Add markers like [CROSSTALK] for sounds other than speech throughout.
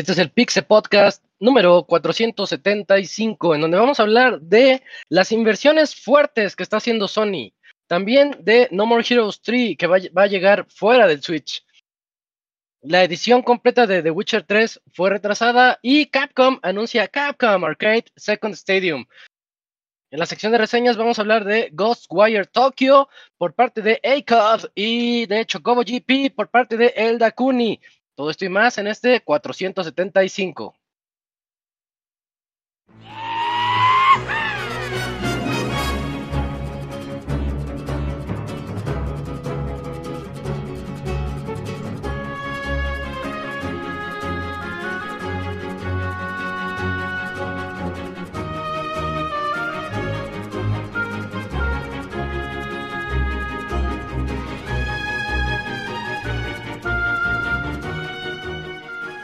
Este es el Pixe Podcast número 475, en donde vamos a hablar de las inversiones fuertes que está haciendo Sony. También de No More Heroes 3, que va, va a llegar fuera del Switch. La edición completa de The Witcher 3 fue retrasada y Capcom anuncia Capcom Arcade Second Stadium. En la sección de reseñas vamos a hablar de Ghostwire Tokyo por parte de ACOD y de Chocobo GP por parte de Elda Kuni. Todo esto y más en este 475.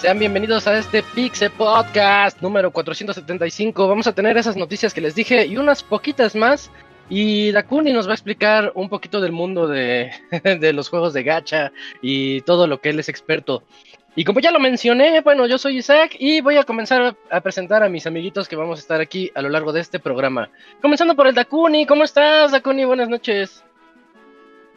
Sean bienvenidos a este Pixe Podcast número 475. Vamos a tener esas noticias que les dije y unas poquitas más. Y Dakuni nos va a explicar un poquito del mundo de, [LAUGHS] de, los juegos de gacha y todo lo que él es experto. Y como ya lo mencioné, bueno, yo soy Isaac y voy a comenzar a presentar a mis amiguitos que vamos a estar aquí a lo largo de este programa. Comenzando por el Dakuni. ¿Cómo estás, Dakuni? Buenas noches.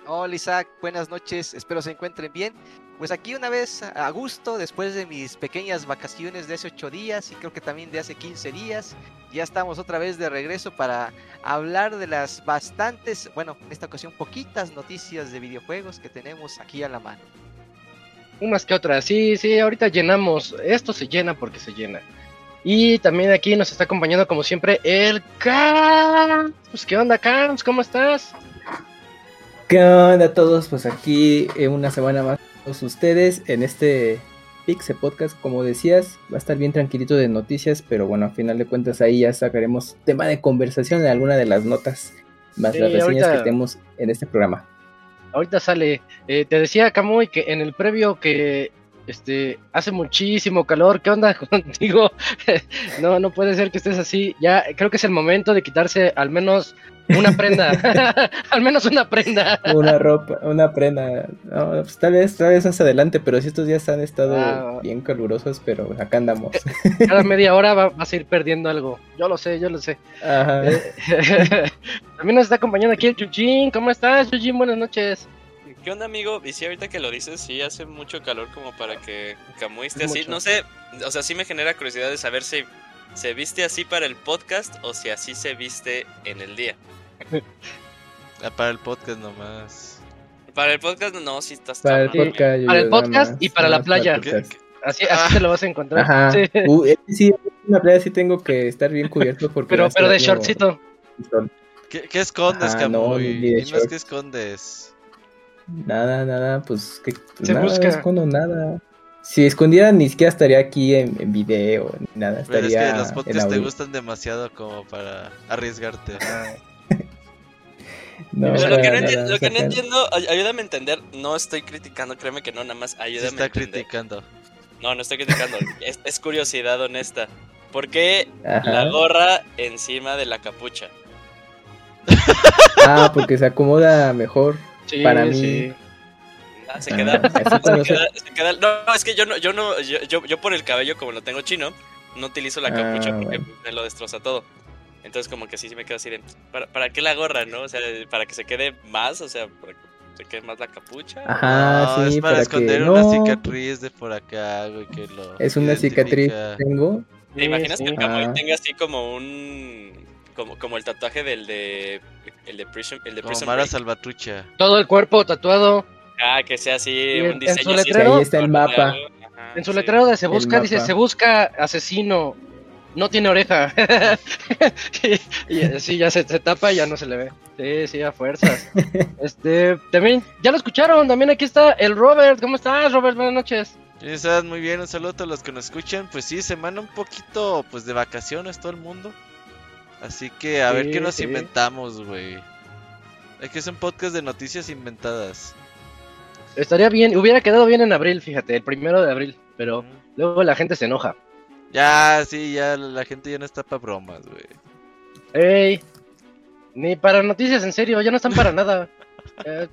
Hola Isaac, buenas noches, espero se encuentren bien. Pues aquí una vez a gusto, después de mis pequeñas vacaciones de hace 8 días y creo que también de hace 15 días, ya estamos otra vez de regreso para hablar de las bastantes, bueno, en esta ocasión poquitas noticias de videojuegos que tenemos aquí a la mano. Unas que otras, sí, sí, ahorita llenamos, esto se llena porque se llena. Y también aquí nos está acompañando como siempre el Camps. Pues, ¿Qué onda Camps? ¿Cómo estás? ¿Qué onda a todos? Pues aquí eh, una semana más todos ustedes en este Pixe Podcast, como decías, va a estar bien tranquilito de noticias, pero bueno, a final de cuentas ahí ya sacaremos tema de conversación en alguna de las notas más Sí, las reseñas ahorita- que tenemos en este programa. Ahorita sale. Eh, te decía Camuy que en el previo que este hace muchísimo calor. ¿Qué onda [LAUGHS] contigo? [LAUGHS] no, no puede ser que estés así. Ya creo que es el momento de quitarse al menos una prenda. [LAUGHS] al menos una prenda. Una ropa, una prenda. No, pues tal vez, tal vez más adelante, pero si estos días han estado Ah. bien calurosos, pero acá andamos. Cada media hora va- vas a ir perdiendo algo. Yo lo sé, yo lo sé. Ajá. Eh, [LAUGHS] También nos está acompañando aquí el Chuchín. ¿Cómo estás, Chuchín? Buenas noches. ¿Qué onda, amigo? Y sí, ahorita que lo dices, sí hace mucho calor como para que Camuy esté así. Mucho. No sé, o sea, sí me genera curiosidad de saber si se viste así para el podcast o si así se viste en el día. Ah, para el podcast nomás. Para el podcast, no, sí estás Para el podcast. yo- Para el podcast más, y para la playa. Así, así te lo vas a encontrar. Ajá. Sí. Uh, eh, sí, en la playa sí tengo que estar bien cubierto porque. Pero, de estar shortcito. como- ¿Qué, qué escondes, Ajá, no, ni de Dinos shorts. qué escondes. Nada, nada, pues que pues Se nada, busca. no escondo nada. Si escondiera ni siquiera estaría aquí en, en video ni nada, Pero es estaría que los podcasts te gustan demasiado como para arriesgarte. No, Pero lo que no, entiendo, lo que no sacan- entiendo, ay- ayúdame a entender, no estoy criticando, créeme que no, nada más Se ayúdame a está entender. criticando. No, no estoy criticando, [LAUGHS] es, es curiosidad honesta. ¿Por qué Ajá. la gorra encima de la capucha? Ah, porque se acomoda mejor. Sí, Para mí. sí. Ah, se Ah, queda, se se- se queda- no, es que yo no, yo no, yo, yo, yo por el cabello como lo tengo chino, no utilizo la Ah, capucha porque bueno. me lo destroza todo. Entonces como que sí, sí me quedo así de, ¿para, ¿para qué la gorra, no? O sea, para que se quede más, o sea, para que se quede más la capucha. Ajá, No, sí, es para, esconder una cicatriz de por acá, güey, que lo Es una cicatriz que tengo. ¿Te imaginas Sí, que el. Camuy Ah. tenga así como un... Como, como el tatuaje del de... El de Prison, el de Prison Mara. Salvatrucha. Todo el cuerpo tatuado. Ah, que sea así, Y en- un en diseño su así letrero- Ahí está el mapa. Ajá, En su sí. letrero de se busca, dice, se busca asesino. No tiene oreja. [LAUGHS] y, y, sí, ya se, se, tapa y ya no se le ve. Sí, sí, a fuerzas. [LAUGHS] este, también, ya lo escucharon, también aquí está el Robert. ¿Cómo estás, Robert? Buenas noches. Estás muy bien, un saludo a todos los que nos escuchan. Pues sí, semana un poquito pues de vacaciones todo el mundo. Así que a Sí, ver qué nos sí. inventamos, güey. Es que es un podcast de noticias inventadas. Estaría bien, hubiera quedado bien en abril, fíjate, el primero de abril, pero luego la gente se enoja. Ya, sí, ya la gente ya no está para bromas, güey. Ey, ni para noticias en serio, ya no están para nada. [LAUGHS] Eh,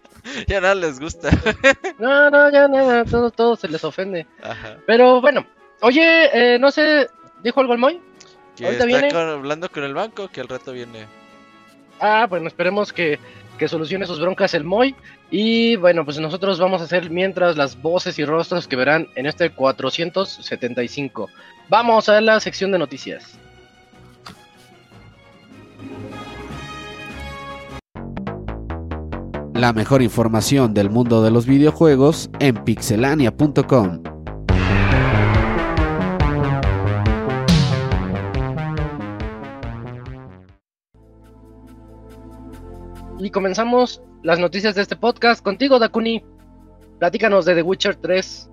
Ya nada les gusta. [LAUGHS] no, no, ya nada, todo, todo se les ofende. Ajá. Pero bueno, oye, eh, no sé, ¿dijo algo el Moy? Que Ahorita está viene. con- hablando con el banco, que al rato viene. Ah, bueno, esperemos que, que solucione sus broncas el Moy. Y bueno, pues nosotros vamos a hacer mientras las voces y rostros que verán en este 475. Vamos a la sección de noticias. La mejor información del mundo de los videojuegos en pixelania.com. Y comenzamos las noticias de este podcast contigo, Dakuni. Platícanos de The Witcher 3.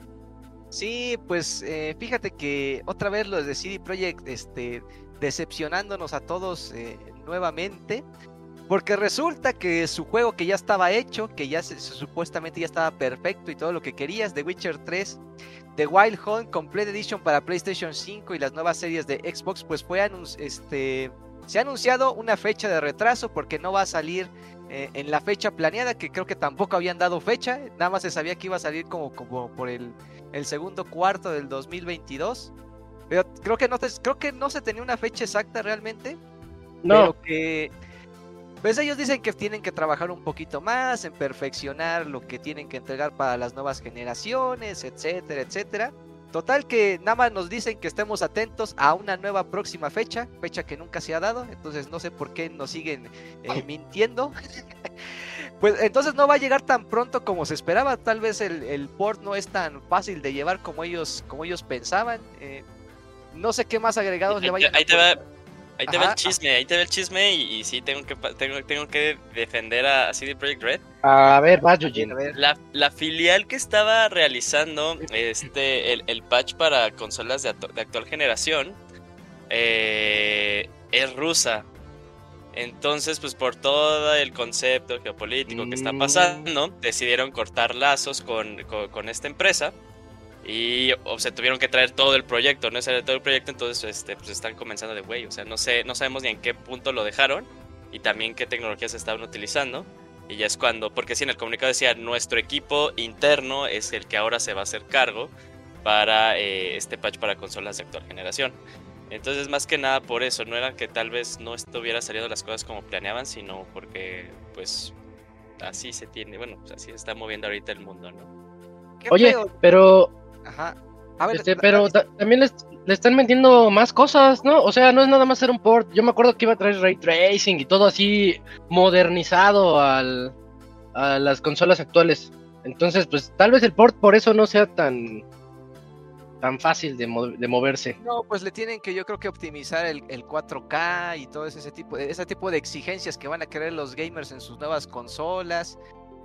Sí, pues eh, fíjate que otra vez los de CD Projekt este, decepcionándonos a todos eh, nuevamente. Porque resulta que su juego que ya estaba hecho, que ya supuestamente ya estaba perfecto y todo lo que querías, The Witcher 3, The Wild Hunt Complete Edition para PlayStation 5 y las nuevas series de Xbox, pues fue este, se ha anunciado una fecha de retraso porque no va a salir eh, en la fecha planeada, que creo que tampoco habían dado fecha, nada más se sabía que iba a salir como, como por el, el segundo cuarto del 2022. Pero creo que no, te- creo que no se tenía una fecha exacta realmente. No, Pero que. Pues ellos dicen que tienen que trabajar un poquito más en perfeccionar lo que tienen que entregar para las nuevas generaciones, etcétera, etcétera. Total que nada más nos dicen que estemos atentos a una nueva próxima fecha, fecha que nunca se ha dado, entonces no sé por qué nos siguen eh, mintiendo. [LAUGHS] Pues entonces no va a llegar tan pronto como se esperaba, tal vez el, el port no es tan fácil de llevar como ellos, como ellos pensaban. eh, no sé qué más agregados le [LAUGHS] Ahí vayan a te va-. Ahí te Ajá, el chisme, ahí te va el chisme y, y sí tengo que pa- tengo, tengo que defender a CD Projekt Red. a ver, vas, A Yujin. ver, La, la filial que estaba realizando este el, el patch para consolas de, de actual generación eh, es rusa. Entonces, pues por todo el concepto geopolítico que está Mm. pasando, decidieron cortar lazos con, con- con esta empresa y o, se tuvieron que traer todo el proyecto, no es todo el proyecto, entonces este, pues están comenzando de güey, o sea, no sé, no sabemos ni en qué punto lo dejaron y también qué tecnologías estaban utilizando. Y ya es cuando, porque sí, en el comunicado decía, nuestro equipo interno es el que ahora se va a hacer cargo para eh, este patch para consolas de actual generación. Entonces, más que nada por eso, no era que tal vez no estuviera saliendo las cosas como planeaban, sino porque, pues, así se tiene, bueno, pues así se está moviendo ahorita el mundo, ¿no? Oye, feo. pero Ajá. A ver, Este, pero ta- también les, le están metiendo más cosas, ¿no? O sea, no es nada más ser un port. Yo me acuerdo que iba a traer ray tracing y todo así modernizado al, a las consolas actuales. Entonces, pues tal vez el port por eso no sea tan tan fácil de, mo- de moverse. No, pues le tienen que yo creo que optimizar el, el 4K y todo ese tipo de ese tipo de exigencias que van a querer los gamers en sus nuevas consolas.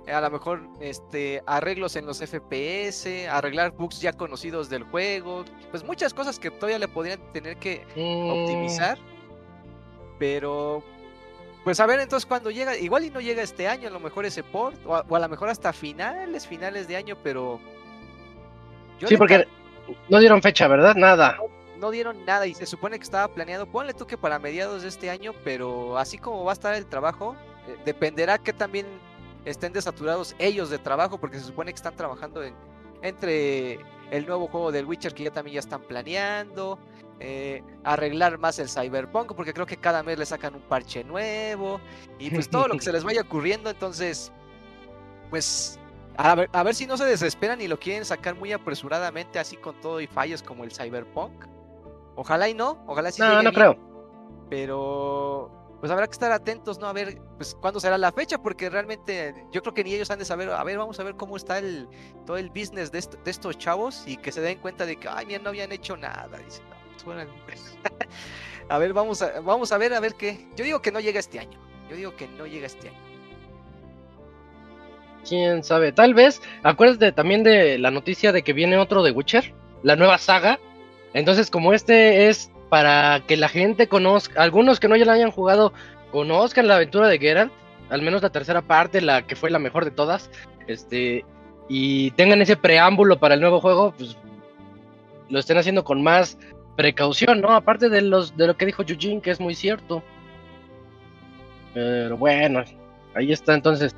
A lo mejor este arreglos en los FPS, arreglar bugs ya conocidos del juego, pues muchas cosas que todavía le podrían tener que Mm, optimizar. Pero pues a ver entonces cuando llega, igual y no llega este año, a lo mejor ese port o a, o a lo mejor hasta finales, finales de año, pero yo Sí, porque no dieron fecha, ¿verdad? Nada. no dieron nada y se supone que estaba planeado, ponle tú que para mediados de este año, pero así como va a estar el trabajo, eh, dependerá que también estén desaturados ellos de trabajo, porque se supone que están trabajando en, entre el nuevo juego del Witcher que ya también ya están planeando, eh, arreglar más el Cyberpunk, porque creo que cada mes le sacan un parche nuevo, y pues todo lo que se les vaya ocurriendo, entonces, pues... A ver, a ver si no se desesperan y lo quieren sacar muy apresuradamente, así con todo y fallos como el Cyberpunk. Ojalá y no, ojalá sí No, no bien, creo. Pero pues habrá que estar atentos, ¿no? A ver, pues cuándo será la fecha, porque realmente yo creo que ni ellos han de saber, a ver, vamos a ver cómo está el todo el business de, est- de estos chavos y que se den cuenta de que, ay, mira, no habían hecho nada. Dicen, "No, órale. [LAUGHS] a ver, vamos a, vamos a ver, a ver qué. Yo digo que no llega este año. Yo digo que no llega este año. Quién sabe, tal vez. Acuérdate también de la noticia de que viene otro de Witcher, la nueva saga. Entonces, como este es para que la gente conozca, algunos que no ya la hayan jugado, conozcan la aventura de Geralt, al menos la tercera parte, la que fue la mejor de todas, este, y tengan ese preámbulo para el nuevo juego, pues lo estén haciendo con más precaución, ¿no? Aparte de los de lo que dijo Eugene, que es muy cierto. Pero bueno, ahí está entonces.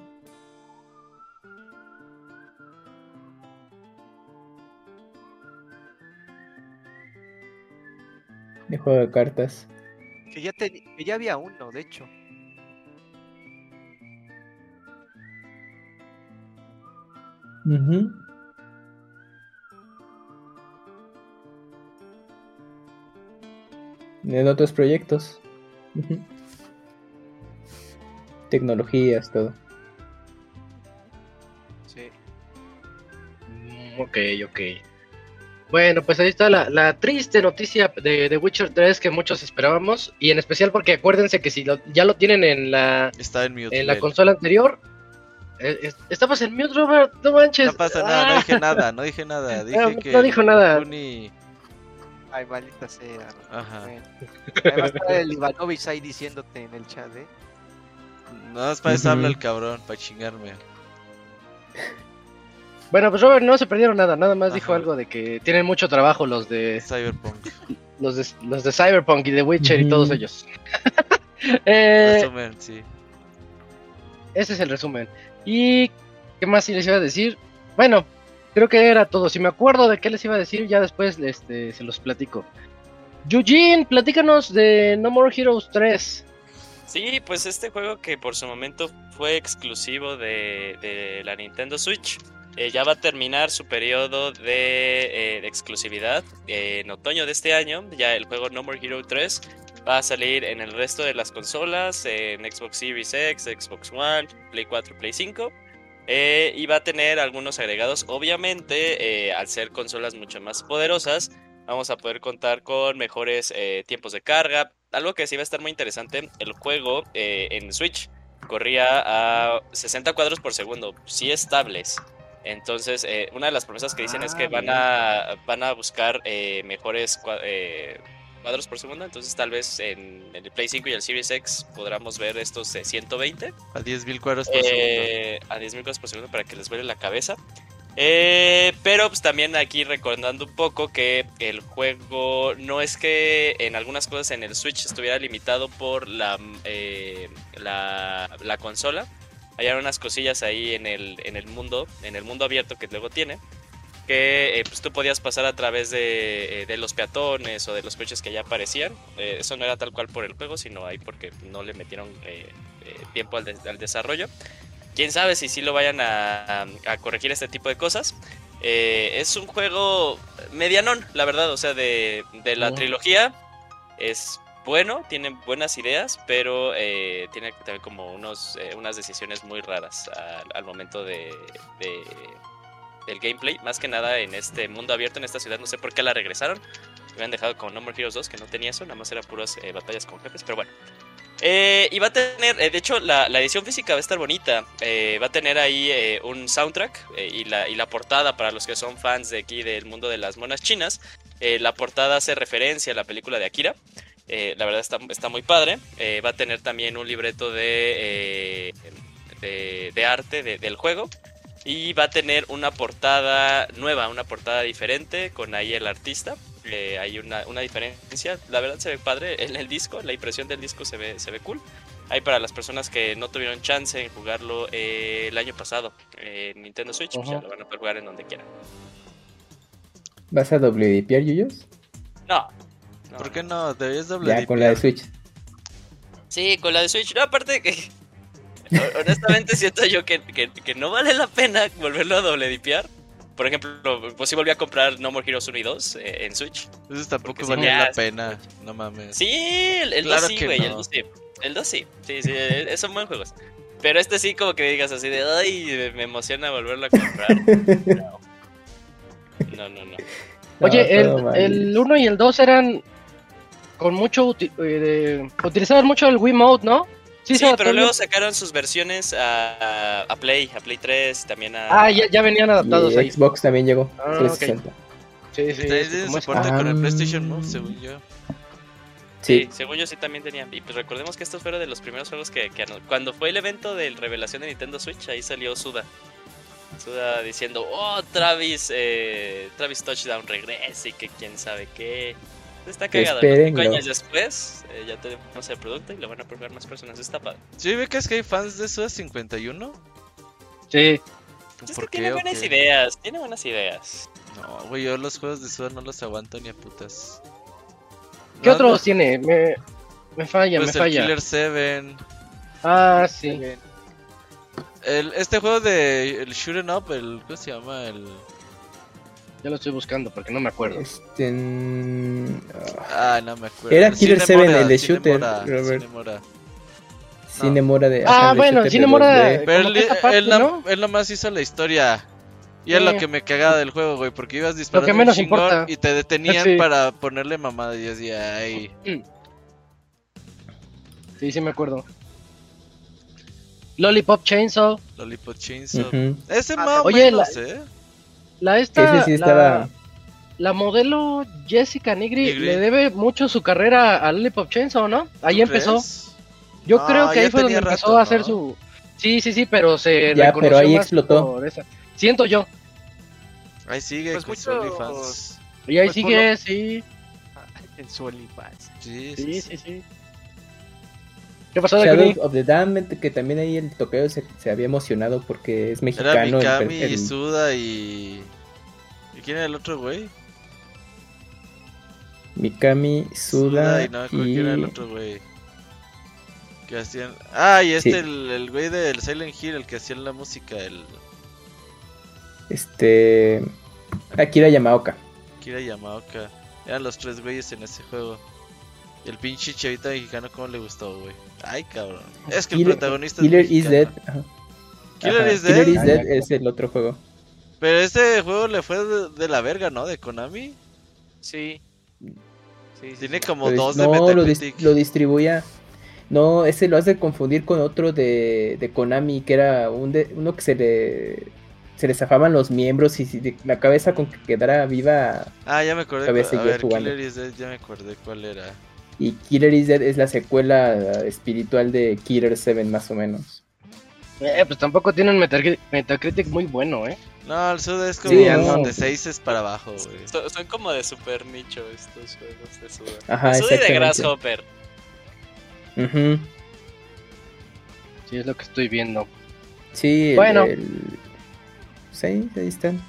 De juego de cartas. Que ya, te- que ya había uno, de hecho. Ujú. En otros proyectos. Tecnologías, todo. Sí. Mm, Ok, ok. Bueno, pues ahí está la, la triste noticia de, de Witcher 3 que muchos esperábamos. Y en especial porque acuérdense que si lo- ya lo tienen en la, Está en mute. en la consola anterior. eh, es- estabas en mute, Robert. No manches. No pasa nada, no Ah. dije nada, no dije nada. Dije No, que no dijo nada. Kuni- Ay, maldita sea. Ajá. Bueno. Ahí va a estar el Ivanovich ahí diciéndote en el chat, ¿eh? No, es para eso habla el cabrón, para chingarme. Bueno, pues Robert no se perdieron nada. Nada más dijo algo de que tienen mucho trabajo los de Cyberpunk. los de, los de Cyberpunk y de Witcher y todos ellos. [LAUGHS] Eh, Resumen, sí. ese es el resumen. ¿Y qué más les iba a decir? Bueno, creo que era todo. Si me acuerdo de qué les iba a decir, ya después este, se los platico. Eugene, platícanos de No More Heroes 3. Sí, pues este juego que por su momento fue exclusivo de, de la Nintendo Switch, eh, ya va a terminar su periodo de, eh, de exclusividad en otoño de este año. Ya el juego No More Hero 3 va a salir en el resto de las consolas, en Xbox Series X, Xbox One, Play 4, Play 5. eh, y va a tener algunos agregados. Obviamente, al ser consolas mucho más poderosas, vamos a poder contar con mejores tiempos de carga. Algo que sí va a estar muy interesante, el juego en Switch corría a 60 cuadros por segundo, sí estables. Entonces, eh, una de las promesas que dicen es que Ah, van a, van a buscar eh, mejores eh, cuadros por segundo. Entonces, tal vez en, en el Play 5 y el Series X podamos ver estos de 120 A 10.000 cuadros por segundo. a 10.000 cosas por segundo para que les vuele la cabeza. Eh, pero pues también aquí recordando un poco que el juego no es que en algunas cosas en el Switch estuviera limitado por la, eh, la, la consola. Hay unas cosillas ahí en el, en el mundo, en el mundo abierto que luego tiene. Que eh, pues tú podías pasar a través de, eh, de los peatones o de los coches que ya aparecían. Eh, eso no era tal cual por el juego, sino ahí porque no le metieron eh, tiempo al, de- al desarrollo. Quién sabe si sí lo vayan a, a- a corregir este tipo de cosas. Es un juego medianón, la verdad. O sea, de, de la trilogía es bueno, tiene buenas ideas, pero eh, tiene también como unos, eh, unas decisiones muy raras al, momento de, de- del gameplay. Más que nada en este mundo abierto, en esta ciudad. No sé por qué la regresaron. Me habían dejado con No More Heroes 2, que no tenía eso. Nada más era puras eh, batallas con jefes, pero bueno. Y va a tener, de hecho, la, la edición física va a estar bonita. Va a tener ahí un soundtrack y, la, y la portada para los que son fans de aquí del mundo de las monas chinas. La portada hace referencia a la película de Akira. Eh, la verdad está, está muy padre. Eh, va a tener también un libreto de, eh, de, de arte de- del juego. Y va a tener una portada nueva, una portada diferente con ahí el artista. Eh, hay una, una diferencia. La verdad se ve padre en el disco. La impresión del disco se ve, se ve cool. Hay para las personas que no tuvieron chance en jugarlo eh, el año pasado en Nintendo Switch, pues ya Ajá. lo van a poder jugar en donde quieran. ¿Vas a WDPR, Yuyos? No. No, ¿Por qué no? Ya con la de. Switch. Sí, con la de Switch. No, aparte que. [LAUGHS] Honestamente siento yo que, que, que no vale la pena volverlo a doble dipear. Por ejemplo, pues sí volví a comprar No More Heroes 1 y 2 eh, en Switch. Eso tampoco vale la pena. No mames. Sí, el, el Claro 2 sí, güey, no. el 2 sí. El 2 sí. Sí, sí, eh, son buenos juegos. Pero este sí como que digas así de, ay, me- emociona volverlo a comprar. [LAUGHS] No. No, no, no. Oye, el 1 y el 2 eran con mucho. uti- eh, de- utilizaban mucho el Wiimote, ¿no? Sí, se pero luego sacaron sus versiones a, Play, a Play 3, también a... Ah, ya, ya venían adaptados Y ahí. Xbox también llegó. Ah, 360. Sí, sí. Está es que tiene como es- soporte con el Ah. PlayStation Move, según yo. Sí, Sí. según yo sí también tenían. Y pues recordemos que estos fueron de los primeros juegos que, cuando fue el evento de revelación de Nintendo Switch, ahí salió Suda. Suda diciendo, oh, Travis, eh, Travis Touchdown regresa y que quién sabe qué. Está Que cagado. ¿no? Cinco años después eh, ya tenemos el producto y lo van a probar más personas. Está padre. ¿Sí ubicas que hay fans de Suda 51? Sí. Es ¿Por que qué tiene buenas qué? ideas, tiene buenas ideas. No, güey, yo los juegos de Suda no los aguanto ni a putas. ¿Qué No, otros no, tiene? Me, me falla, Pues me el falla. Killer 7. Ah, sí. El, este juego de el Shooting Up, el, ¿cómo se llama? El... Ya lo estoy buscando porque no me acuerdo. Este. ah, Ah, no me acuerdo. Era Killer Cinemora, 7, el de Shooter, Cinemora, Robert. Cinemora. Cinemora de. Ah, ajá, de bueno, de Cinemora- 2D. Pero él, parte, ¿no? él nomás hizo la historia. Y es lo que me cagaba del juego, güey, porque ibas disparando que un menos chingón importa. y te detenían Sí. para ponerle mamada y yo decía, ay, [CLEARS THROAT] Sí, sí me acuerdo. Lollipop Chainsaw. Lollipop Chainsaw. Ese Ah, más oye, menos, ¿eh? La esta. ese sí la- estaba. La modelo Jessica Nigri, Nigri. le debe mucho su carrera a Lollipop Chainsaw, ¿no? Ahí ¿Tú empezó. crees? Yo No, creo que ahí fue donde empezó a hacer ¿no? su. Sí, sí, sí, pero se Ya, reconoció pero ahí más explotó. por esa. Siento yo. Ahí sigue Pues con mucho- su OnlyFans. Y ahí Pues sigue, lo- sí, [LAUGHS] En su OnlyFans. Sí, sí, sí, sí, sí. ¿Qué pasó, Shadow Dakuni? of the Damned, que también ahí el toqueo se, se había emocionado porque es mexicano. Era el- Mikami, el- Suda y... ¿Y quién era el otro güey? Mikami, Suda y no, creo y... que era el otro güey. Que hacían... Ah, y este, Sí. el, el güey del Silent Hill, el que hacía la música, el Este... Akira Yamaoka. Kira Yamaoka. Eran los tres güeyes en ese juego. Y el pinche chavita mexicano, ¿cómo le gustó, güey? Ay, cabrón. Es que el Killer- protagonista Killer es is. Dead. ajá. Killer Ajá, is Killer Dead. is Dead es el otro juego. Pero este juego le fue de, de la verga, ¿no? De Konami. Sí. Sí, sí, Tiene sí. como dos de no, lo, dis- lo distribuía. No, ese lo hace confundir con otro de, de Konami, que era un de, uno que se le se le zafaban los miembros y la cabeza con que quedara viva. Ah, ya me acordé. A ver, jugando. Killer is Dead, ya me acordé cuál era. Y Killer is Dead es la secuela espiritual de Killer 7, más o menos. Eh, pues tampoco tiene un Metacritic, Metacritic muy bueno, ¿eh? No, el Suda es como Sí, no. de 6 es para abajo, güey. Son, son como de super nicho estos juegos de Suda. Ajá, de Suda y de. Grasshopper. Ujú. Sí, es lo que estoy viendo. Sí, el- Bueno. el- Sí, ahí están.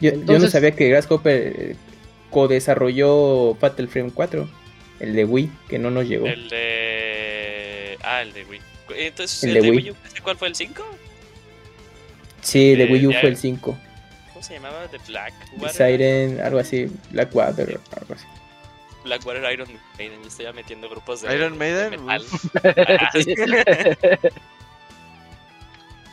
Yo, yo no sabía que Grasshopper eh, co-desarrolló Fatal Frame 4, el de Wii, que no nos llegó. El de. Ah, el de Wii. Entonces, El ¿el, de de Wii. Wii U, ¿ese cuál fue el 5? Sí, de eh, Wii U fue el 5. ¿Cómo se llamaba? The Black Water. Siren, algo así, Blackwater, algo así. Blackwater Iron Maiden. Yo estoy ya metiendo grupos de. Iron de Maiden, metal. Ah, [LAUGHS] Sí.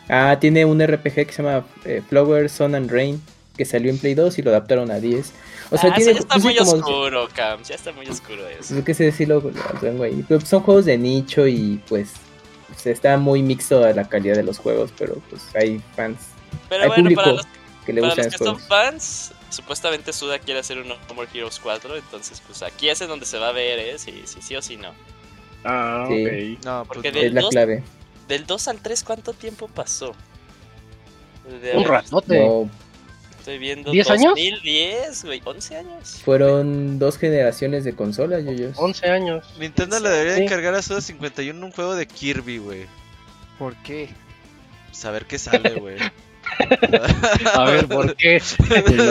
Ah, tiene un RPG que se llama eh, Flower, Sun and Rain, que salió en Play 2 y lo adaptaron a 10. O sea, Ah, tiene sí, ya está pues muy como- oscuro, Cam. Ya está muy oscuro eso. Pues que ese sí lo, lo tengo ahí. Pero son juegos de nicho y pues, pues, está muy mixto a la calidad de los juegos, pero pues hay fans Pero hay bueno, público para los, que le para gustan los que son fans, supuestamente Suda quiere hacer un No More Heroes 4. Entonces, pues aquí es en donde se va a ver, ¿eh? Si, si sí o si no. Ah, Sí. ok. No, Porque pues de- no. Es la dos- clave. Del 2 al 3, ¿cuánto tiempo pasó? De- Un ratote. No, Estoy viendo. ¿Diez años? 2010, güey. 11 años. fueron dos generaciones de consolas, yo 11 años. Nintendo le debería Sí. encargar a Suda 51 un juego de Kirby, güey. ¿Por qué? Saber qué sale, güey. [LAUGHS] A ver, ¿por qué?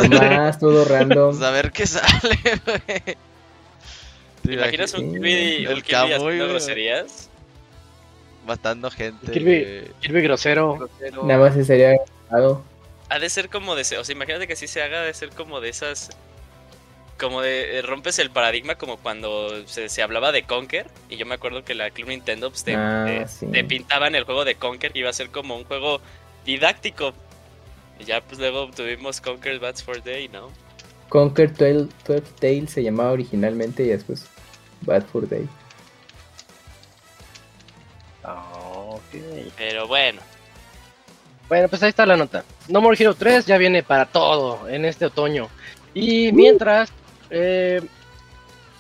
Nomás, todo random. Pues a ver qué sale, güey. ¿Te imaginas un Kirby, un el Kirby haciendo groserías? Matando gente. Kirby. Kirby grosero. Nada más se sería grabado. Ha de ser como de... O sea, imagínate que así se haga, ha de ser como de esas... Como de... eh, Rompes el paradigma como cuando se, se hablaba de Conker. Y yo me acuerdo que la Club Nintendo pues, te, Ah, te- sí. te pintaban el juego de Conker. que iba a ser como un juego didáctico. Y ya pues luego tuvimos Conker Bats for Day, ¿no? Conquer 12, 12 Tales se llamaba originalmente y después Bad for Day. Ah, ok. Pero bueno. Bueno, pues ahí está la nota. No More Hero 3 ya viene para todo en este otoño. Y mientras, eh,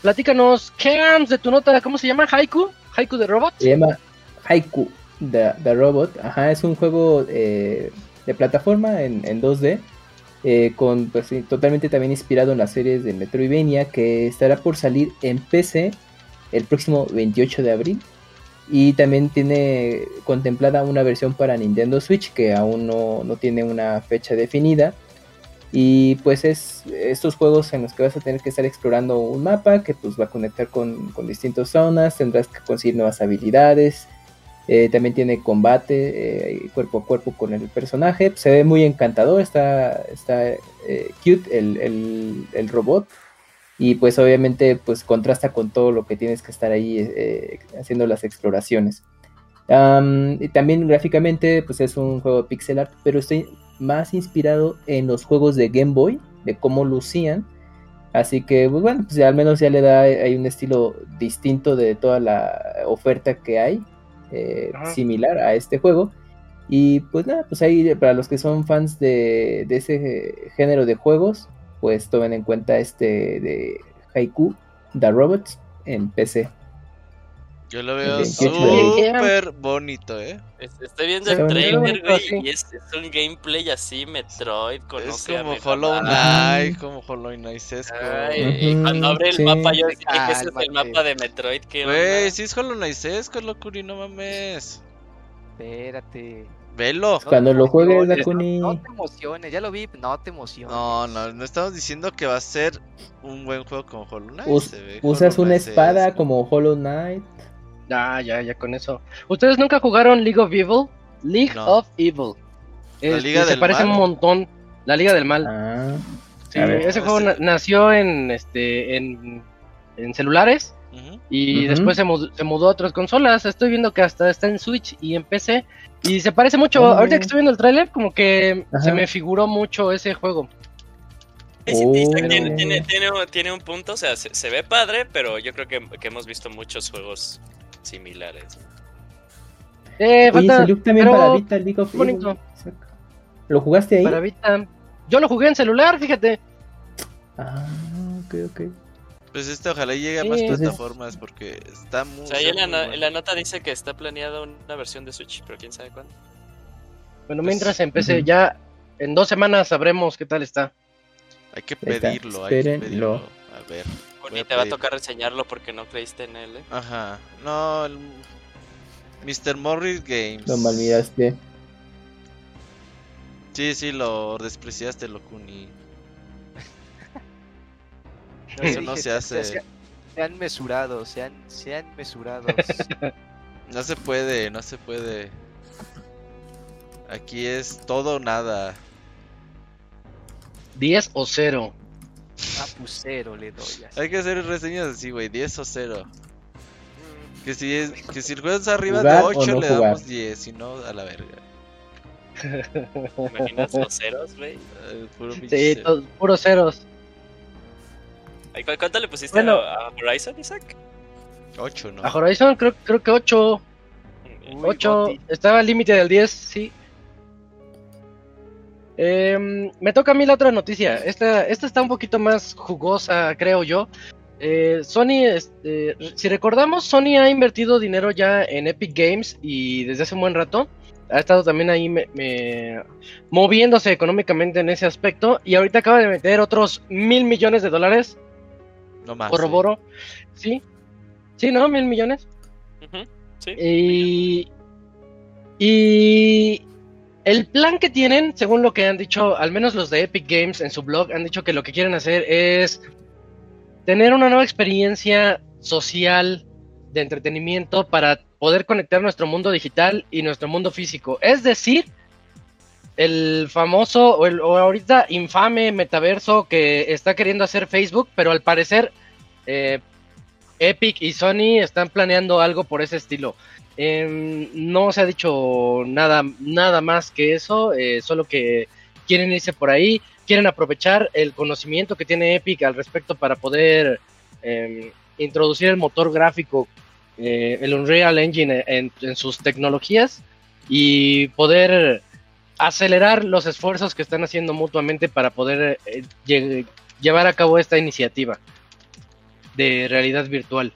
platícanos, Cams, de tu nota, ¿cómo se llama? ¿Haiku? ¿Haiku de Robot? Se llama Haiku the, the Robot. Ajá, es un juego eh, de plataforma en, en 2D. eh, con pues totalmente también inspirado en las series de Metroidvania que estará por salir en PC el próximo 28 de abril y también tiene contemplada una versión para Nintendo Switch que aún no, no tiene una fecha definida. Y pues es estos juegos en los que vas a tener que estar explorando un mapa que pues va a conectar con, con distintas zonas, tendrás que conseguir nuevas habilidades, eh, también tiene combate eh, cuerpo a cuerpo con el personaje, se ve muy encantador, está, está eh, cute el, el- el robot y pues obviamente pues contrasta con todo lo que tienes que estar ahí eh, haciendo las exploraciones. Y también gráficamente pues es un juego de pixel art, pero estoy más inspirado en los juegos de Game Boy, de cómo lucían. Así que, pues bueno, pues al menos ya le da hay un estilo distinto de toda la oferta que hay, eh, similar a este juego. Y pues nada, pues ahí para los que son fans de, de ese género de juegos, pues tomen en cuenta este de Haiku, The Robots, en PC. Yo lo veo 28 de súper bonito, ¿eh? Es- Estoy viendo el trailer, güey, sí. y es, es un gameplay así, Metroid, con Es como Hollow Hollow Knight, como Hollow Knight esco. Ay, cuando abre el sí. mapa, yo dije que ese es el mapa de Metroid. que Güey, si es Hollow Knight esco, locuri, no mames. Espérate. Velo. No Cuando te lo juegues, emociones, Dakuni. No, no te emociones, ya lo vi, no te emociones. No, no, no estamos diciendo que va a ser un buen juego como Hollow Knight. Us- se ve Usas Hollow una espada como Hollow Knight. Ya, ya, ya con eso. ¿Ustedes nunca jugaron League of Evil? League No. of Evil. ¿La Este, Liga se parece Mal? un montón. La Liga del Mal. Ah, Sí, a ver. ese juego na- nació en este en, en celulares Y después se mudó, se mudó a otras consolas. Estoy viendo que hasta está en Switch y en PC. Y se parece mucho. Oh. Ahorita que estoy viendo el tráiler, como que Ajá. se me figuró mucho ese juego. Oh. tiene, tiene, tiene, un- tiene un punto, o sea, se, se ve padre, pero yo creo que, que hemos visto muchos juegos similares. Eh, Oye, falta salió también pero para Vita League of bonito. ¿Lo jugaste ahí? para Vita. Yo lo jugué en celular, fíjate. Ah, ok, ok. Pues este ojalá llegue a Sí, más entonces- plataformas porque está muy. O sea, ahí en la, no- bueno. en la nota dice que está planeada una versión de Switch, pero quién sabe cuándo. Bueno, Pues, mientras empecé, ujú. ya en dos semanas sabremos qué tal está. Hay que pedirlo, hay que pedirlo. A ver. A te va a tocar reseñarlo porque no creíste en él, ¿eh? Ajá. No, el... Mr. Morris Games. Lo mal miraste. Sí, sí, lo despreciaste, Locuni. No, Eso no se hace. Sean, sean mesurados, sean, sean mesurados. [LAUGHS] No se puede, no se puede. Aquí es todo o nada. 10 o 0. A pusero le doy. así. Hay que hacer reseñas así, güey, 10 o 0. Que si, es, que si el juego es arriba ¿Jugar de o 8 no le jugar? damos 10, si no, a la verga. [LAUGHS] ¿Te imaginas los ceros, güey? Puro Sí, cero. todos puros ceros. Ay, ¿cu- ¿Cuánto le pusiste Bueno. a, a Horizon, Isaac? 8, ¿no? A Horizon creo, creo que 8. Uy, 8. Goti. Estaba al límite del 10, sí. Em, me toca a mí la otra noticia. Esta, esta está un poquito más jugosa, creo yo. Eh, Sony, este, si recordamos, Sony ha invertido dinero ya en Epic Games y desde hace un buen rato ha estado también ahí me- me- moviéndose económicamente en ese aspecto y ahorita acaba de meter otros mil millones de dólares, No más. corroboro, ¿sí? Sí, ¿no? Mil millones. Sí. Y, y el plan que tienen, según lo que han dicho, al menos los de Epic Games en su blog, han dicho que lo que quieren hacer es tener una nueva experiencia social de entretenimiento para poder conectar nuestro mundo digital y nuestro mundo físico. Es decir, el famoso o, el, o ahorita infame metaverso que está queriendo hacer Facebook, pero al parecer eh, Epic y Sony están planeando algo por ese estilo. Eh, no se ha dicho nada, nada más que eso, eh, solo que quieren irse por ahí, quieren aprovechar el conocimiento que tiene Epic al respecto para poder eh, introducir el motor gráfico, eh, el Unreal Engine en, en sus tecnologías y poder acelerar los esfuerzos que están haciendo mutuamente para poder eh, lle- llevar a cabo esta iniciativa de realidad virtual.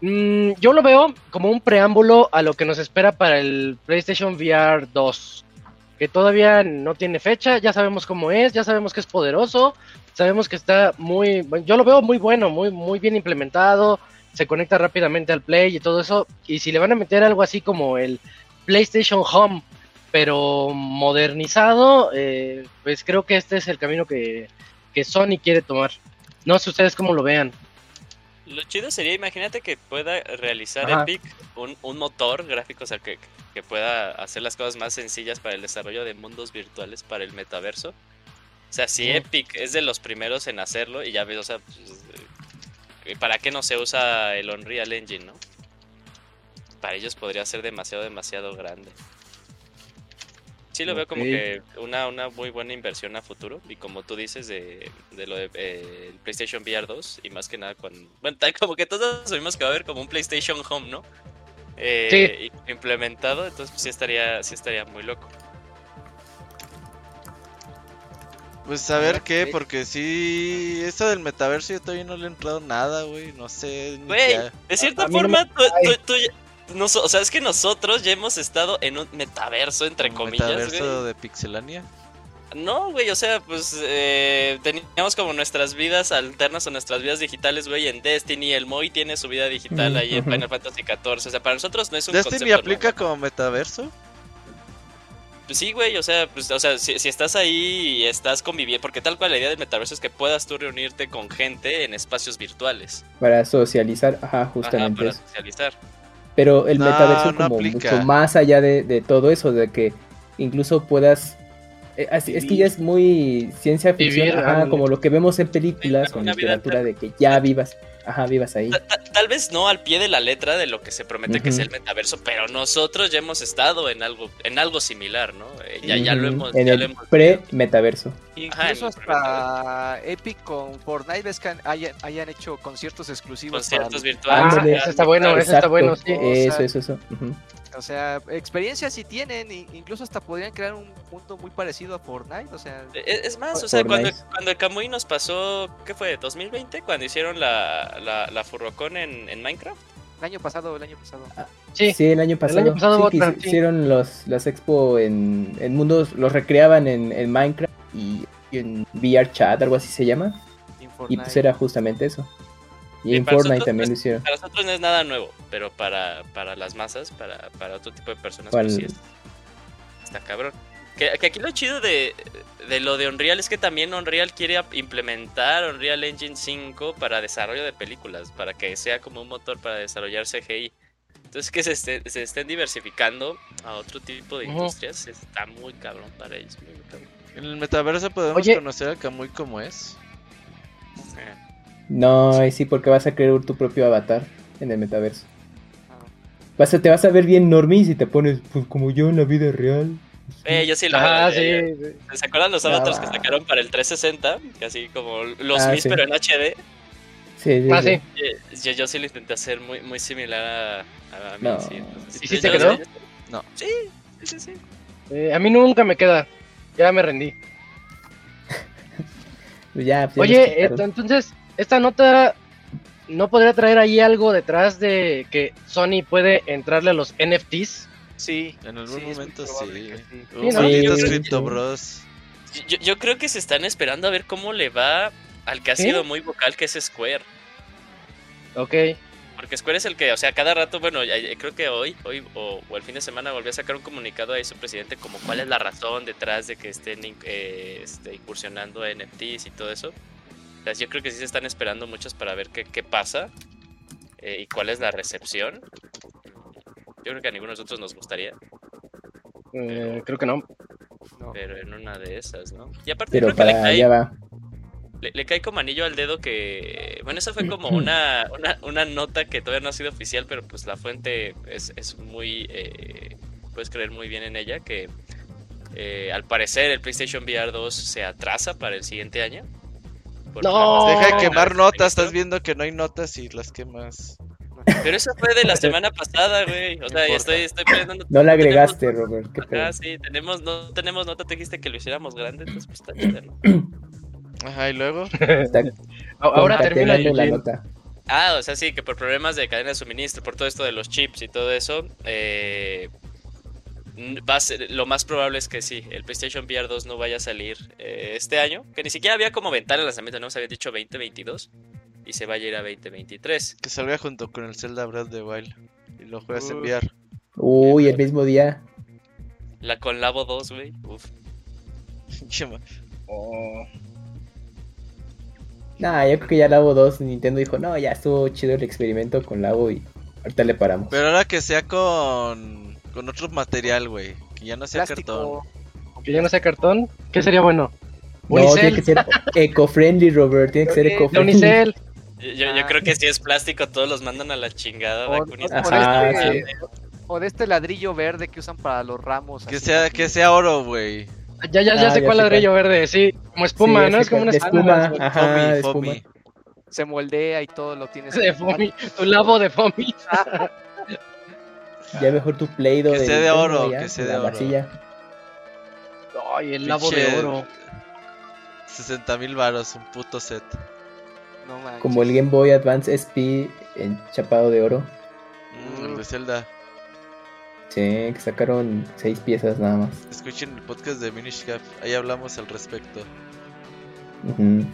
Mm, yo lo veo como un preámbulo a lo que nos espera para el PlayStation VR 2, que todavía no tiene fecha, ya sabemos cómo es, ya sabemos que es poderoso, sabemos que está muy, yo lo veo muy bueno, muy, muy bien implementado, se conecta rápidamente al Play y todo eso, y si le van a meter algo así como el PlayStation Home, pero modernizado, eh, pues creo que este es el camino que, que Sony quiere tomar. No sé ustedes cómo lo vean. Lo chido sería, imagínate que pueda realizar Ajá. Epic un, un motor gráfico, o sea, que, que pueda hacer las cosas más sencillas para el desarrollo de mundos virtuales para el metaverso. O sea, si. Epic es de los primeros en hacerlo, y ya ves, o sea, pues, ¿para qué no se usa el Unreal Engine, no? Para ellos podría ser demasiado, demasiado grande. Sí lo veo como que una, una muy buena inversión a futuro. Y como tú dices de, de lo de eh, el PlayStation VR 2, y más que nada cuando. Bueno, tal como que todos sabemos que va a haber como un PlayStation Home, ¿no? Eh, y- Implementado, entonces pues, sí estaría, sí estaría muy loco. Pues a ver qué, porque sí, eso del metaverso yo todavía no le he entrado nada, güey, no sé. ni Güey, de cierta forma, tú- tú nos- o sea, es que nosotros ya hemos estado en un metaverso, entre un comillas, metaverso güey. de Pixelania. No, güey, o sea, pues eh, teníamos como nuestras vidas alternas o nuestras vidas digitales, güey, en Destiny. El Moy tiene su vida digital Mm, ahí en. Final Fantasy XIV. O sea, para nosotros no es un ¿Destiny concepto aplica como metaverso? Pues sí, güey, o sea, pues, o sea si, si estás ahí y estás conviviendo, porque tal cual la idea del metaverso es que puedas tú reunirte con gente en espacios virtuales. Para socializar, ajá, Ajá, justamente para eso. socializar. Pero el No, metaverso no como aplica. mucho más allá de, de todo eso, de que incluso puedas... eh, así- es que ya es muy ciencia ficción, Vivir, ajá, ándale. como lo que vemos en películas vida literatura, de que ya vivas, ajá, vivas ahí. Ta- ta- Tal vez no al pie de la letra de lo que se promete que es el metaverso, pero nosotros ya hemos estado en algo, en algo similar, ¿no? Eh, ya, ya lo hemos, En ya el hemos pre-metaverso. Incluso hasta Epic con Fortnite ves que hayan, hayan hecho conciertos exclusivos. para conciertos el- virtuales. Ah, Ándale. ese está bueno, ese está bueno, sí. Eso, eso, eso. ujú. O sea, experiencias sí tienen, incluso hasta podrían crear un mundo muy parecido a Fortnite. O sea, Es, E, es más, o sea, Fortnite. cuando, cuando el Kamui nos pasó, ¿qué fue? ¿2020? Cuando hicieron la, la, la Furrocon en, en Minecraft. el año pasado, el año pasado. Sí, Sí, el año pasado. año pasado sí, que otra, sí. hicieron los, las expo en, en mundos, los recreaban en, en Minecraft y, y en VR Chat, algo así se llama. Y pues era justamente eso. Y Y en Fortnite nosotros, también lo hicieron. Para nosotros no es nada nuevo, pero para, para las masas, para, para otro tipo de personas, pues sí es- está cabrón. Que, que aquí lo chido de, de lo de Unreal es que también Unreal quiere implementar Unreal Engine 5 para desarrollo de películas, para que sea como un motor para desarrollar CGI. Entonces que se, esté- se estén diversificando a otro tipo de industrias está muy cabrón para ellos. muy, muy cabrón. En el metaverso podemos Oye. conocer a Kamui como es. Eh, No, sí, porque vas a crear tu propio avatar en el metaverso. Ah. Vas a, te vas a ver bien normie si te pones pues como yo en la vida real. Eh, yo sí lo Ah, eh, sí. sí. ¿Se acuerdan los avatars que sacaron para el 360? Que así como los Ah, Mis sí. pero en HD. Sí, sí, Ah, sí. sí. Yo, yo sí lo intenté hacer muy, muy similar a, a mí. No. sí, entonces- ¿Y sí yo- te quedó? No. Sí, sí, sí. Eh, a mí nunca me queda. Ya me rendí. Pues [LAUGHS] ya, pues ya Oye, entonces, esta nota no podría traer ahí algo detrás de que Sony puede entrarle a los NFTs. Sí. En algún sí, momento sí. sí. Uh, Crypto sí. Bros. Yo, yo creo que se están esperando a ver cómo le va al que ha ¿Sí? sido muy vocal, que es Square. Ok. porque Square es el que, o sea, cada rato, bueno, creo que hoy, hoy o, o el fin de semana volvió a sacar un comunicado ahí su presidente como cuál es la razón detrás de que estén eh, este, incursionando en NFTs y todo eso. Sea, yo creo que sí se están esperando muchos para ver qué, qué pasa eh, y cuál es la recepción. Yo creo que a ninguno de nosotros nos gustaría, Eh, creo que no. Pero en una de esas, ¿no? Y aparte Pero creo que le cae, va. le, le cae como anillo al dedo que... Bueno, eso fue como una, una, una nota que todavía no ha sido oficial, pero pues la fuente es, es muy... eh, puedes creer muy bien en ella, que eh, al parecer el PlayStation VR 2 se atrasa para el siguiente año. No. Deja de quemar notas, estás viendo que no hay notas y las quemas. Pero eso fue de la semana pasada, güey. O No sea, ya estoy, estoy poniendo... No la tenemos- agregaste, Robert. Qué. Ah, sí, tenemos, no tenemos nota, te dijiste que lo hiciéramos grande, entonces pues está chido, ¿no? [CLEARS THROAT] Ajá, y luego. [LAUGHS] Está Ahora termina la Eugene. nota. Ah, o sea, sí, que por problemas de cadena de suministro, por todo esto de los chips y todo eso, eh, va a ser, lo más probable es que sí, el PlayStation VR 2 no vaya a salir eh, este año, que ni siquiera había como ventana de lanzamiento, no se había dicho 2022 y se vaya a ir a 2023. Que salga junto con el Zelda Breath of the Wild. Y lo juegas en Uh. VR. Uy, el mismo día. La con Labo 2, güey. Uf. Chema. Oh. Nah, yo creo que ya Labo 2 Nintendo dijo, no, ya estuvo chido el experimento con Labo y ahorita le paramos. Pero ahora que sea con. Con otro material, güey. Que ya no sea cartón. Que ya no sea cartón, ¿qué sería bueno? No, tiene que ser eco-friendly, Robert. Tiene que ser de eco-friendly. Unicel. Yo, yo- Ah. creo que si es plástico, todos los mandan a la chingada. O- o- o Ajá, de sí. este- O de este ladrillo verde que usan para los ramos. Que así. sea, que sea oro, güey. Ya, ya, ya Ah, sé ya cuál sé ladrillo verde, sí. Como espuma, Sí, ¿no? Es como una de espuma. espuma. Ajá, de Foamy, espuma. foamy. Se moldea y todo lo tienes. De foamy, tu labo de foamy. [LAUGHS] Ya mejor tu Play-Doh Que sea de oro, ya, que sea la de oro. vasilla. Ay, el labo de oro. 60 mil varos, un puto set. No manches. Como el Game Boy Advance SP enchapado de oro. Mm, el de Zelda. Sí, que sacaron seis piezas nada más. Escuchen el podcast de Minish Cap. Ahí hablamos al respecto. Ujú.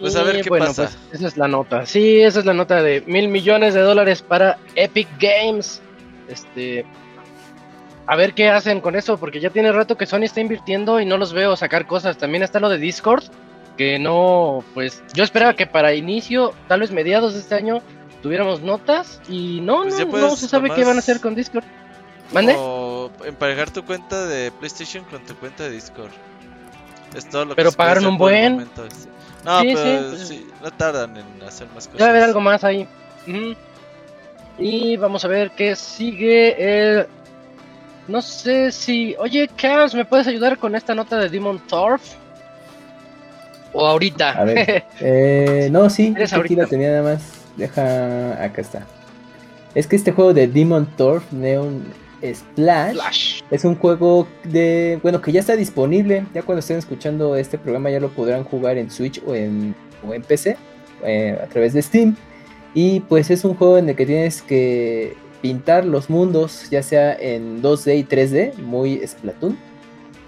Pues a ver Y qué bueno, pasa. pues, esa es la nota. Sí, esa es la nota de mil millones de dólares para Epic Games. Este. A ver qué hacen con eso, porque ya tiene rato que Sony está invirtiendo y no los veo sacar cosas. También está lo de Discord, que no, pues yo esperaba que para inicio, tal vez mediados de este año, tuviéramos notas y no, Pues no, no se sabe qué van a hacer con Discord. ¿Mande? O emparejar tu cuenta de PlayStation con tu cuenta de Discord. Es todo lo que Pero puede pagaron un buen. momento, No, Sí, pero sí, pues- sí, no tardan en hacer más cosas. Debe haber algo más ahí. Y vamos a ver qué sigue. eh, No sé si. Oye, Chaos, ¿me puedes ayudar con esta nota de Demon Torf? O ahorita. A ver. [LAUGHS] Eh, no, sí, ¿Eres aquí la tenía nada más. Deja. Acá está. Es que este juego de Demon Torf Neon Splash es un juego de. Bueno, que ya está disponible. Ya cuando estén escuchando este programa ya lo podrán jugar en Switch o en, o en PC eh, a través de Steam. Y pues es un juego en el que tienes que pintar los mundos, ya sea en 2D y 3D, muy Splatoon.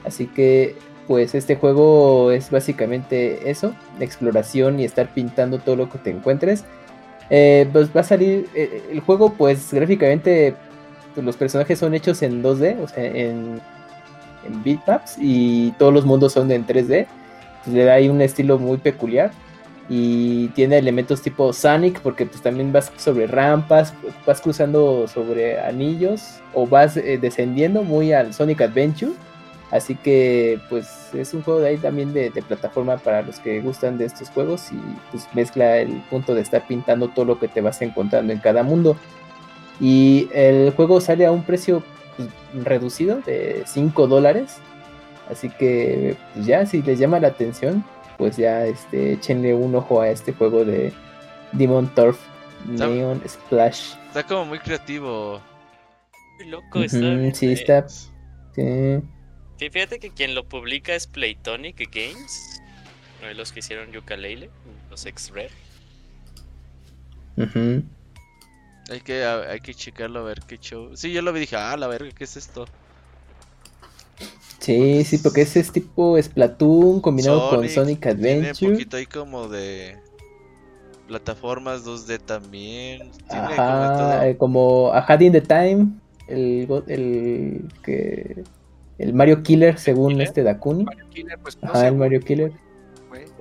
Así que pues este juego es básicamente eso, exploración y estar pintando todo lo que te encuentres. Eh, pues va a salir eh, el juego pues gráficamente los personajes son hechos en 2D, o sea, en, en bitmaps y todos los mundos son en 3D. Pues, le da ahí un estilo muy peculiar y tiene elementos tipo Sonic porque pues también vas sobre rampas, vas cruzando sobre anillos o vas eh, descendiendo muy al Sonic Adventure. Así que pues es un juego de ahí también de, de plataforma para los que gustan de estos juegos y pues mezcla el punto de estar pintando todo lo que te vas encontrando en cada mundo. Y el juego sale a un precio pues, reducido de 5 dólares. Así que pues ya si les llama la atención, pues ya este, échenle un ojo a este juego de Demon Turf. Neon Splash. Está como muy creativo. Muy loco está. Sí, está. sí. sí, fíjate que quien lo publica es Playtonic Games. uno de Los que hicieron Yooka-Laylee, los ex-Rare. Ujú. Hay que, hay que checarlo a ver qué show. Sí, yo lo vi y dije, ah, la verga, ¿qué es esto? Sí, sí, porque ese es tipo Splatoon combinado con Sonic Tiene un Adventure. poquito ahí como de plataformas 2D también. Tiene como Ajá, todo. eh, como A Had in the Time, el, el que el Mario Killer según ¿Killer? este Dakuni. Mario Killer, pues no Ajá, el Mario Killer.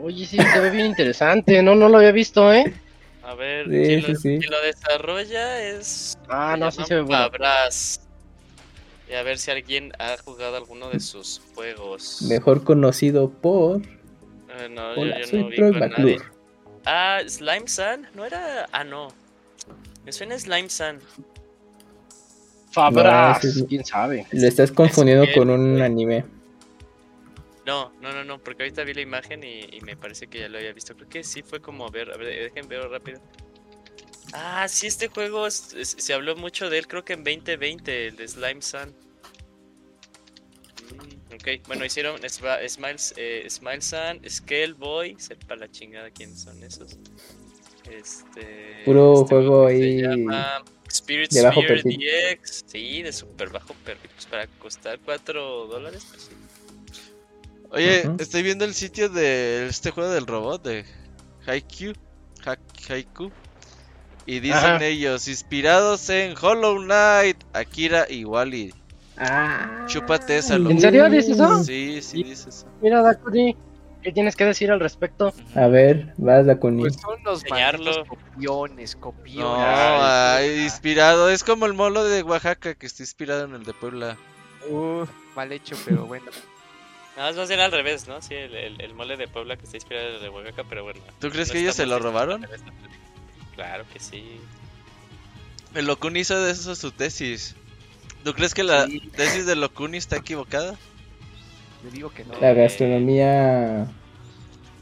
Oye, sí, se ve bien interesante. No, no lo había visto, ¿eh? [LAUGHS] A ver, Sí, ¿quién, sí, lo, sí. quién lo desarrolla es. Ah, no, sí se ve bueno. Y a ver si alguien ha jugado alguno de sus juegos. Mejor conocido por. Eh, no, Hola, yo, yo soy no vi Troy con nadie. McClure. Ah, Slime Sun, ¿no era? Ah, no. Me suena Slime Sun. Fabras, No, ese es- quién sabe. Lo estás confundiendo que- con un anime. No, no, no, no, porque ahorita vi la imagen y, y me parece que ya lo había visto. Creo que sí fue como a ver, a ver, dejen ver rápido. Ah, sí, este juego es- es- se habló mucho de él, creo que en 2020, el de Slime Sun. Mm, ok, bueno, hicieron Smiles, eh, Smile Sun, Scale Boy, sepa la chingada quiénes son esos. Este. Puro este juego se ahí llama Spirit de bajo Sphere perfil. DX. Sí, de super bajo perfil. Pues para costar 4 dólares, pues sí. Oye, estoy viendo el sitio de este juego del robot de Haikyuu. Ha- Haiku. Y dicen Ajá. ellos, inspirados en Hollow Knight, Akira y Wally. Ah, Chúpate esa, ¿En serio dices eso? Sí, sí, dice eso. Mira, Dakuni, ¿qué tienes que decir al respecto? A ver, vas Dakuni. Pues son los copiones, copiones. No, Ay, ay, inspirado. Es como el molo de Oaxaca que está inspirado en el de Puebla. Uh, mal hecho, pero bueno. Nada más va a ser al revés, ¿no? Sí, el, el, el mole de Puebla que está inspirado en el de Oaxaca, pero bueno. ¿Tú crees no que ellos se lo robaron? Claro que sí. El Locun hizo de eso su tesis. ¿Tú crees que la Sí. tesis de Locun está equivocada? Le digo que no. La gastronomía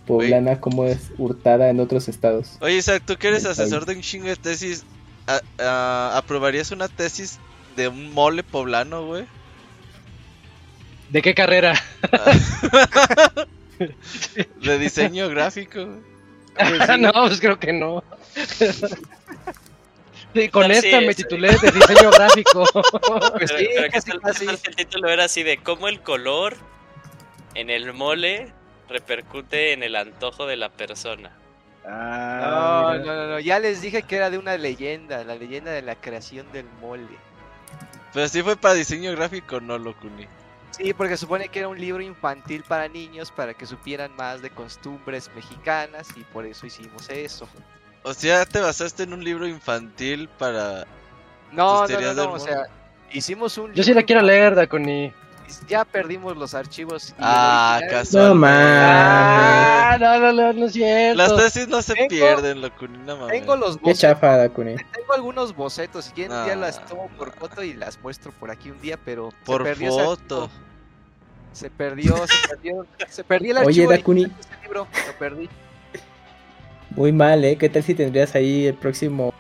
poblana, como es hurtada en otros estados. Oye, Isaac, tú que eres asesor país. de un chingo de tesis, ¿a- a- ¿aprobarías una tesis de un mole poblano, güey? ¿De qué carrera? [LAUGHS] De diseño gráfico, güey. [LAUGHS] no, pues creo que no. Sí, con No, sí, esta me titulé de diseño gráfico. Pues Pero, sí, pero ¿qué casi, casi. si el título era así de cómo el color en el mole repercute en el antojo de la persona. No, no, no, no, ya les dije que era de una leyenda, la leyenda de la creación del mole. Pero sí fue para diseño gráfico, no, Locuni. Sí, porque supone que era un libro infantil para niños para que supieran más de costumbres mexicanas y por eso hicimos eso. O sea, te basaste en un libro infantil para... No, Tus no, no, o sea, hicimos un Yo sí la quiero leer, Dakuni. Ya perdimos los archivos. Ah, casual. No mames. Ah, no, no, no, no es cierto. Las tesis no se Tengo- pierden, Locuni, no mames. Tengo los Qué bocetos, chafa, Dakuni. tengo algunos bocetos, si quieren un día Ah. las tomo por foto y las muestro por aquí un día, pero se Por foto. Se perdió, se perdió, se perdió el Oye, archivo Dakuni. ese libro, lo perdí. Muy mal, ¿eh? ¿Qué tal si tendrías ahí el próximo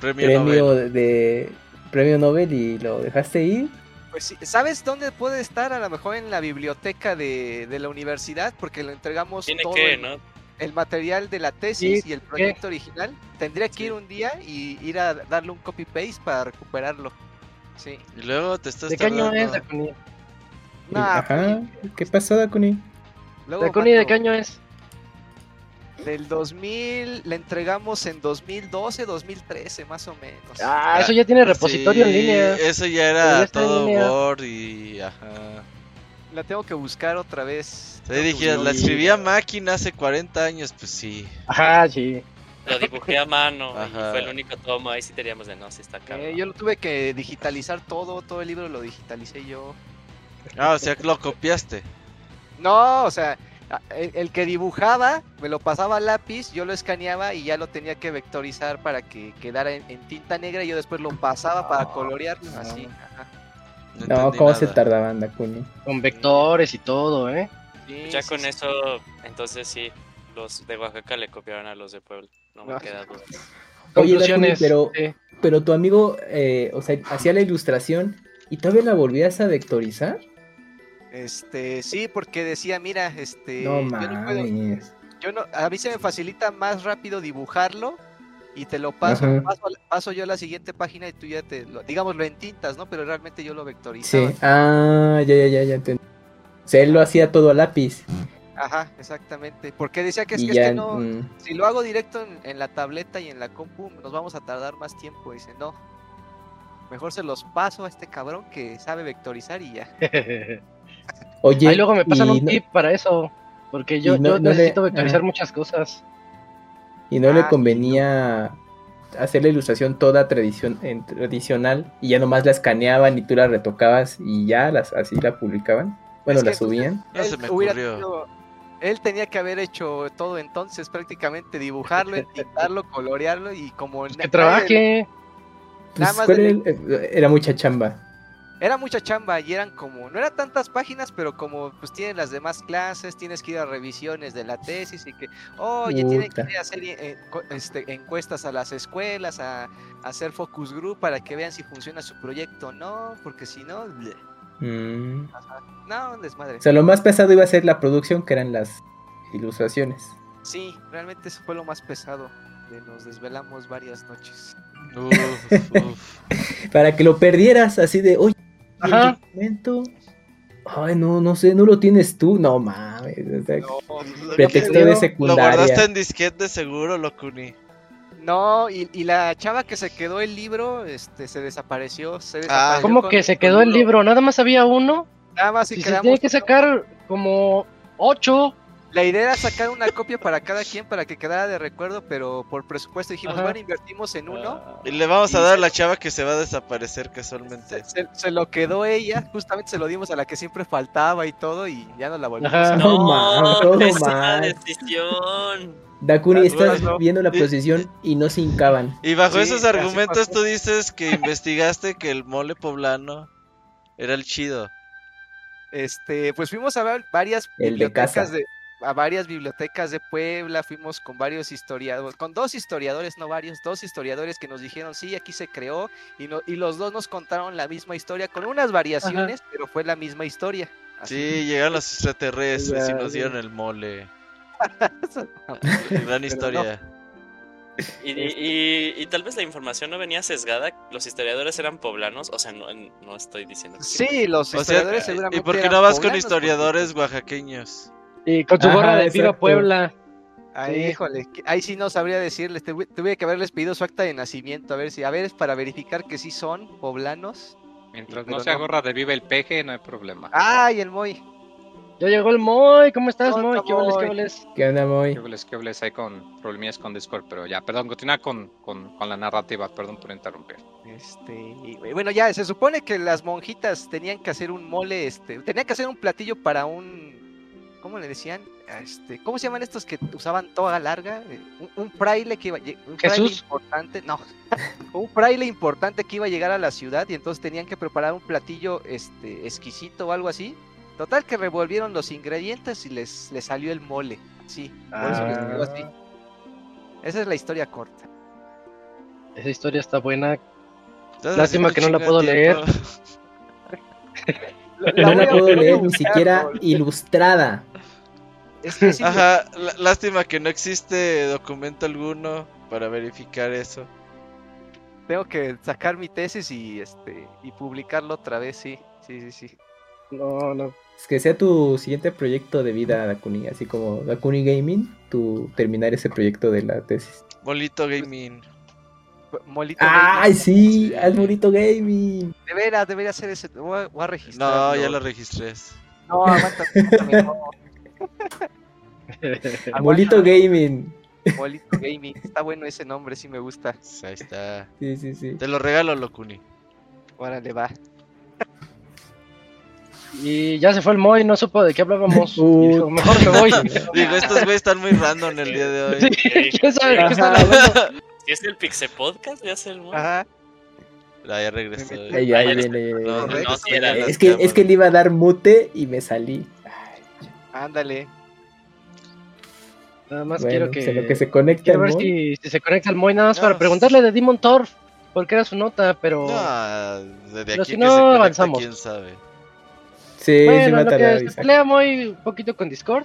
Premio, premio Nobel. de premio Nobel y lo dejaste ir? Pues sí, ¿sabes dónde puede estar? A lo mejor en la biblioteca de, de la universidad, porque lo entregamos Tiene todo que, el, ¿no? el material de la tesis Sí, y el proyecto original. Tendría que ir un día y ir a darle un copy paste para recuperarlo. Sí. Y luego te estás ¿De qué año es, Dakuni? Nah, Ajá. ¿Qué pasó, Dakuni? Dakuni, ¿de qué año es? Del 2000, le entregamos en 2012, 2013, más o menos. Ah, eso ya tiene repositorio en Sí, línea. Eso ya era ya todo. Word y... Ajá. La tengo que buscar otra vez. Dije, buscar- la escribí a máquina hace 40 años, pues sí. Ajá, sí. Lo dibujé a mano y fue el único tomo. Ahí sí teníamos de no, sí está. Eh, yo lo tuve que digitalizar todo, todo el libro lo digitalicé yo. Ah, o sea, que lo copiaste. No, o sea, el, el que dibujaba me lo pasaba a lápiz, yo lo escaneaba y ya lo tenía que vectorizar para que quedara en, en tinta negra y yo después lo pasaba para colorear. Así. ajá. No, No, entendí ¿cómo se tardaban, Dakuni? Con vectores y todo, ¿eh? Sí, Ya sí, con sí. eso, entonces sí, los de Oaxaca le copiaron a los de Puebla. No me Ah. queda duda. Oye. Dakuni, pero, sí. pero tu amigo, eh, o sea, hacía la ilustración y todavía la volvías a vectorizar. Este, sí, porque decía, mira, este, no yo no puedo- yo no, a mí se me facilita más rápido dibujarlo y te lo paso, paso, paso yo a la siguiente página y tú ya te, lo, digamos, lo entintas, ¿no? Pero realmente yo lo Sí. vectorizaba. Ah, ya, ya, ya, ya entendí. O sea, él lo hacía todo a lápiz. Ajá, exactamente. Porque decía que es que, es ya, que no, mm, si lo hago directo en, en la tableta y en la compu, nos vamos a tardar más tiempo. Dice, no. Mejor se los paso a este cabrón que sabe vectorizar y ya. [LAUGHS] Oye, Ahí luego me pasan y un no- tip para eso. Porque yo, no- yo no le- necesito vectorizar ajá. muchas cosas. Y no le Ah, sí, convenía hacer la ilustración toda tradicion- en- tradicional y ya nomás la escaneaban y tú la retocabas y ya las así la publicaban. Bueno, Es la subían. No se Él me ocurrió. tenido- él tenía que haber hecho todo entonces, prácticamente dibujarlo, entintarlo, colorearlo y como Pues que trabaje. nada Pues, más ¿cuál de- era, era mucha chamba. Era mucha chamba y eran como, no eran tantas páginas, pero como pues tienen las demás clases, tienes que ir a revisiones de la tesis y que, oye, tienen que ir a hacer eh, este, encuestas a las escuelas, a, a hacer focus group para que vean si funciona su proyecto o no, porque si no, Mm. no, desmadre. O sea, lo más pesado iba a ser la producción, que eran las ilustraciones. Sí, realmente eso fue lo más pesado. de Nos desvelamos varias noches. Uf, uf. [LAUGHS] Para que lo perdieras así de, oye, ¿y el Ajá. documento? Ay, no, no sé, no lo tienes tú. No mames. o sea, pretexto Lo de ¿Lo secundaria. guardaste en disquete de seguro, Locuni? No, y, y la chava que se quedó el libro, este, se desapareció. Se Ah, desapareció ¿Cómo con- que se quedó el libro? Nada más había uno. Nada más y Si se quedamos tiene que sacar como ocho. La idea era sacar una copia para cada quien para que quedara de recuerdo, pero por presupuesto dijimos, Ajá. bueno, invertimos en uno. Ah, Y le vamos a dar a la chava que se va a desaparecer casualmente. Se, se- se lo quedó ella, justamente se lo dimos a la que siempre faltaba y todo, y ya nos la volvimos Ajá. a No, mames, todo mal. decisión. Dakuni, estás no. viendo la posición y no se hincaban. Y bajo Sí, esos argumentos tú dices que investigaste que el mole poblano era el chido. Este, pues fuimos a ver varias El de casa. de, a varias bibliotecas de Puebla, fuimos con varios historiadores, con dos historiadores, no varios, dos historiadores que nos dijeron, sí, aquí se creó, y, no, y los dos nos contaron la misma historia, con unas variaciones, pero fue la misma historia. Así. Sí, llegaron los extraterrestres y nos dieron el mole. [LAUGHS] Gran historia. Y, y- y- y tal vez la información no venía sesgada. Los historiadores eran poblanos. O sea, no, no estoy diciendo que sí. Sí, los O sea, historiadores ¿y seguramente por qué no vas con historiadores oaxaqueños? Y con su Ajá, gorra de Viva. Puebla. Ay, Sí. híjole, ahí sí no sabría decirles, tuve, tuve que haberles pedido su acta de nacimiento, a ver si, a ver, para verificar que sí son poblanos. Mientras no sea no. gorra de Viva el Peje, no hay problema. Ay, el Moy. Ya llegó el Moy. ¿Cómo estás, Moy? ¿Qué oles, qué Moy. oles? ¿Qué onda, Moy? ¿Qué hables, qué hables ahí con problemillas con Discord? Pero ya, perdón, continúa con, con, con la narrativa, perdón por interrumpir. Este, y, bueno, ya se supone que las monjitas tenían que hacer un mole, este, tenían que hacer un platillo para un, ¿cómo le decían? Este, ¿cómo se llaman estos que usaban toga larga? Eh, Un, un fraile que iba, un fraile Jesús. importante, no, [LAUGHS] un fraile importante que iba a llegar a la ciudad y entonces tenían que preparar un platillo, este, exquisito o algo así. Total que revolvieron los ingredientes y les, les salió el mole, sí, por eso les quedó así. Ah, Esa es la historia corta. Esa historia está buena. Lástima que no la puedo. [LAUGHS] La [LAUGHS] no la puedo leer ni siquiera ilustrada. Es que sí, Ajá, lá- lástima que no existe documento alguno para verificar eso. Tengo que sacar mi tesis y este y publicarlo otra vez, sí. Sí, sí, sí. No, no. Es que sea tu siguiente proyecto de vida, Dakuni. Así como Dakuni Gaming, tu terminar ese proyecto de la tesis. Molito Gaming. Molito ¡Ay, Gaming. sí! ¡Al bonito gaming! De veras, debería hacer ese. Voy a, voy a No, ya lo registré. No, aguanta, no. [LAUGHS] [LAUGHS] Molito gaming. Molito Gaming. Está bueno ese nombre, sí me gusta. Pues Ahí está. Sí, sí, sí. Te lo regalo, Locuni. Órale, va. Y ya se fue el Moy, no supo de qué hablábamos. Y dijo, mejor me voy. [LAUGHS] Digo, estos güeyes están muy random el día de hoy. Sí, ¿Quién sabe de qué están Ajá. hablando? Si es el Pixel Podcast, ya se el mono. Ajá. Ah, ya regresó. No, no, sí las Es que, es que le iba a dar mute y me salí. Ándale. Nada más Bueno, quiero pues que. lo que se el ver si, si se conecta el Moy, nada más No, para sí. preguntarle de Demon Torf. Porque era su nota, pero. No, desde Pero aquí si que no, se conecta, avanzamos. quién sabe. Sí, sí bueno, me ha lo que se pelea muy un poquito con Discord.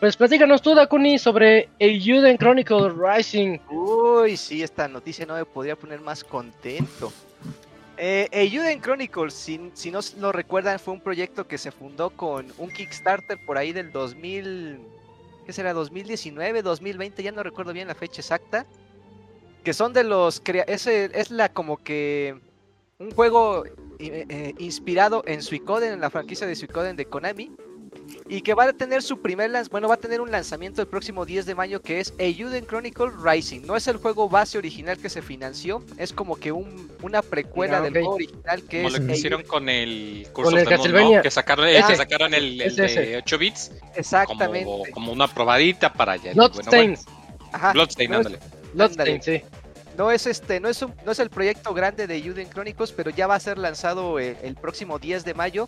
Pues platícanos tú, Dakuni, sobre Eiyuden Chronicle Rising. Uy, sí, esta noticia no me podría poner más contento. Eh, Eiyuden Chronicles, si, no lo recuerdan, fue un proyecto que se fundó con un Kickstarter por ahí del 2000, ¿qué será? 2019, 2020, ya no recuerdo bien la fecha exacta. Que son de los, ese es la como que un juego eh, eh, inspirado en Suicoden, en la franquicia de Suicoden de Konami. Y que va a tener su primer lanz- bueno, va a tener un lanzamiento el próximo 10 de mayo que es Eiyuden Chronicle Rising. No es el juego base original que se financió, es como que un, una precuela Ah, del juego original que Como es lo que hicieron con el Curse Con el of the Moon, ¿no? Castlevania. Que sacaron, que Ese. sacaron el, el de ese. 8 bits Exactamente. como, como una probadita para allá. Bueno, Bloodstains. Ajá. Bloodstain, No es- ándale. Bloodstains, sí. No es este, no es un- no es el proyecto grande de Eiyuden Chronicles, pero ya va a ser lanzado eh, el próximo 10 de mayo.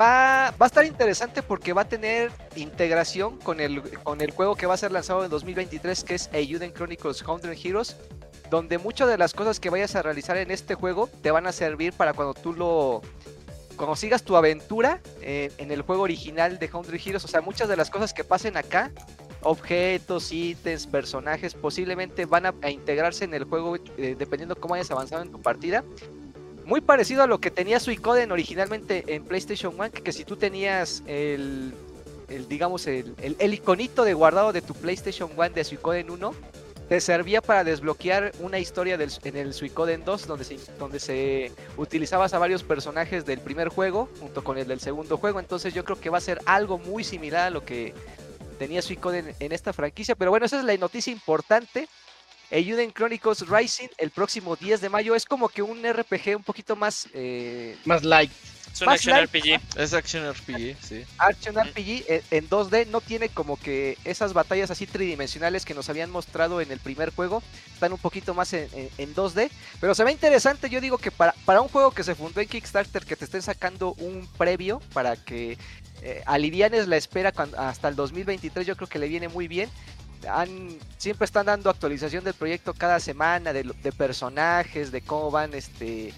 Va, va a estar interesante porque va a tener integración con el, con el juego que va a ser lanzado en 2023, que es Eiyuden Chronicles 100 Heroes, donde muchas de las cosas que vayas a realizar en este juego te van a servir para cuando tú lo cuando sigas tu aventura eh, en el juego original de 100 Heroes, o sea, muchas de las cosas que pasen acá objetos, ítems, personajes posiblemente van a, integrarse en el juego eh, dependiendo cómo hayas avanzado en tu partida. Muy parecido a lo que tenía Suicoden originalmente en PlayStation 1, que, si tú tenías el, digamos, el, el, iconito de guardado de tu PlayStation 1 de Suicoden 1, te servía para desbloquear una historia en el Suicoden 2, donde donde se utilizabas a varios personajes del primer juego junto con el del segundo juego. Entonces yo creo que va a ser algo muy similar a lo que tenía Suicoden en, en esta franquicia. Pero bueno, esa es la noticia importante. Eiyuden Chronicles Rising el próximo 10 de mayo es como que un RPG un poquito más eh, Más light. Es un Más action light, RPG. Es Action RPG, sí. Action RPG en, en 2D no tiene como que esas batallas así tridimensionales que nos habían mostrado en el primer juego. Están un poquito más en, en- en 2D. Pero se ve interesante. Yo digo que para, para un juego que se fundó en Kickstarter, que te estén sacando un previo para que eh, alivianes la espera hasta el 2023, yo creo que le viene muy bien. Han, siempre están dando actualización del proyecto cada semana, de, de personajes, de cómo van este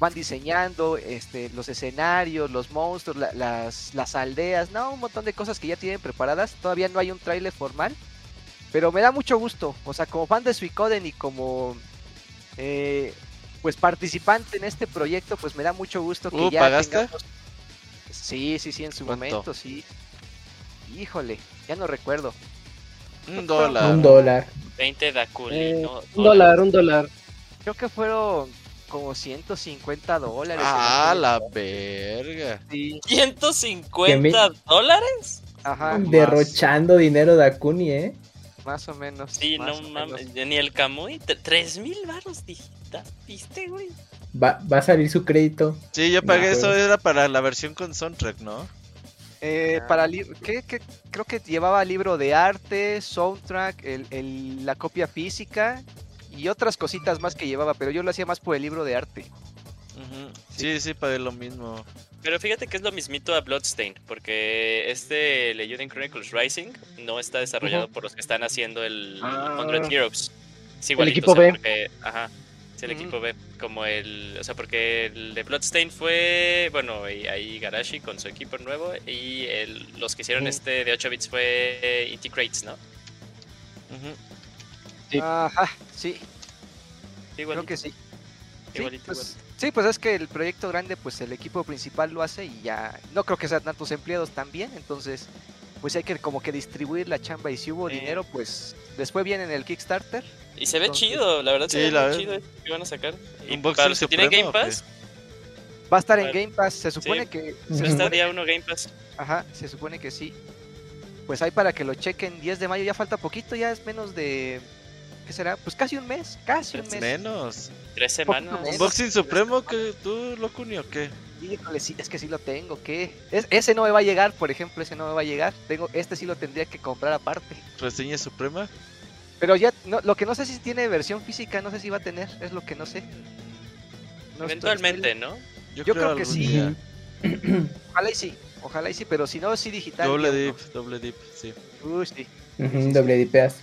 van diseñando este, los escenarios, los monstruos, la- las, las aldeas, no, un montón de cosas que ya tienen preparadas. Todavía no hay un tráiler formal, pero me da mucho gusto. O sea, como fan de Suicoden y como eh, pues participante en este proyecto, pues me da mucho gusto que Uh, ya ¿pagaste? tengamos- Sí, sí, sí, en su ¿Cuánto? momento, sí. Híjole, ya no recuerdo. Un dólar. Un dólar. 20 Dakuli. Eh, no, un dólar, un dólar. Creo que fueron como 150 dólares. Ah, la verga. Sí, ¿150 dólares? ajá, Derrochando dinero de Akuni, ¿eh? más o menos. Sí, no mames. Ni el Kamui. 3000 baros digital. ¿Viste, güey? Va, va a salir su crédito. Sí, yo pagué eso, era para la versión con soundtrack, ¿no? Eh, para li- ¿qué, qué? creo que llevaba libro de arte, soundtrack, el, el- la copia física y otras cositas más que llevaba, pero yo lo hacía más por el libro de arte. Ujú. Sí, sí, pagué lo mismo. Pero fíjate que es lo mismito a Bloodstain, porque este Legion Chronicles Rising no está desarrollado por los que están haciendo el Ah. 100 Heroes. Es igualito, equipo o sea, B. porque- ajá, es el equipo B. Como el, o sea, porque el de Bloodstain fue, bueno, y ahí Garashi con su equipo nuevo, y el- los que hicieron este de 8 bits fue E.T. Crates, ¿no? Sí. Ajá, sí, Igualito, creo que sí. Sí, igualito, pues, igualito. sí, pues es que el proyecto grande, pues el equipo principal lo hace y ya no creo que sean tantos empleados también, entonces pues hay que como que distribuir la chamba y si hubo Sí. dinero, pues les fue bien en el Kickstarter. Y se ve entonces- chido, la verdad se Sí, ve la muy verdad. chido que van a sacar. Y ¿Unboxing para los que tienen Game? Pass, Va a estar en. Game Pass, se supone Sí. que... Se está supone día 1 Game Pass. Ajá, se supone que sí. Pues hay para que lo chequen 10 de mayo, ya falta poquito, ya es menos de... ¿Qué será? Pues casi un mes, casi un mes. Menos. Tres semanas. ¿Unboxing Supremo que tú, Locuni, o qué? Híjole, sí, es que sí lo tengo, ¿qué? Es- ese no me va a llegar, por ejemplo, ese no me va a llegar. Tengo, este sí lo tendría que comprar aparte. ¿Reseña Suprema? Pero ya, no, lo que no sé si tiene versión física, no sé si va a tener, es lo que no sé. No estoy- Eventualmente, ¿no? Yo creo que sí. día. Ojalá y sí, ojalá y sí, pero si no, sí digital. Doble dip, doble dip, sí. Uy, sí, Ujú, doble dipeas.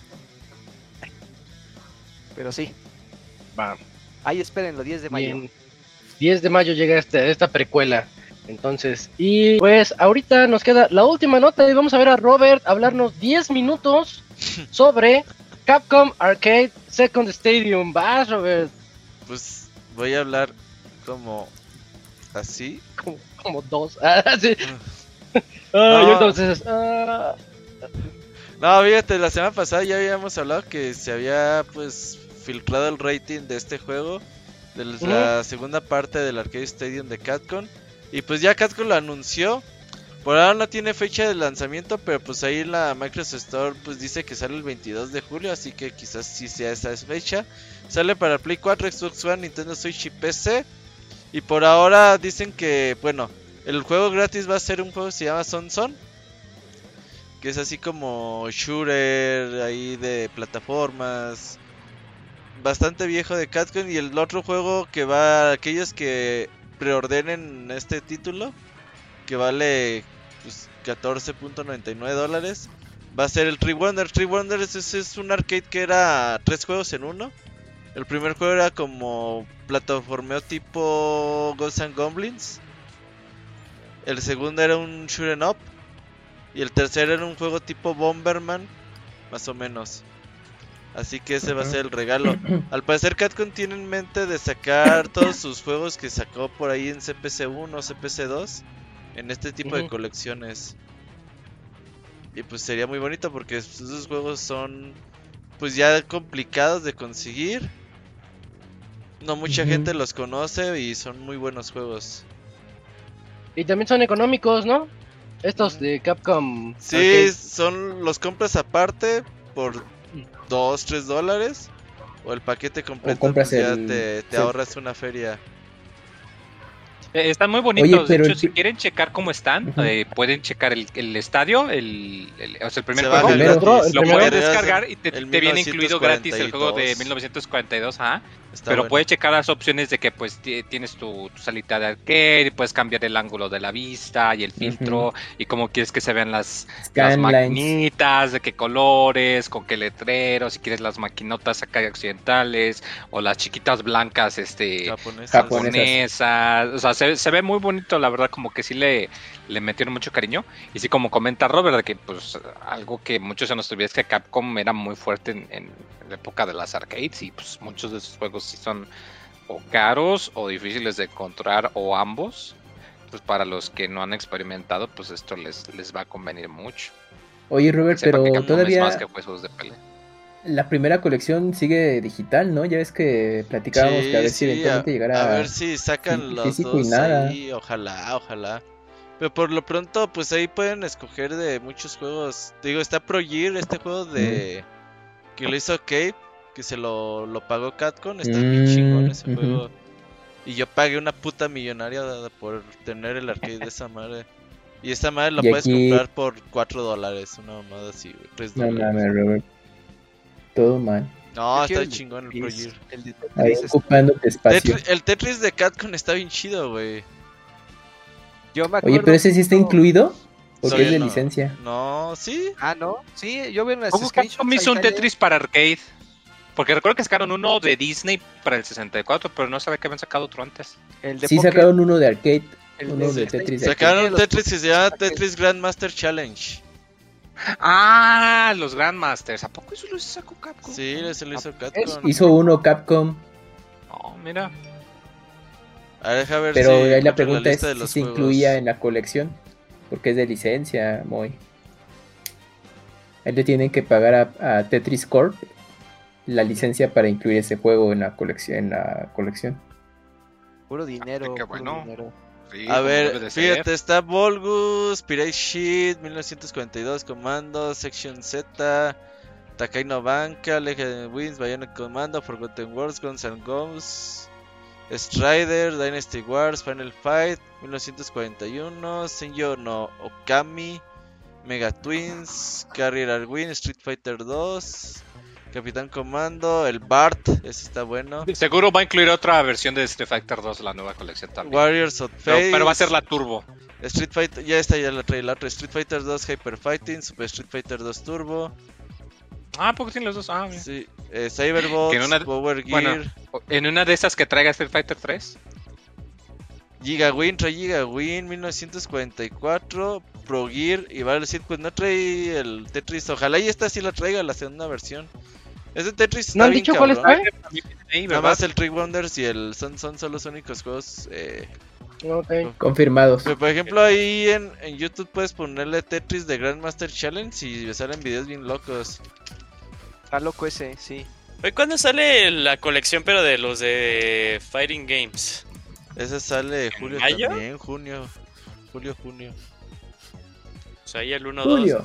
pero sí. Va. Ahí espérenlo, 10 de mayo. Bien. 10 de mayo llega este, esta precuela. Entonces, y pues ahorita nos queda la última nota y vamos a ver a Robert hablarnos 10 minutos [LAUGHS] sobre Capcom Arcade Second Stadium. Vas, Robert. Pues voy a hablar como así. Como, como dos. [LAUGHS] Ah, sí. [LAUGHS] Ah, No. entonces. ah, No, fíjate, la semana pasada ya habíamos hablado que se había pues filtrado el rating de este juego, de la segunda parte del Arcade Stadium de Capcom. Y pues ya Capcom lo anunció. Por ahora no tiene fecha de lanzamiento, pero pues ahí la Microsoft Store pues dice que sale el 22 de julio, así que quizás sí sea esa fecha. Sale para Play 4, Xbox One, Nintendo Switch y PC. Y por ahora dicen que, bueno, el juego gratis va a ser un juego que se llama Son Son que es así como shooter ahí de plataformas bastante viejo de Capcom y el otro juego que va aquellos que preordenen este título que vale pues, 14.99 dólares va a ser el Tree Wonder Tree Wonders es, es un arcade que era tres juegos en uno. El primer juego era como plataformeo tipo Ghosts Goblins. El segundo era un shoot 'em up. Y el tercero era un juego tipo Bomberman, más o menos. Así que ese va a ser el regalo. Al parecer Capcom tiene en mente de sacar [COUGHS] todos sus juegos que sacó por ahí en CPC1 o CPC2 en este tipo de colecciones. Y pues sería muy bonito porque esos juegos son pues ya complicados de conseguir. No mucha gente los conoce y son muy buenos juegos. Y también son económicos, ¿no? Estos de Capcom. Sí, son los compras aparte por 2, 3 dólares. O el paquete completo, compras pues ya el te, te ahorras una feria. Eh, Están muy bonitos. Oye, pero de el hecho, si quieren checar cómo están, eh, pueden checar el, el estadio, el, el- o sea, el primer Se juego. gratis. Lo primero. pueden descargar y te, viene incluido gratis el juego de 1942. 1942, ajá. Está Pero bueno. puedes checar las opciones de que pues ti- tienes tu, tu salita de arcade, puedes cambiar el ángulo de la vista y el filtro y cómo quieres que se vean las, las maquinitas, de qué colores, con qué letreros, si quieres las maquinotas acá occidentales o las chiquitas blancas este Japonesas. O sea, se, se ve muy bonito, la verdad, como que sí le, le metieron mucho cariño. Y sí, como comenta Robert, que pues algo que muchos se nos olvida es que Capcom era muy fuerte en, en la época de las arcades y pues muchos de esos juegos sí son o caros o difíciles de encontrar o ambos. Pues para los que no han experimentado, pues esto les, les va a convenir mucho. Oye, Robert, pero todavía más que juegos de pelea. la primera colección sigue digital, ¿no? Ya ves que platicábamos Sí, que a ver si eventualmente a, llegara a ver si sacan los dos nada. ahí. Ojalá, ojalá. Pero por lo pronto, pues ahí pueden escoger de muchos juegos. Te digo, está Pro Gear, este juego de. que lo hizo Cape, que se lo, lo pagó Capcom. Está bien Mm, chingón ese juego. Y yo pagué una puta millonaria por tener el arcade de esa madre. Y esta madre la Y puedes aquí- comprar por 4 dólares, una mamada así, güey. 3 No dólares. mames, Robert. Todo mal. No, está el chingón el Pro Tetris, Gear. el de Ahí ocupándote espacio. El Tetris de Capcom está bien chido, güey. Yo me Oye, acuerdo pero ese sí está mucho- incluido. Porque es de no. licencia. No, sí. Ah, ¿no? Sí, yo vi unas ¿Cómo hizo un. Tetris para arcade? Porque recuerdo que sacaron uno de Disney para el 64, pero no sabía que habían sacado otro antes. El de Sí Pokémon, sacaron uno de arcade. el uno de. Tetris Sacaron un Tetris que se llama. Tetris Grandmaster Challenge. Ah, los Grandmasters. ¿A poco eso lo sacó Capcom? Sí, ese lo hizo Es- Capcom. Hizo uno Capcom. No, mira. A ver, deja ver Pero si ahí la pregunta es si se juegos. incluía en la colección. Porque es de licencia, muy. Ahí le tienen que pagar a, a Tetris Corp la licencia para incluir ese juego en la colección. En la colección. Puro dinero. qué puro bueno. dinero. Sí, A ver, fíjate, está Volgus, Pirate Sheet, 1942, Commando, Section Z, Takai no Banca, Legend Wins, Bionic Commando, Forgotten Wars, Guns and Ghosts, Strider, Dynasty Wars, Final Fight, 1941, Senyo no Okami, Mega Twins, Carrier Arwin, Street Fighter 2, Capitán Comando, el Bart, ese está bueno. Seguro va a incluir otra versión de Street Fighter 2, la nueva colección también. Warriors of Fate. pero va a ser la Turbo. Street Fighter, ya está, ya la trae la otra. Street Fighter 2 Hyper Fighting, Super Street Fighter 2 Turbo, Ah, porque tienen los dos. Ah, mira. sí, eh, Cyberbots, Que en una- Power Gear, bueno. En una de esas que traiga Street Fighter 3. Giga Win, trae Giga Win 1944, Pro Gear y a decir, pues no trae el Tetris, ojalá y esta sí la traiga la segunda versión. Ese Tetris está ¿No han bien dicho cuál? Sí, Nada más el Trick Wonders y el Sun Sun son los únicos juegos. Eh... Confirmados. Pero por ejemplo, ahí en, en YouTube puedes ponerle Tetris de Grandmaster Challenge y salen videos bien locos. Está loco ese, sí. ¿Cuándo sale la colección, pero de los de Fighting Games? Ese sale julio mayo? también, junio. Julio, junio. O sea, ahí el 1-2.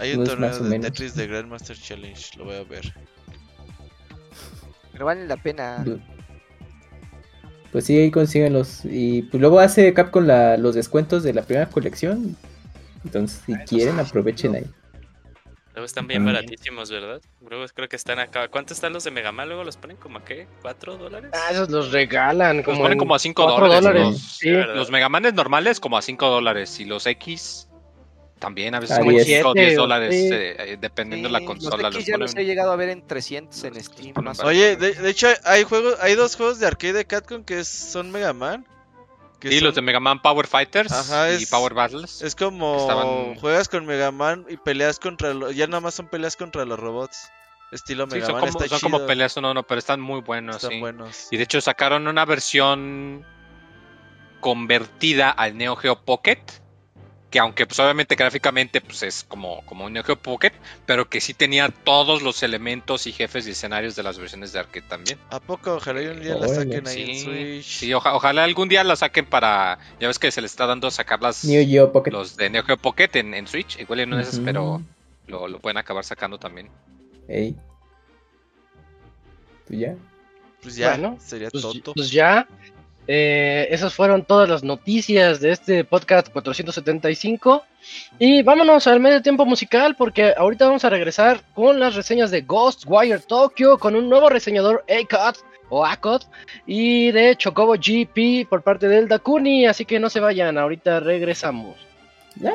Hay un Pues, torneo de menos. Tetris de Grandmaster Challenge, lo voy a ver. Pero vale la pena. Pues sí, ahí consiguen los. Y pues luego hace Capcom la, los descuentos de la primera colección. Entonces, si quieren, aprovechen ahí. Luego están bien baratísimos, ¿verdad? Luego creo que están acá. ¿Cuánto están los de Mega Man? Luego los ponen como a qué? ¿4 dólares? Ah, esos los regalan. Los Como ponen en como a 5 cuatro dólares. dólares. Los, Sí. los Megamanes normales como a 5 dólares. Y los X también a veces como 10. 5 o 10 Siete, dólares. sí. eh, eh, dependiendo de la consola. Los los ya los ponen- he llegado a ver en 300 en Steam. Más o baratos. Oye, de, de hecho hay juegos, hay dos juegos de arcade de Capcom que es- son Mega Man. que Sí, son- los de Mega Man Power Fighters Ajá, y es- Power Battles. Es como Estaban- juegas con Mega Man y peleas contra los, ya nada más son peleas contra los robots. Estilo Sí, Mega son, Man como, está son chido. como peleas uno a uno, pero están muy buenos. Están sí. buenos. Y de hecho sacaron una versión convertida al Neo Geo Pocket. Que aunque pues obviamente gráficamente pues es como, como un Neo Geo Pocket, pero que sí tenía todos los elementos y jefes y escenarios de las versiones de arcade también. ¿A poco? Ojalá y un día la saquen ahí en Switch. sí oja- ojalá algún día la saquen para... Ya ves que se le está dando a sacar las, Neo Geo Pocket. los de Neo Geo Pocket en, en Switch. Igual en una de esas, Ujú. pero lo, lo pueden acabar sacando también. Ey. Pues ya. Pues ya, Bueno, sería Pues, tonto. pues ya. Eh, esas fueron todas las noticias de este podcast 475. Y vámonos al medio tiempo musical porque ahorita vamos a regresar con las reseñas de Ghostwire Tokyo con un nuevo reseñador ACOT o ACOT y de Chocobo GP por parte del Dakuni. Así que no se vayan, ahorita regresamos. Ya.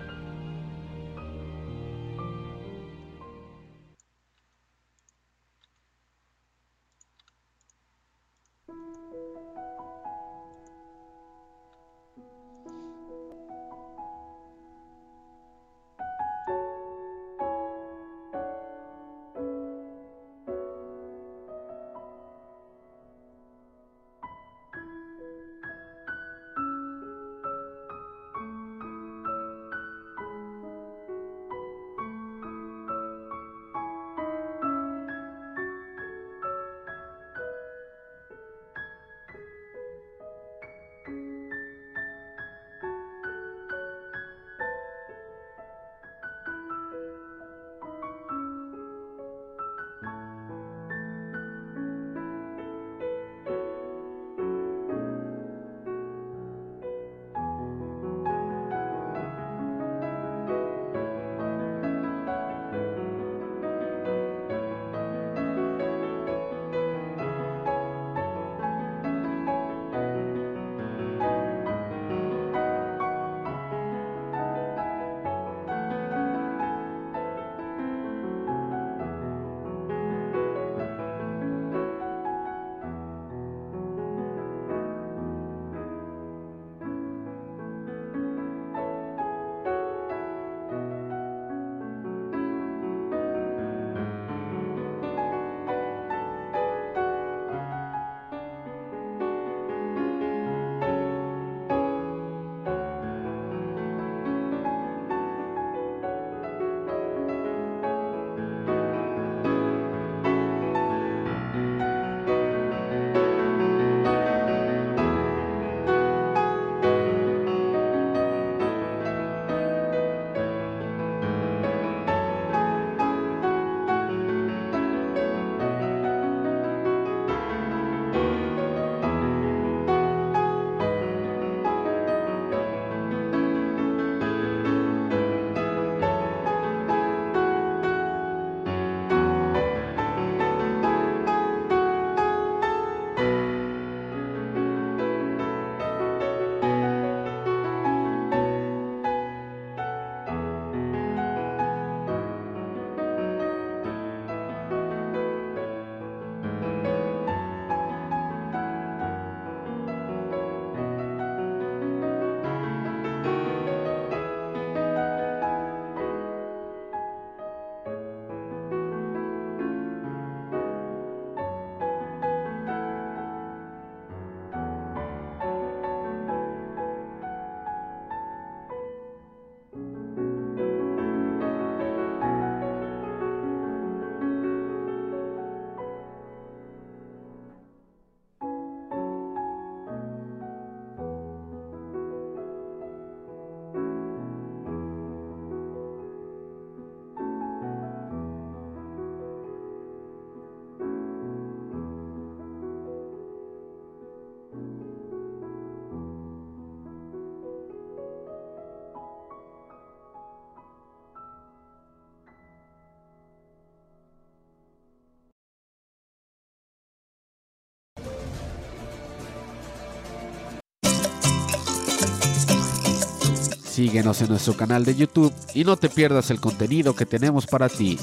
Síguenos en nuestro canal de YouTube y no te pierdas el contenido que tenemos para ti.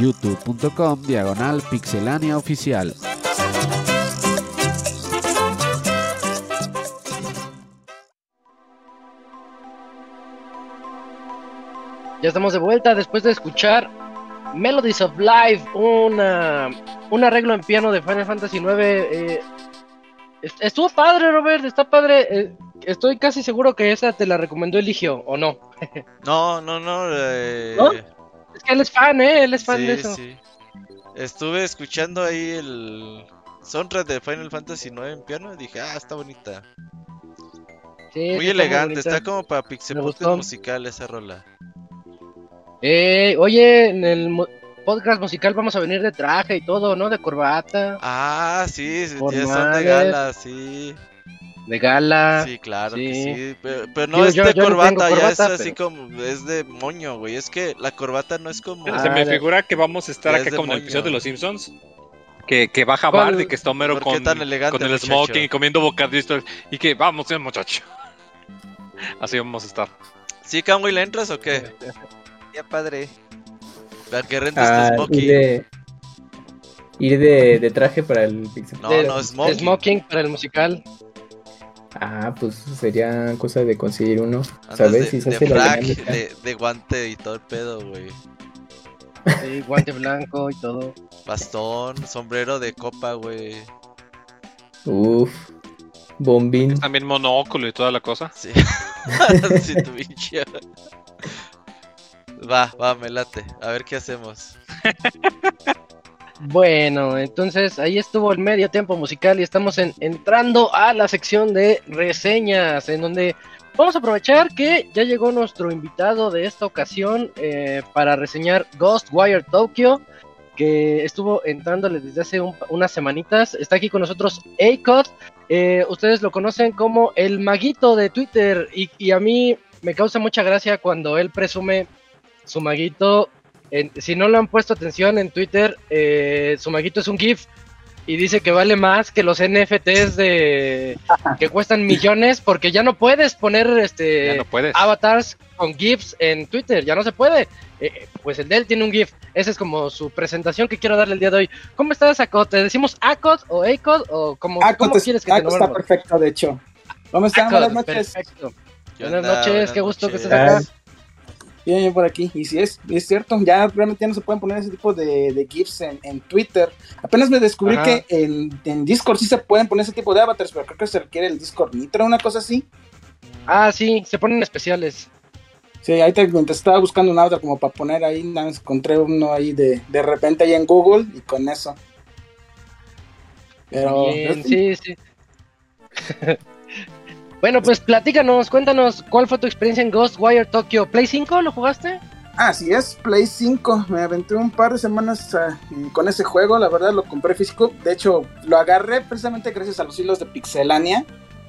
youtube.com diagonal pixelania oficial. Ya estamos de vuelta después de escuchar Melodies of Life, una, un arreglo en piano de Final Fantasy IX. eh, est- estuvo padre, Robert, está padre. eh, estoy casi seguro que esa te la recomendó Eligio, ¿o no? No, no, no. eh, ¿No? Es que él es fan, ¿eh? Él es fan de eso. sí. Estuve escuchando ahí el soundtrack de Final Fantasy 9 en piano y dije, ah, está bonita. Sí, Muy elegante, bonita. está como para Pixel musical esa rola. Eh, oye, en el podcast musical vamos a venir de traje y todo, ¿no? De corbata, Ah, sí, sí, son de gala, sí. De gala. Sí, claro que Ah, sí. sí. Pero, pero no Digo, es yo- de yo no corbata, ya corbata, es así pero- como, es de moño, güey. Es que la corbata no es como... Ah, Se me de- figura que vamos a estar es acá de como en el episodio de los Simpsons. Que, que baja. Bart y que está Homero ¿Por qué con, tan elegante, con el muchacho? smoking y comiendo bocadillos. Y que vamos, eh, muchacho. [LAUGHS] Así vamos a estar. ¿Sí, Kamui, le entras o qué? [LAUGHS] Ya padre. Para que rentes Ah, tu ir smoking. de, ir de, de traje para el Pixel. No, de- no, smoking. smoking para el musical. Ah, pues sería cosa de conseguir uno. Andas ¿Sabes? de, Si se de hace la frac, dinámica. de, de guante y todo el pedo, güey. Sí, guante blanco y todo. Bastón, sombrero de copa, güey. Uf. Bombín. También monóculo y toda la cosa. Sí. [LAUGHS] sí, tu pinche. Va, va, me late. A ver qué hacemos. [LAUGHS] Bueno, entonces ahí estuvo el medio tiempo musical y estamos en- entrando a la sección de reseñas, en donde vamos a aprovechar que ya llegó nuestro invitado de esta ocasión eh, para reseñar Ghostwire Tokyo, que estuvo entrándole desde hace un- unas semanitas. Está aquí con nosotros Acot. Eh, ustedes lo conocen como el maguito de Twitter y, y a mí me causa mucha gracia cuando él presume su maguito en- si no lo han puesto atención en Twitter, eh, su maguito es un GIF y dice que vale más que los NFTs de que cuestan millones porque ya no puedes poner este no puedes. avatars con GIFs en Twitter, ya no se puede. Eh, pues el de él tiene un GIF. Esa es como su presentación que quiero darle el día de hoy. ¿Cómo estás, Acot? ¿Te decimos Acot o Acot o como te- quieres que te Aco está perfecto, de hecho. ¿Cómo están? Acot, Buenas noches. perfecto. ¿Qué Buenas onda? noches, Buenas qué gusto que estés acá. Bien, bien por aquí. Y si es, es cierto, ya realmente ya no se pueden poner ese tipo de, de GIFs en, en Twitter. Apenas me descubrí Ajá. que en, en Discord sí se pueden poner ese tipo de avatars, pero creo que se requiere el Discord Nitro, una cosa así. Ah, sí, se ponen especiales. Sí, ahí te, estaba buscando un avatar como para poner ahí, nada encontré uno ahí de, de repente ahí en Google y con eso. Pero Bien, sí, sí. [LAUGHS] bueno, pues platícanos, cuéntanos, ¿cuál fue tu experiencia en Ghostwire Tokyo? ¿Play 5 lo jugaste? Así es, Play 5. Me aventé un par de semanas ah, con ese juego. La verdad lo compré físico. De hecho, lo agarré precisamente gracias a los hilos de Pixelania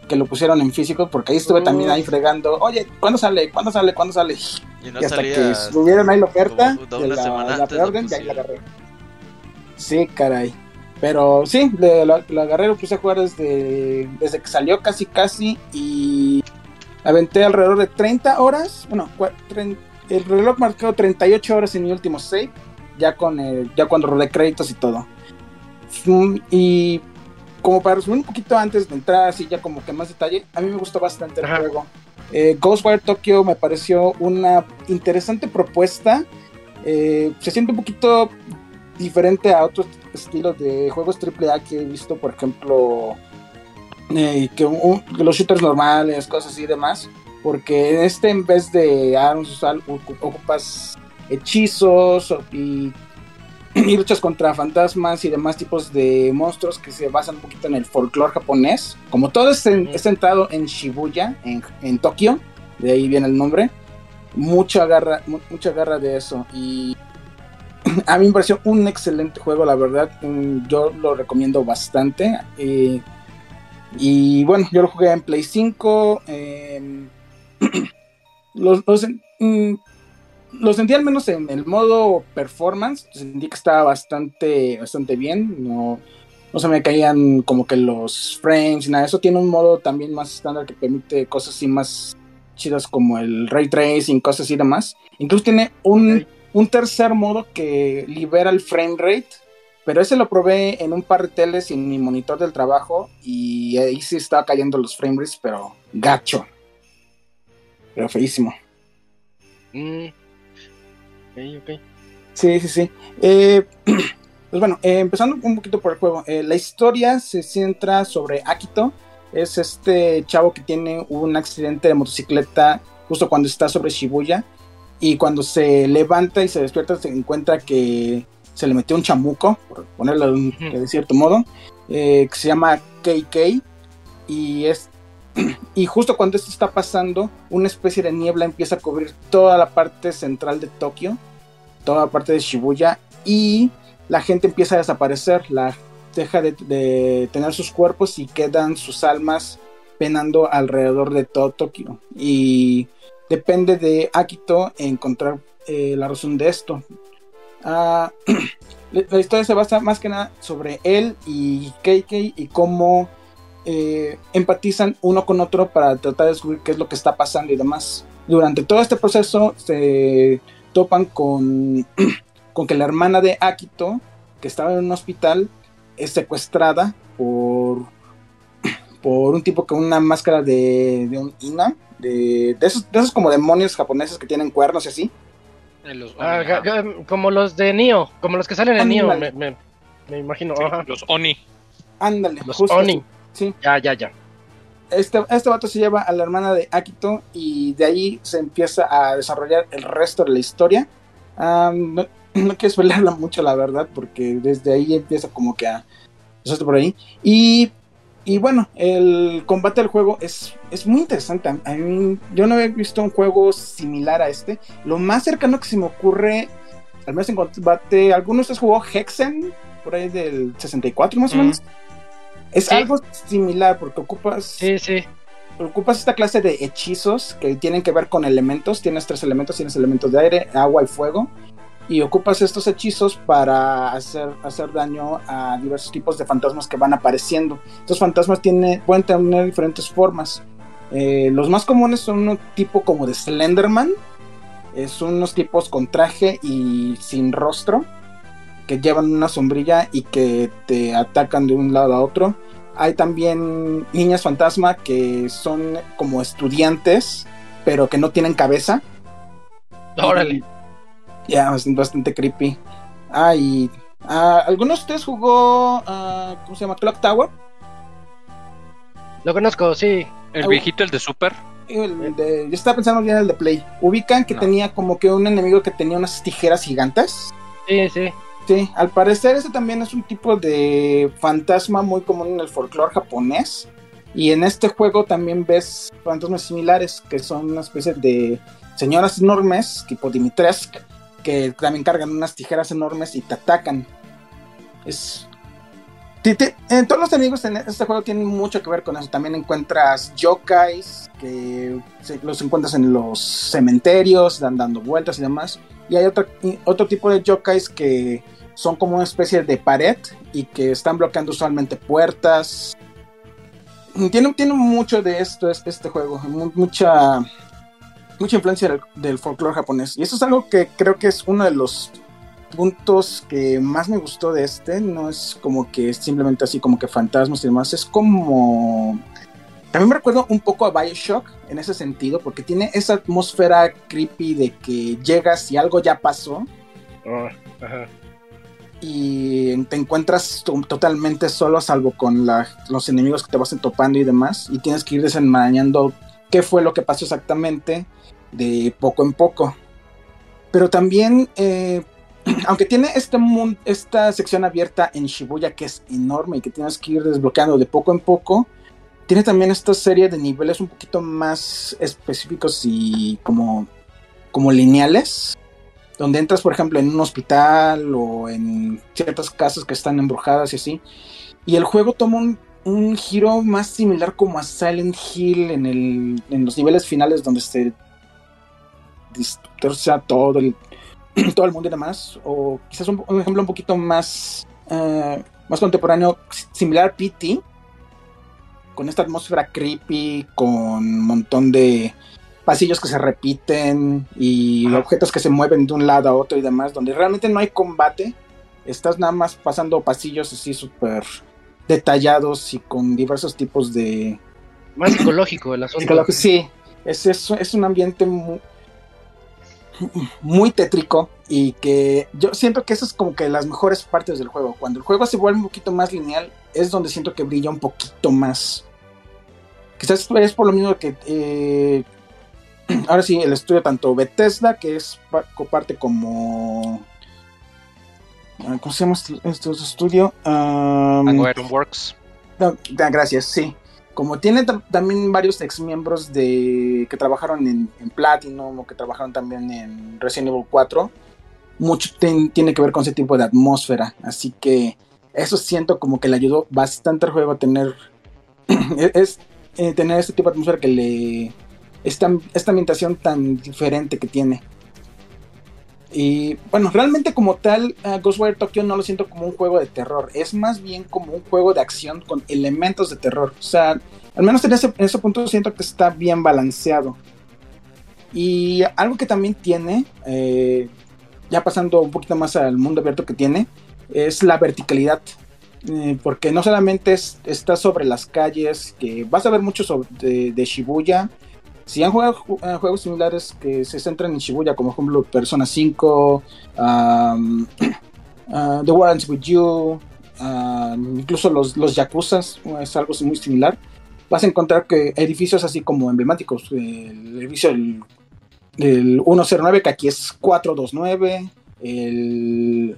que lo pusieron en físico. Porque ahí estuve Uh. también ahí fregando. Oye, ¿cuándo sale? ¿Cuándo sale? ¿Cuándo sale? Y no y hasta que subieron ahí la oferta de la, la y ahí la agarré. Sí, caray. Pero sí, le- lo, lo agarré, lo puse a jugar desde, desde que salió casi casi y aventé alrededor de 30 horas. Bueno, el reloj marcó 38 horas en mi último save, ya con el, ya cuando rodé créditos y todo. Mm, Y como para resumir un poquito antes de entrar así ya como que más detalle, a mí me gustó bastante el Ajá. juego. Eh, Ghostwire Tokyo me pareció una interesante propuesta. Eh, se siente un poquito diferente a otros estilos de juegos AAA que he visto, por ejemplo, eh, que, un- los shooters normales, cosas así y demás. Porque en este, en vez de armas, ocupas hechizos y, [CLEARS THROAT] y luchas contra fantasmas y demás tipos de monstruos que se basan un poquito en el folclore japonés. Como todo es, en- es en Shibuya, en, en Tokio, de ahí viene el nombre. Mucha garra, mu- mucha garra de eso. Y [CLEARS THROAT] a mí me pareció un excelente juego, la verdad. Yo lo recomiendo bastante. Eh, y bueno, yo lo jugué en Play 5. eh, los, los- mm, lo sentí al menos en el modo performance. Sentí que estaba bastante, bastante bien. No, no se me caían como que los frames y nada. Eso tiene un modo también más estándar que permite cosas así más chidas como el ray tracing, cosas así demás. Incluso tiene un. Un tercer modo que libera el frame rate, pero ese lo probé en un par de teles y en mi monitor del trabajo y ahí sí estaba cayendo los frame rates, pero gacho. Pero feísimo. Mm. Ok, ok. Sí, sí, sí. Eh, [CLEARS THROAT] pues bueno, eh, empezando un poquito por el juego. eh, la historia se centra sobre Akito. Es este chavo que tiene un accidente de motocicleta justo cuando está sobre Shibuya. Y cuando se levanta y se despierta se encuentra que se le metió un chamuco, por ponerlo de, un- Ujú. de cierto modo, eh, que se llama KK. Y es [CLEARS THROAT] y justo cuando esto está pasando, una especie de niebla empieza a cubrir toda la parte central de Tokio, toda la parte de Shibuya, y la gente empieza a desaparecer, la deja de, de tener sus cuerpos y quedan sus almas penando alrededor de todo Tokio. Y depende de Akito encontrar eh, la razón de esto. Ah, [CLEARS THROAT] la historia se basa más que nada sobre él y KK y cómo eh, empatizan uno con otro para tratar de descubrir qué es lo que está pasando y demás. Durante todo este proceso se topan con, [CLEARS THROAT] con que la hermana de Akito, que estaba en un hospital, es secuestrada por, por un tipo con una máscara de, de un Ina, de, de, esos, de esos como demonios japoneses que tienen cuernos y así. Eh, Los Ah, como los de Nio, como los que salen en Nio, me, me- me imagino. Sí, Ajá. los Oni. Ándale, Los justo Oni. Sí. Ya, ya, ya. este, este vato se lleva a la hermana de Akito y de ahí se empieza a desarrollar el resto de la historia. No, [CLEARS THROAT] no quiero spoilerla mucho, la verdad, porque desde ahí empieza como que a... eso por ahí. Y, y bueno, el combate del juego es, es muy interesante. A mí- yo no he visto un juego similar a este. Lo más cercano que se me ocurre, al menos en combate, ¿alguno de ustedes jugó Hexen? Por ahí del 64 más o Mm. menos. Es Sí. algo similar porque ocupas Sí, sí. ocupas esta clase de hechizos que tienen que ver con elementos. Tienes tres elementos, tienes elementos de aire, agua y fuego. Y ocupas estos hechizos para hacer, hacer daño a diversos tipos de fantasmas que van apareciendo. Estos fantasmas tiene, pueden tener diferentes formas. Eh, los más comunes son un tipo como de Slenderman. Son unos tipos con traje y sin rostro. Que llevan una sombrilla y que te atacan de un lado a otro. Hay también niñas fantasma que son como estudiantes, pero que no tienen cabeza. Órale. Ya, es bastante creepy. Ah, y. ah, ¿Alguno de ustedes jugó. ah, ¿Cómo se llama? Clock Tower? Lo conozco, sí. El viejito, el de Super. El de- yo estaba pensando bien en el de Play. Ubican que No. tenía como que un enemigo que tenía unas tijeras gigantes. Sí, sí. Sí, al parecer ese también es un tipo de fantasma muy común en el folclore japonés. Y en este juego también ves fantasmas similares, que son una especie de señoras enormes, tipo Dimitrescu, que también cargan unas tijeras enormes y te atacan. Es... En todos los enemigos en este juego tienen mucho que ver con eso. También encuentras yokais, que los encuentras en los cementerios, dan dando vueltas y demás. Y hay otro, otro tipo de yokais que son como una especie de pared y que están bloqueando usualmente puertas. Tiene, tiene mucho de esto es- este juego, mu- mucha, mucha influencia del, del folclore japonés. Y eso es algo que creo que es uno de los puntos que más me gustó de este. No es como que simplemente así como que fantasmas y demás, es como... También me recuerdo un poco a Bioshock en ese sentido, porque tiene esa atmósfera creepy de que llegas y algo ya pasó Ah, ajá. y te encuentras to- totalmente solo, salvo con la- los enemigos que te vas topando y demás, y tienes que ir desenmarañando qué fue lo que pasó exactamente de poco en poco. Pero también, eh, [CLEARS THROAT] aunque tiene este esta sección abierta en Shibuya que es enorme y que tienes que ir desbloqueando de poco en poco, tiene también esta serie de niveles un poquito más específicos y como, como lineales donde entras, por ejemplo, en un hospital o en ciertas casas que están embrujadas y así. Y el juego toma un, un giro más similar como a Silent Hill en, el, en los niveles finales donde se distorsa todo el, [CLEARS THROAT] todo el mundo y demás. O quizás un, un ejemplo un poquito más, eh, más contemporáneo, similar a PT, con esta atmósfera creepy, con un montón de pasillos que se repiten y objetos que se mueven de un lado a otro y demás, donde realmente no hay combate, estás nada más pasando pasillos así súper detallados y con diversos tipos de... Más psicológico el asunto. Sí, es, es, es un ambiente muy, muy tétrico y que yo siento que eso es como que las mejores partes del juego. Cuando el juego se vuelve un poquito más lineal es donde siento que brilla un poquito más. Quizás es por lo mismo que eh, [CLEARS THROAT] ahora sí el estudio tanto Bethesda que es parte como ¿cómo se llama este, este estudio? Um, Works. gracias, sí como tiene también varios ex miembros de que trabajaron en, Platinum o que trabajaron también en Resident Evil 4, mucho tiene que ver con ese tipo de atmósfera. Así que eso siento como que le ayudó bastante al juego a tener [CLEARS THROAT] es, eh, tener este tipo de atmósfera que le esta, esta ambientación tan diferente que tiene. Y bueno, realmente como tal, Ghostwire Tokyo no lo siento como un juego de terror, es más bien como un juego de acción con elementos de terror. O sea, al menos en ese, en ese punto siento que está bien balanceado. Y algo que también tiene, eh, ya pasando un poquito más al mundo abierto que tiene, es la verticalidad. Eh, porque no solamente está sobre las calles, que vas a ver mucho sobre, de Shibuya, si han jugado eh, juegos similares que se centran en Shibuya, como por ejemplo Persona 5, um, uh, The War With You, incluso los, los Yakuza, es algo muy similar, vas a encontrar que edificios así como emblemáticos, el edificio del, 109, que aquí es 429, el,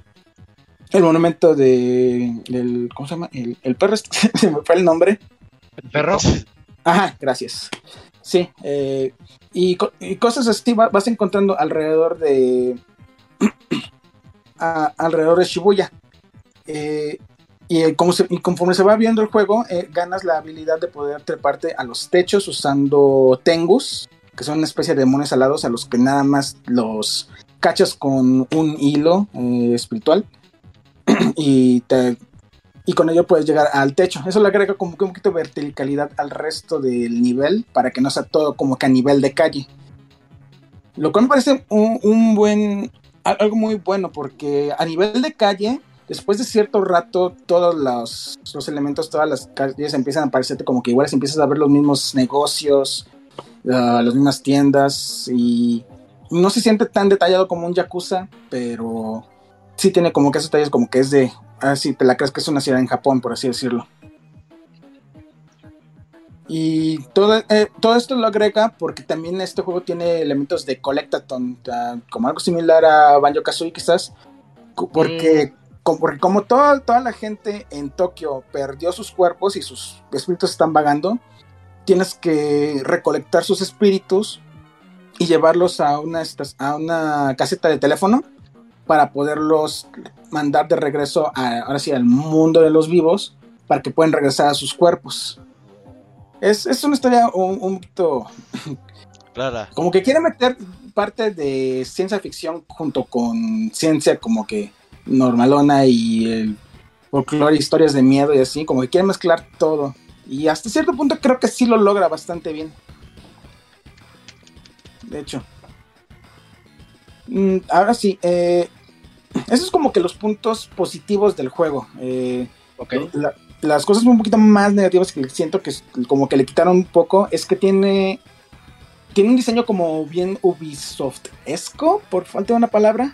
el monumento de, del, ¿cómo se llama? El, el perro, [LAUGHS] se me fue el nombre. ¿El perro? Ajá, gracias. Sí, eh, y, cosas así vas encontrando alrededor de [CLEARS THROAT] alrededor de Shibuya. Eh, y, como conforme se va viendo el juego, eh, ganas la habilidad de poder treparte a los techos usando tengus, que son una especie de demonios alados a los que nada más los cachas con un hilo espiritual [CLEARS THROAT] y te y con ello puedes llegar al techo. Eso le agrega como que un poquito de verticalidad al resto del nivel para que no sea todo como que a nivel de calle. Lo cual me parece un, buen, algo muy bueno porque a nivel de calle, después de cierto rato, todos los, los elementos, todas las calles empiezan a parecerte como que iguales, empiezas a ver los mismos negocios, ah, las mismas tiendas y no se siente tan detallado como un Yakuza, pero sí tiene como que esos detalles como que es de así te la crees que es una ciudad en Japón, por así decirlo. Y todo, eh, todo esto lo agrega porque también este juego tiene elementos de Collectathon, como algo similar a Banjo Kazooie quizás, porque, mm. como, como toda, toda la gente en Tokio perdió sus cuerpos y sus espíritus están vagando, tienes que recolectar sus espíritus y llevarlos a una, a una caseta de teléfono para poderlos mandar de regreso a, ahora sí al mundo de los vivos para que puedan regresar a sus cuerpos. Es, es una historia un, un poquito [LAUGHS] rara. Como que quiere meter parte de ciencia ficción junto con ciencia como que normalona y el folclore, historias de miedo y así, como que quiere mezclar todo. Y hasta cierto punto creo que sí lo logra bastante bien. De hecho. Mm, ahora sí, eh, eso es como que los puntos positivos del juego. Eh, las cosas un poquito más negativas que siento que como que le quitaron un poco es que tiene tiene un diseño como bien Ubisoft-esco, por falta de una palabra.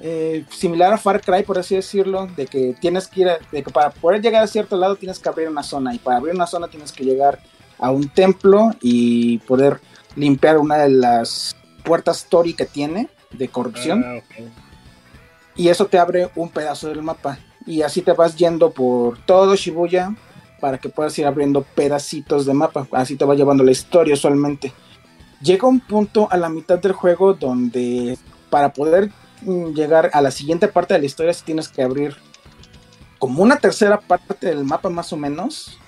Eh, similar a Far Cry, por así decirlo, de que tienes que ir, de que para poder llegar a cierto lado tienes que abrir una zona y para abrir una zona tienes que llegar a un templo y poder limpiar una de las puertas Tori que tiene de corrupción. Ah, y eso te abre un pedazo del mapa. Y así te vas yendo por todo Shibuya para que puedas ir abriendo pedacitos de mapa. Así te va llevando la historia usualmente. Llega un punto a la mitad del juego donde para poder mm, llegar a la siguiente parte de la historia tienes que abrir como una tercera parte del mapa más o menos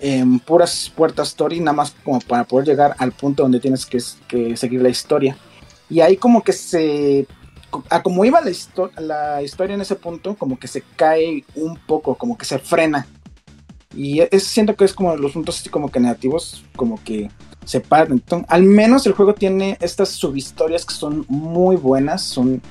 en puras puertas story nada más como para poder llegar al punto donde tienes que, que seguir la historia y ahí como que se a como iba la, la historia en ese punto, como que se cae un poco, como que se frena. Y eso siento que es como los puntos así como que negativos, como que se Paddington. Al menos el juego tiene estas subhistorias que son muy buenas, son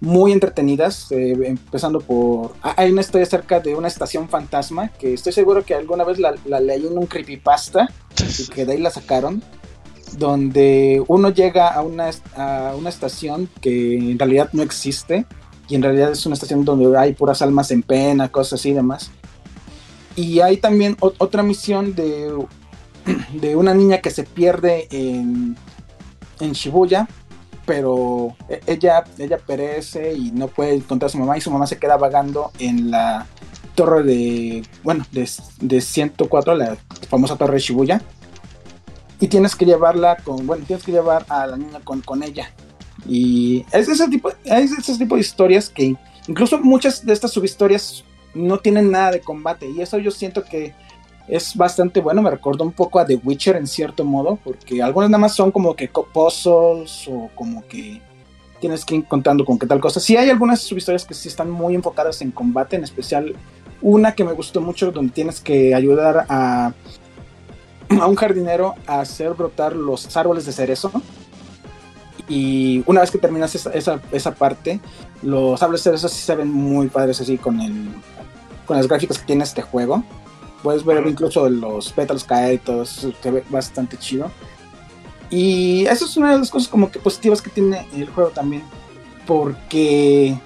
muy entretenidas, eh, empezando por... ah, Hay una historia acerca de una estación fantasma que estoy seguro que alguna vez la, la leí en un creepypasta y que de ahí la sacaron, donde uno llega a una, a una estación que en realidad no existe y en realidad es una estación donde hay puras almas en pena, cosas así y demás. Y hay también otra misión de, [CLEARS THROAT] de una niña que se pierde en, en Shibuya, pero e- ella, ella perece y no puede encontrar a su mamá y su mamá se queda vagando en la torre de, bueno, de, de 104, la famosa torre de Shibuya. Y tienes que llevarla con, bueno, tienes que llevar a la niña con, con ella. Y es ese tipo, es ese tipo de historias que incluso muchas de estas subhistorias no tienen nada de combate. Y eso yo siento que es bastante bueno. Me recordó un poco a The Witcher en cierto modo, porque algunas nada más son como que puzzles o como que tienes que ir contando con qué tal cosa. Sí hay algunas subhistorias que sí están muy enfocadas en combate, en especial una que me gustó mucho donde tienes que ayudar a, [CLEARS THROAT] a un jardinero a hacer brotar los árboles de cerezo. Y una vez que terminas esa, esa, esa parte, los árboles de cerezo sí se ven muy padres así con, el, con las gráficas que tiene este juego. Puedes ver incluso los pétalos caer y todo eso, se ve bastante chido. Y eso es una de las cosas como que positivas que tiene el juego también. Porque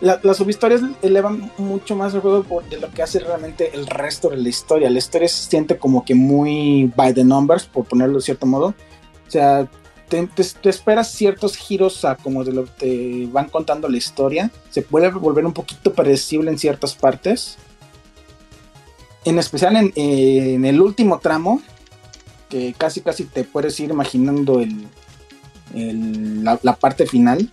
la- las subhistorias elevan mucho más el juego por- de lo que hace realmente el resto de la historia. La historia se siente como que muy by the numbers, por ponerlo de cierto modo. O sea, te, te- te esperas ciertos giros a como de lo que te van contando la historia. Se puede volver un poquito predecible en ciertas partes. En especial en, el último tramo, que casi casi te puedes ir imaginando el, la parte final.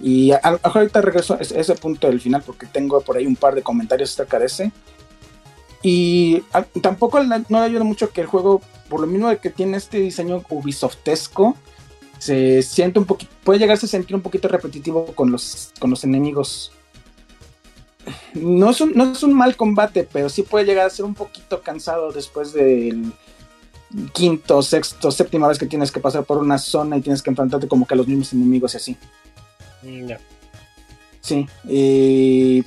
Y ahorita regreso a ese, punto del final porque tengo por ahí un par de comentarios acerca de ese. Y a- tampoco no le ayuda mucho que el juego, por lo mismo de que tiene este diseño ubisoftesco, se siente un poquito, puede llegarse a sentir un poquito repetitivo con los, con los enemigos. No es, un, no es un mal combate, pero sí puede llegar a ser un poquito cansado después del quinto, sexto, séptima vez que tienes que pasar por una zona y tienes que enfrentarte como que a los mismos enemigos y así. Sí. eh,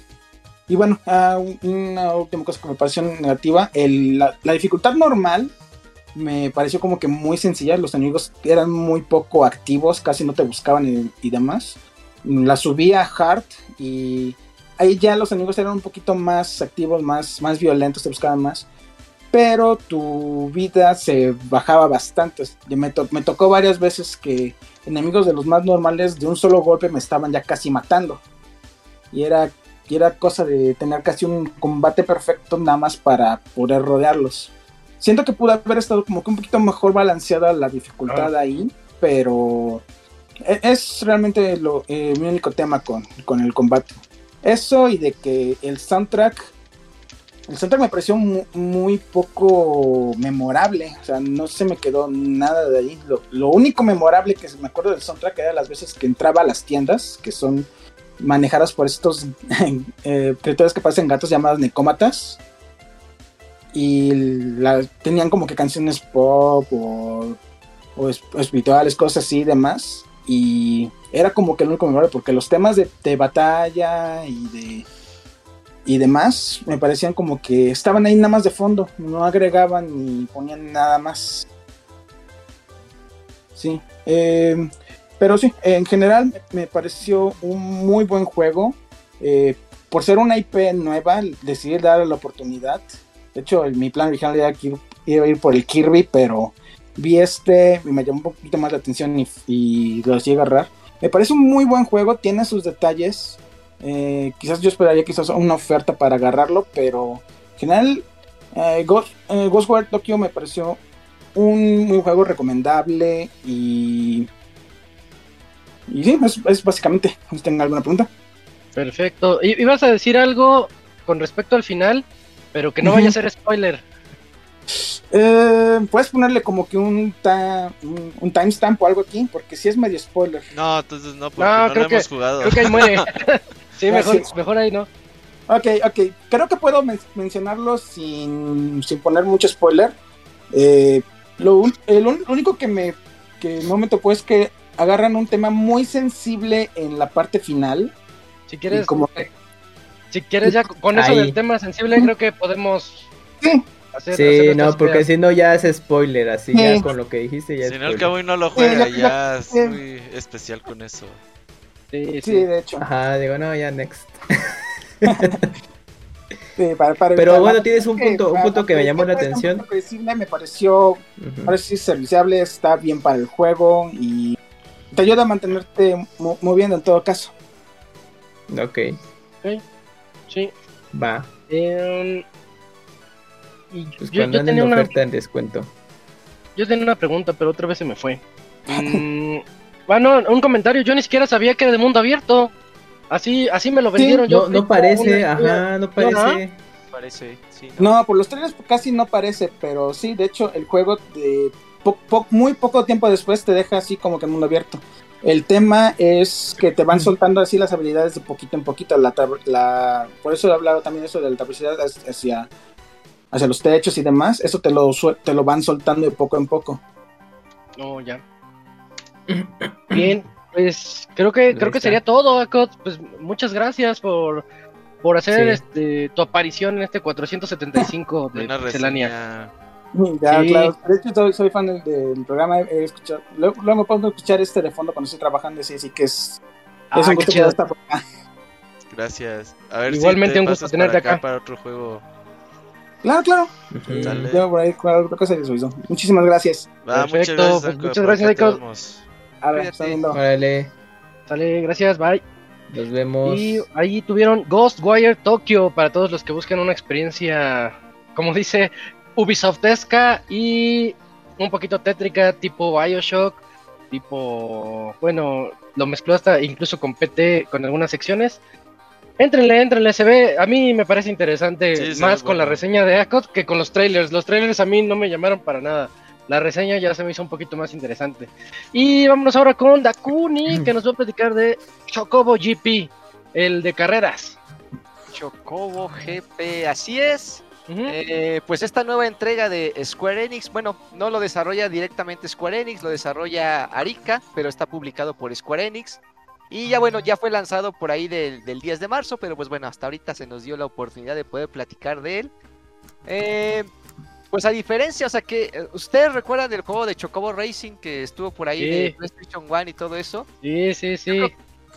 y bueno, un- una última cosa que me pareció negativa. la dificultad normal me pareció como que muy sencilla. Los enemigos eran muy poco activos, casi no te buscaban y, y demás. La subí a hard y ahí ya los enemigos eran un poquito más activos, más, más violentos, te buscaban más. Pero tu vida se bajaba bastante. Me, to- me tocó varias veces que enemigos de los más normales de un solo golpe me estaban ya casi matando. Y era, y era cosa de tener casi un combate perfecto nada más para poder rodearlos. Siento que pudo haber estado como que un poquito mejor balanceada la dificultad ahí, pero e- es realmente lo, eh, mi único tema con, con el combate. Eso y de que el soundtrack, el soundtrack me pareció mu- muy, poco memorable, o sea, no se me quedó nada de ahí. Lo, único memorable que me acuerdo del soundtrack era las veces que entraba a las tiendas, que son manejadas por estos [LAUGHS] eh, criaturas que parecen gatos llamadas necómatas. Y tenían como que canciones pop o, o es- espirituales, cosas así y demás. Y era como que el único memorable, porque los temas de batalla y de y demás me parecían como que estaban ahí nada más de fondo, no agregaban ni ponían nada más. Sí, eh, pero sí, en general me pareció un muy buen juego. Eh, por ser una IP nueva, decidí darle la oportunidad. De hecho, mi plan original era que iba a ir por el Kirby, pero vi este y me llamó un poquito más la atención y, y llegué a agarrar. Me parece un muy buen juego, tiene sus detalles. Eh, quizás yo esperaría quizás una oferta para agarrarlo, pero en general eh, Ghost, eh, Ghostwire Tokyo me pareció un juego recomendable y y sí, es, es básicamente. Si tengan alguna pregunta. Perfecto. I- ibas a decir algo con respecto al final, pero que no vaya a ser spoiler. Eh, Puedes ponerle como que un, ta- un, un timestamp o algo aquí, porque si es medio spoiler. No, entonces no, porque No, no, creo lo que- hemos jugado. Creo que ahí muere. [LAUGHS] [LAUGHS] sí, mejor, ahí no. Ok, ok. Creo que puedo men- mencionarlo sin, sin poner mucho spoiler. Eh, Lo, un- el un- lo único que me que no me tocó es que agarran un tema muy sensible en la parte final. Si quieres, como que, si quieres ya con eso Ahí. del tema sensible, creo que podemos sí, hacer. Sí, hacer no, porque si no ya es spoiler, así Sí. ya con lo que dijiste ya es Si no, el cabo no lo juega, Sí, ya es sí. muy especial con eso. Sí, de hecho. Ajá, digo, no, ya next. [LAUGHS] Sí, para- para Pero bueno, la- tienes un punto, un punto que me llamó la atención. Me pareció, sí, serviciable, está bien para el juego y te ayuda a mantenerte mo- moviendo en todo caso. Ok, Sí. va. Em, y Pues yo, cuando yo tenía en una, oferta en descuento. yo tenía una pregunta, pero otra vez se me fue. [LAUGHS] Mm, bueno, un comentario. Yo ni siquiera sabía que era de mundo abierto. Así, así me lo vendieron. yo No, parece, una- ajá, no parece. Parece, sí. ¿no? No, por los trailers casi no parece, pero sí, de hecho, el juego de po- po- muy poco tiempo después te deja así como que en mundo abierto. El tema es que te van soltando así las habilidades de poquito en poquito. La, la- por eso he hablado también eso de la capacidad hacia, hacia los techos y demás. Eso te lo, te lo van soltando de poco en poco. No, ya. Bien, pues creo que creo que está. sería todo, Akot. Pues muchas gracias por por hacer Sí. este tu aparición en este 475 de reseña. Ya, Sí. claro. De hecho, soy, soy fan del, del programa. He escuchado, luego, luego me pongo a escuchar este de fondo cuando estoy trabajando. y Sí, así que es, Ah, es un gusto poder estar por acá. Gracias. A ver Igualmente si te un gusto tenerte para acá. Para otro juego. Claro, claro. Ujú. Sale. Yo por ahí otra cosa. Muchísimas gracias. Va, muchas Perfecto, gracias, pues muchas por gracias, acá te Anko. vemos. A ver, Cuídate. está viendo. Órale, Sale, gracias, bye. nos vemos. Y ahí tuvieron Ghostwire Tokyo para todos los que buscan una experiencia, como dice, Ubisoftesca y un poquito tétrica, tipo Bioshock, tipo, bueno, lo mezcló hasta incluso con PT, con algunas secciones. Éntrenle, éntrenle, se ve, a mí me parece interesante Sí, más con la reseña de Akot que con los trailers. Los trailers a mí no me llamaron para nada. La reseña ya se me hizo un poquito más interesante. Y vámonos ahora con Dakuni, [CLEARS THROAT] que nos va a platicar de Chocobo GP, el de carreras. Chocobo GP, así es. Eh, pues esta nueva entrega de Square Enix, bueno, no lo desarrolla directamente Square Enix, lo desarrolla Arica, pero está publicado por Square Enix. Y ya bueno, ya fue lanzado por ahí del, del 10 de marzo, pero pues bueno, hasta ahorita se nos dio la oportunidad de poder platicar de él. Eh, pues a diferencia, o sea que eh, ustedes recuerdan del juego de Chocobo Racing que estuvo por ahí Sí. de PlayStation 1 y todo eso. Sí, sí, sí.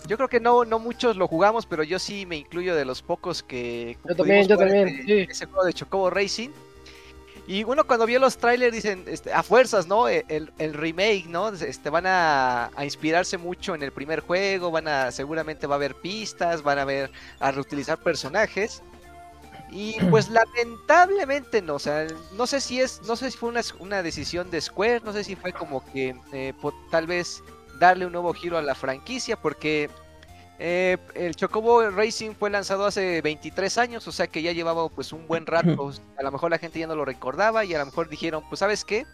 Yo creo que no, no muchos lo jugamos, pero yo sí me incluyo de los pocos que Yo también, pudimos yo jugar también, ese- sí. ese juego de Chocobo Racing. Y bueno, cuando vio los trailers dicen, este, a fuerzas, ¿no? E- El, el remake, ¿no? Este, van a, a inspirarse mucho en el primer juego, van a, seguramente va a haber pistas, van a ver, a reutilizar personajes. Y pues lamentablemente no, o sea, no sé si es, no sé si fue una, una decisión de Square, no sé si fue como que eh, tal vez darle un nuevo giro a la franquicia, porque eh, el Chocobo Racing fue lanzado hace 23 años, o sea que ya llevaba pues un buen rato, a lo mejor la gente ya no lo recordaba y a lo mejor dijeron, pues sabes qué,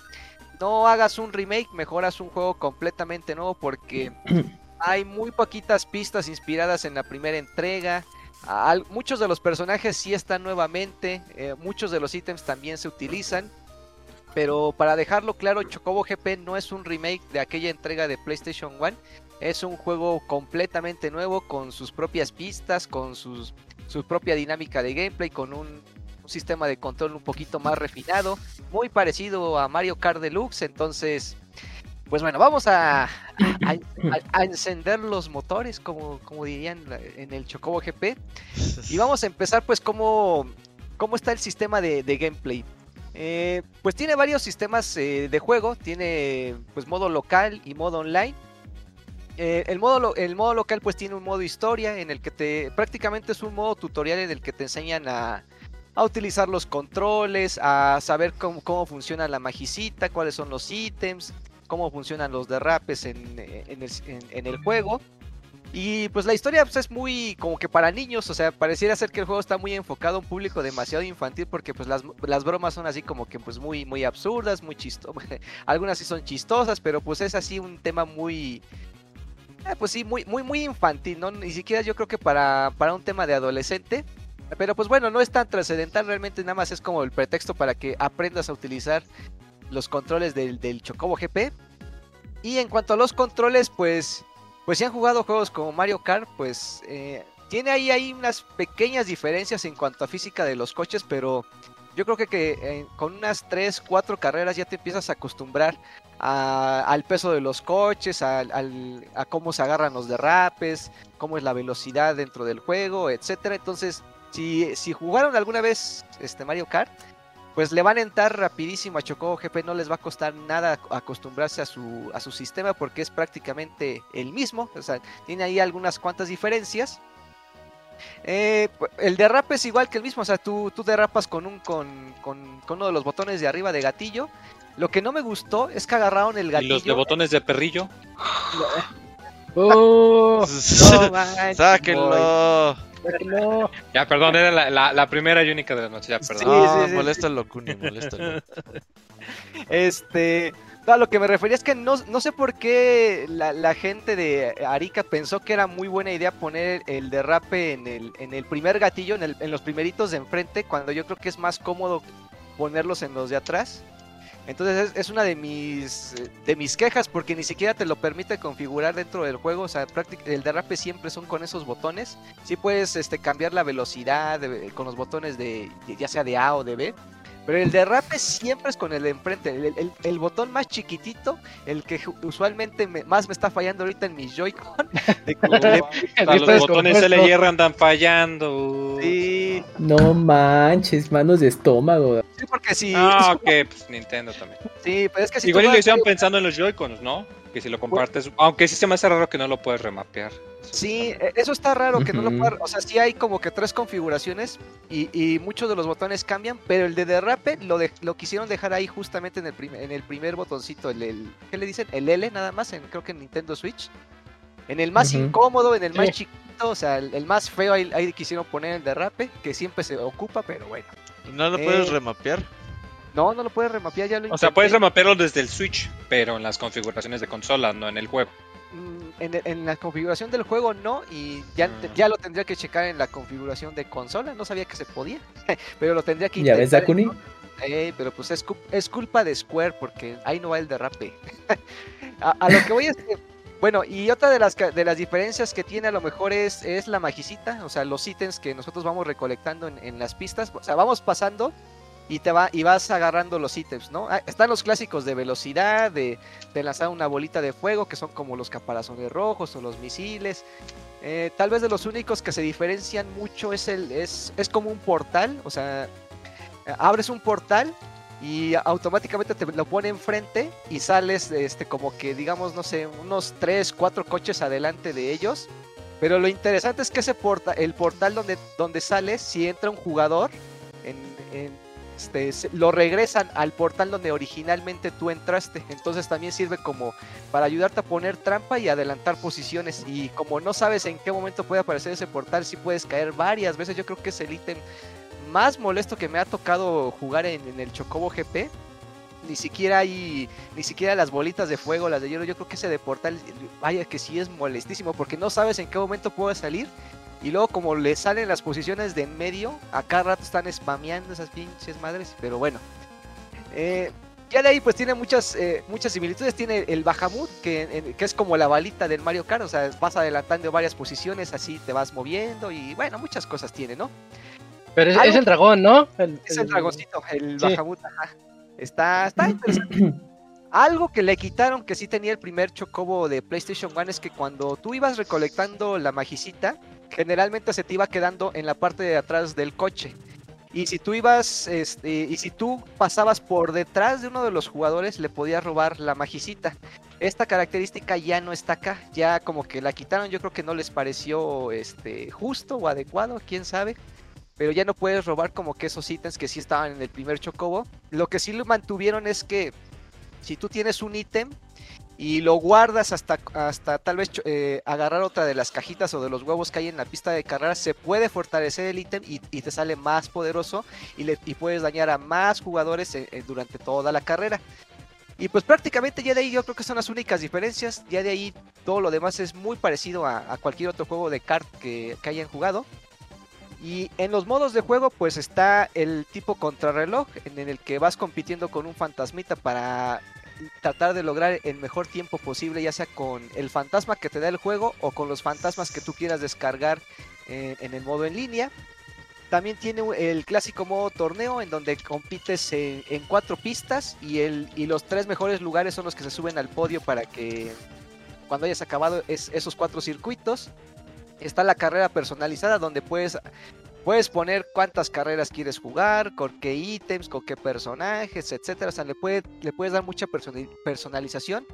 no hagas un remake, mejor haz un juego completamente nuevo porque [CLEARS THROAT] hay muy poquitas pistas inspiradas en la primera entrega. Muchos de los personajes sí están nuevamente, eh, muchos de los ítems también se utilizan. Pero para dejarlo claro, Chocobo GP no es un remake de aquella entrega de PlayStation 1. Es un juego completamente nuevo con sus propias pistas, con sus, su propia dinámica de gameplay, con un sistema de control un poquito más refinado, muy parecido a Mario Kart Deluxe. Entonces, pues bueno, vamos a, [LAUGHS] a, a- a encender los motores, como, como dirían en el Chocobo GP. Y vamos a empezar pues cómo, cómo está el sistema de, de gameplay. Eh, pues tiene varios sistemas eh, de juego, tiene pues modo local y modo online. Eh, el, modo, el modo local pues tiene un modo historia en el que te prácticamente es un modo tutorial en el que te enseñan a, a utilizar los controles, a saber cómo, cómo funciona la magicita, cuáles son los ítems, cómo funcionan los derrapes en, el, juego. Y pues la historia pues, es muy como que para niños, o sea, pareciera ser que el juego está muy enfocado a un público demasiado infantil porque pues las, bromas son así como que pues muy muy absurdas, muy chistosas, [LAUGHS] algunas sí son chistosas, pero pues es así un tema muy eh, pues sí, muy muy muy infantil, ni siquiera yo creo que para para un tema de adolescente, pero pues bueno, no es tan trascendental, realmente nada más es como el pretexto para que aprendas a utilizar los controles del, del Chocobo GP. Y en cuanto a los controles, pues, pues si han jugado juegos como Mario Kart, pues eh, tiene ahí, ahí unas pequeñas diferencias en cuanto a física de los coches, pero yo creo que, que eh, con unas 3, 4 carreras ya te empiezas a acostumbrar a- al peso de los coches, al- a cómo se agarran los derrapes, cómo es la velocidad dentro del juego, etcétera. Entonces, si, si jugaron alguna vez este Mario Kart, pues le van a entrar rapidísimo a Chocobo GP, no les va a costar nada acostumbrarse a su, a su sistema porque es prácticamente el mismo, o sea, tiene ahí algunas cuantas diferencias. Eh, el derrape es igual que el mismo, o sea, tú, tú derrapas con, un, con, con, con uno de los botones de arriba de gatillo. Lo que no me gustó es que agarraron el Y gatillo. los de botones de perrillo. [LAUGHS] ¡Oh! [LAUGHS] No manches, ¡Sáquenlo! No. [LAUGHS] Ya, perdón, era la, la- la primera y única de la noche, ya, perdón. Sí, No, sí, sí. moléstalo, Kuni, moléstalo. Este, no, a lo que me refería es que no, no sé por qué la, la gente de Arica pensó que era muy buena idea poner el derrape en el, en el primer gatillo, en, el- en los primeritos de enfrente, cuando yo creo que es más cómodo ponerlos en los de atrás. Entonces es, una de mis eh, de mis quejas porque ni siquiera te lo permite configurar dentro del juego, o sea, el derrape siempre son con esos botones. Sí puedes este cambiar la velocidad de- con los botones de ya sea de A o de B, pero el derrape siempre es con el de enfrente, el, el- el botón más chiquitito, el que usualmente me- más me está fallando ahorita en mi Joy-Con. [LAUGHS] los es botones compuesto. LR andan fallando. Sí, No manches, manos de estómago. sí, porque si... Ah, ok, pues Nintendo también. Sí, pero es que si Igual lo hicieron pensando en los Joy-Cons, ¿no? Que si lo compartes, aunque sí se me hace raro que no lo puedes remapear. Eso Sí, está e- eso está raro que no lo Ujú. pueda. O sea, sí hay como que tres configuraciones y, y muchos de los botones cambian, pero el de derrape lo, de- lo quisieron dejar ahí justamente en el, prim- en el primer botoncito, el, el- ¿qué le dicen? El L nada más, en, creo que en Nintendo Switch. En el más incómodo, en el más Sí. chiquito, o sea, el, el más feo, ahí, ahí quisieron poner el derrape, que siempre se ocupa, pero bueno. ¿No lo puedes Eh, remapear? No, no lo puedes remapear, ya lo O sea, intenté. puedes remapearlo desde el Switch, pero en las configuraciones de consola, no en el juego. Mm, En, en la configuración del juego no, y ya, Ah. ya lo tendría que checar en la configuración de consola. No sabía que se podía, [LAUGHS] pero lo tendría que ¿Ya ves, intentar, Dakuni? Eh, pero pues es, cu- es culpa de Square porque ahí no va el derrape. [LAUGHS] a, a lo que voy es que, bueno, y otra de las, ca- de las diferencias que tiene a lo mejor es, es la magicita, o sea, los ítems que nosotros vamos recolectando en, en las pistas, o sea, vamos pasando y te va y vas agarrando los ítems, ¿no? Ah, Están los clásicos de velocidad, de, de lanzar una bolita de fuego, que son como los caparazones rojos o los misiles. Eh, tal vez de los únicos que se diferencian mucho es el es, es como un portal, o sea, abres un portal y automáticamente te lo pone enfrente y sales este como que digamos no sé unos 3, 4 coches adelante de ellos pero lo interesante es que ese porta el portal donde donde sales si entra un jugador en, este, lo regresan al portal donde originalmente tú entraste entonces también sirve como para ayudarte a poner trampa y adelantar posiciones y como no sabes en qué momento puede aparecer ese portal si puedes caer varias veces yo creo que es el ítem más molesto que me ha tocado jugar en, en el Chocobo GP. Ni siquiera hay, ni siquiera las bolitas de fuego, las de hielo. Yo creo que ese de portal, vaya que sí es molestísimo porque no sabes en qué momento puede salir. Y luego como le salen las posiciones de en medio, a cada rato están spameando esas pinches madres. Pero bueno. Eh, ya de ahí pues tiene muchas, eh, muchas similitudes. Tiene el Bahamut, que, en- que es como la balita del Mario Kart. O sea, vas adelantando varias posiciones, así te vas moviendo. Y bueno, muchas cosas tiene, ¿no? Pero es, el dragón, ¿no? El, Es el dragoncito, el Sí. Bahamut, ajá. Está, está interesante. [CLEARS THROAT] Algo que le quitaron que sí tenía el primer chocobo de PlayStation 1 es que cuando tú ibas recolectando la magicita, generalmente se te iba quedando en la parte de atrás del coche. Y si tú ibas, este, y si tú pasabas por detrás de uno de los jugadores, le podías robar la magicita. Esta característica ya no está acá, ya como que la quitaron, yo creo que no les pareció este, justo o adecuado, quién sabe pero ya no puedes robar como que esos ítems que sí estaban en el primer chocobo. Lo que sí lo mantuvieron es que si tú tienes un ítem y lo guardas hasta, hasta tal vez eh, agarrar otra de las cajitas o de los huevos que hay en la pista de carrera, se puede fortalecer el ítem y, te sale más poderoso y, le, puedes dañar a más jugadores eh, eh, durante toda la carrera. Y pues prácticamente ya de ahí yo creo que son las únicas diferencias. Ya de ahí todo lo demás es muy parecido a, a cualquier otro juego de kart que, que hayan jugado. Y en los modos de juego, pues está el tipo contrarreloj, en el que vas compitiendo con un fantasmita para tratar de lograr el mejor tiempo posible, ya sea con el fantasma que te da el juego o con los fantasmas que tú quieras descargar en, en el modo en línea. También tiene el clásico modo torneo en donde compites en, en cuatro pistas y, el, y los tres mejores lugares son los que se suben al podio para que cuando hayas acabado es, esos cuatro circuitos. Está la carrera personalizada donde puedes, puedes poner cuántas carreras quieres jugar, con qué ítems, con qué personajes, etcétera. O sea, le, le puedes dar mucha personalización.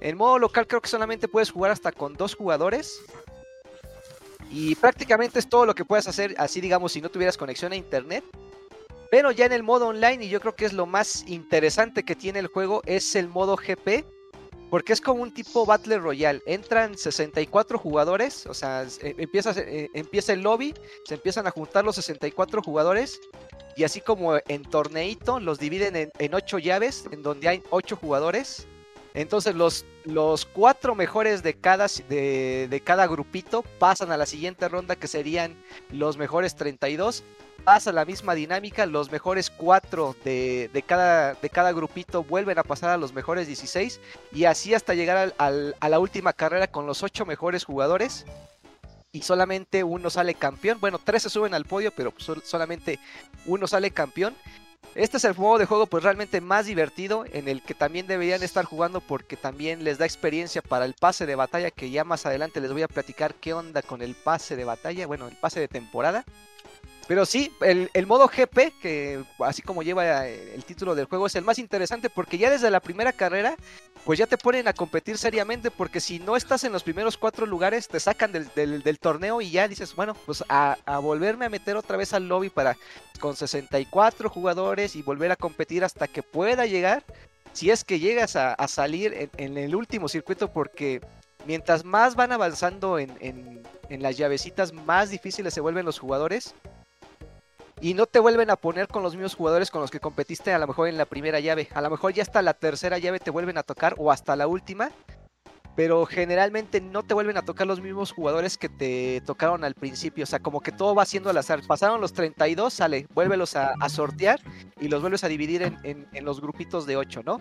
En modo local creo que solamente puedes jugar hasta con dos jugadores. Y prácticamente es todo lo que puedes hacer, así digamos, si no tuvieras conexión a internet. Pero ya en el modo online, y yo creo que es lo más interesante que tiene el juego, es el modo GP. Porque es como un tipo Battle Royale. Entran 64 jugadores, o sea, eh, empieza, eh, empieza el lobby, se empiezan a juntar los 64 jugadores. Y así como en torneito, los dividen en, en 8 llaves, en donde hay 8 jugadores. Entonces los, los cuatro mejores de cada, de, de cada grupito pasan a la siguiente ronda, que serían los mejores 32 pasa la misma dinámica, los mejores cuatro de, de cada, de cada grupito vuelven a pasar a los mejores 16 y así hasta llegar al- a la última carrera con los ocho mejores jugadores y solamente uno sale campeón. Bueno, tres se suben al podio, pero sol- solamente uno sale campeón. Este es el modo de juego pues realmente más divertido en el que también deberían estar jugando porque también les da experiencia para el pase de batalla que ya más adelante les voy a platicar qué onda con el pase de batalla, bueno, el pase de temporada. Pero sí, el, el modo GP, que así como lleva eh, el título del juego, es el más interesante porque ya desde la primera carrera, pues ya te ponen a competir seriamente porque si no estás en los primeros cuatro lugares, te sacan del, del- del torneo y ya dices, bueno, pues a, a volverme a meter otra vez al lobby para con 64 jugadores y volver a competir hasta que pueda llegar, si es que llegas a, salir en, en el último circuito porque mientras más van avanzando en, en- en las llavecitas, más difíciles se vuelven los jugadores y no te vuelven a poner con los mismos jugadores con los que competiste a lo mejor en la primera llave. A lo mejor ya hasta la tercera llave te vuelven a tocar o hasta la última. Pero generalmente no te vuelven a tocar los mismos jugadores que te tocaron al principio. O sea, como que todo va siendo al azar. Pasaron los 32, sale, vuélvelos a, a sortear y los vuelves a dividir en, en- los grupitos de 8, ¿no?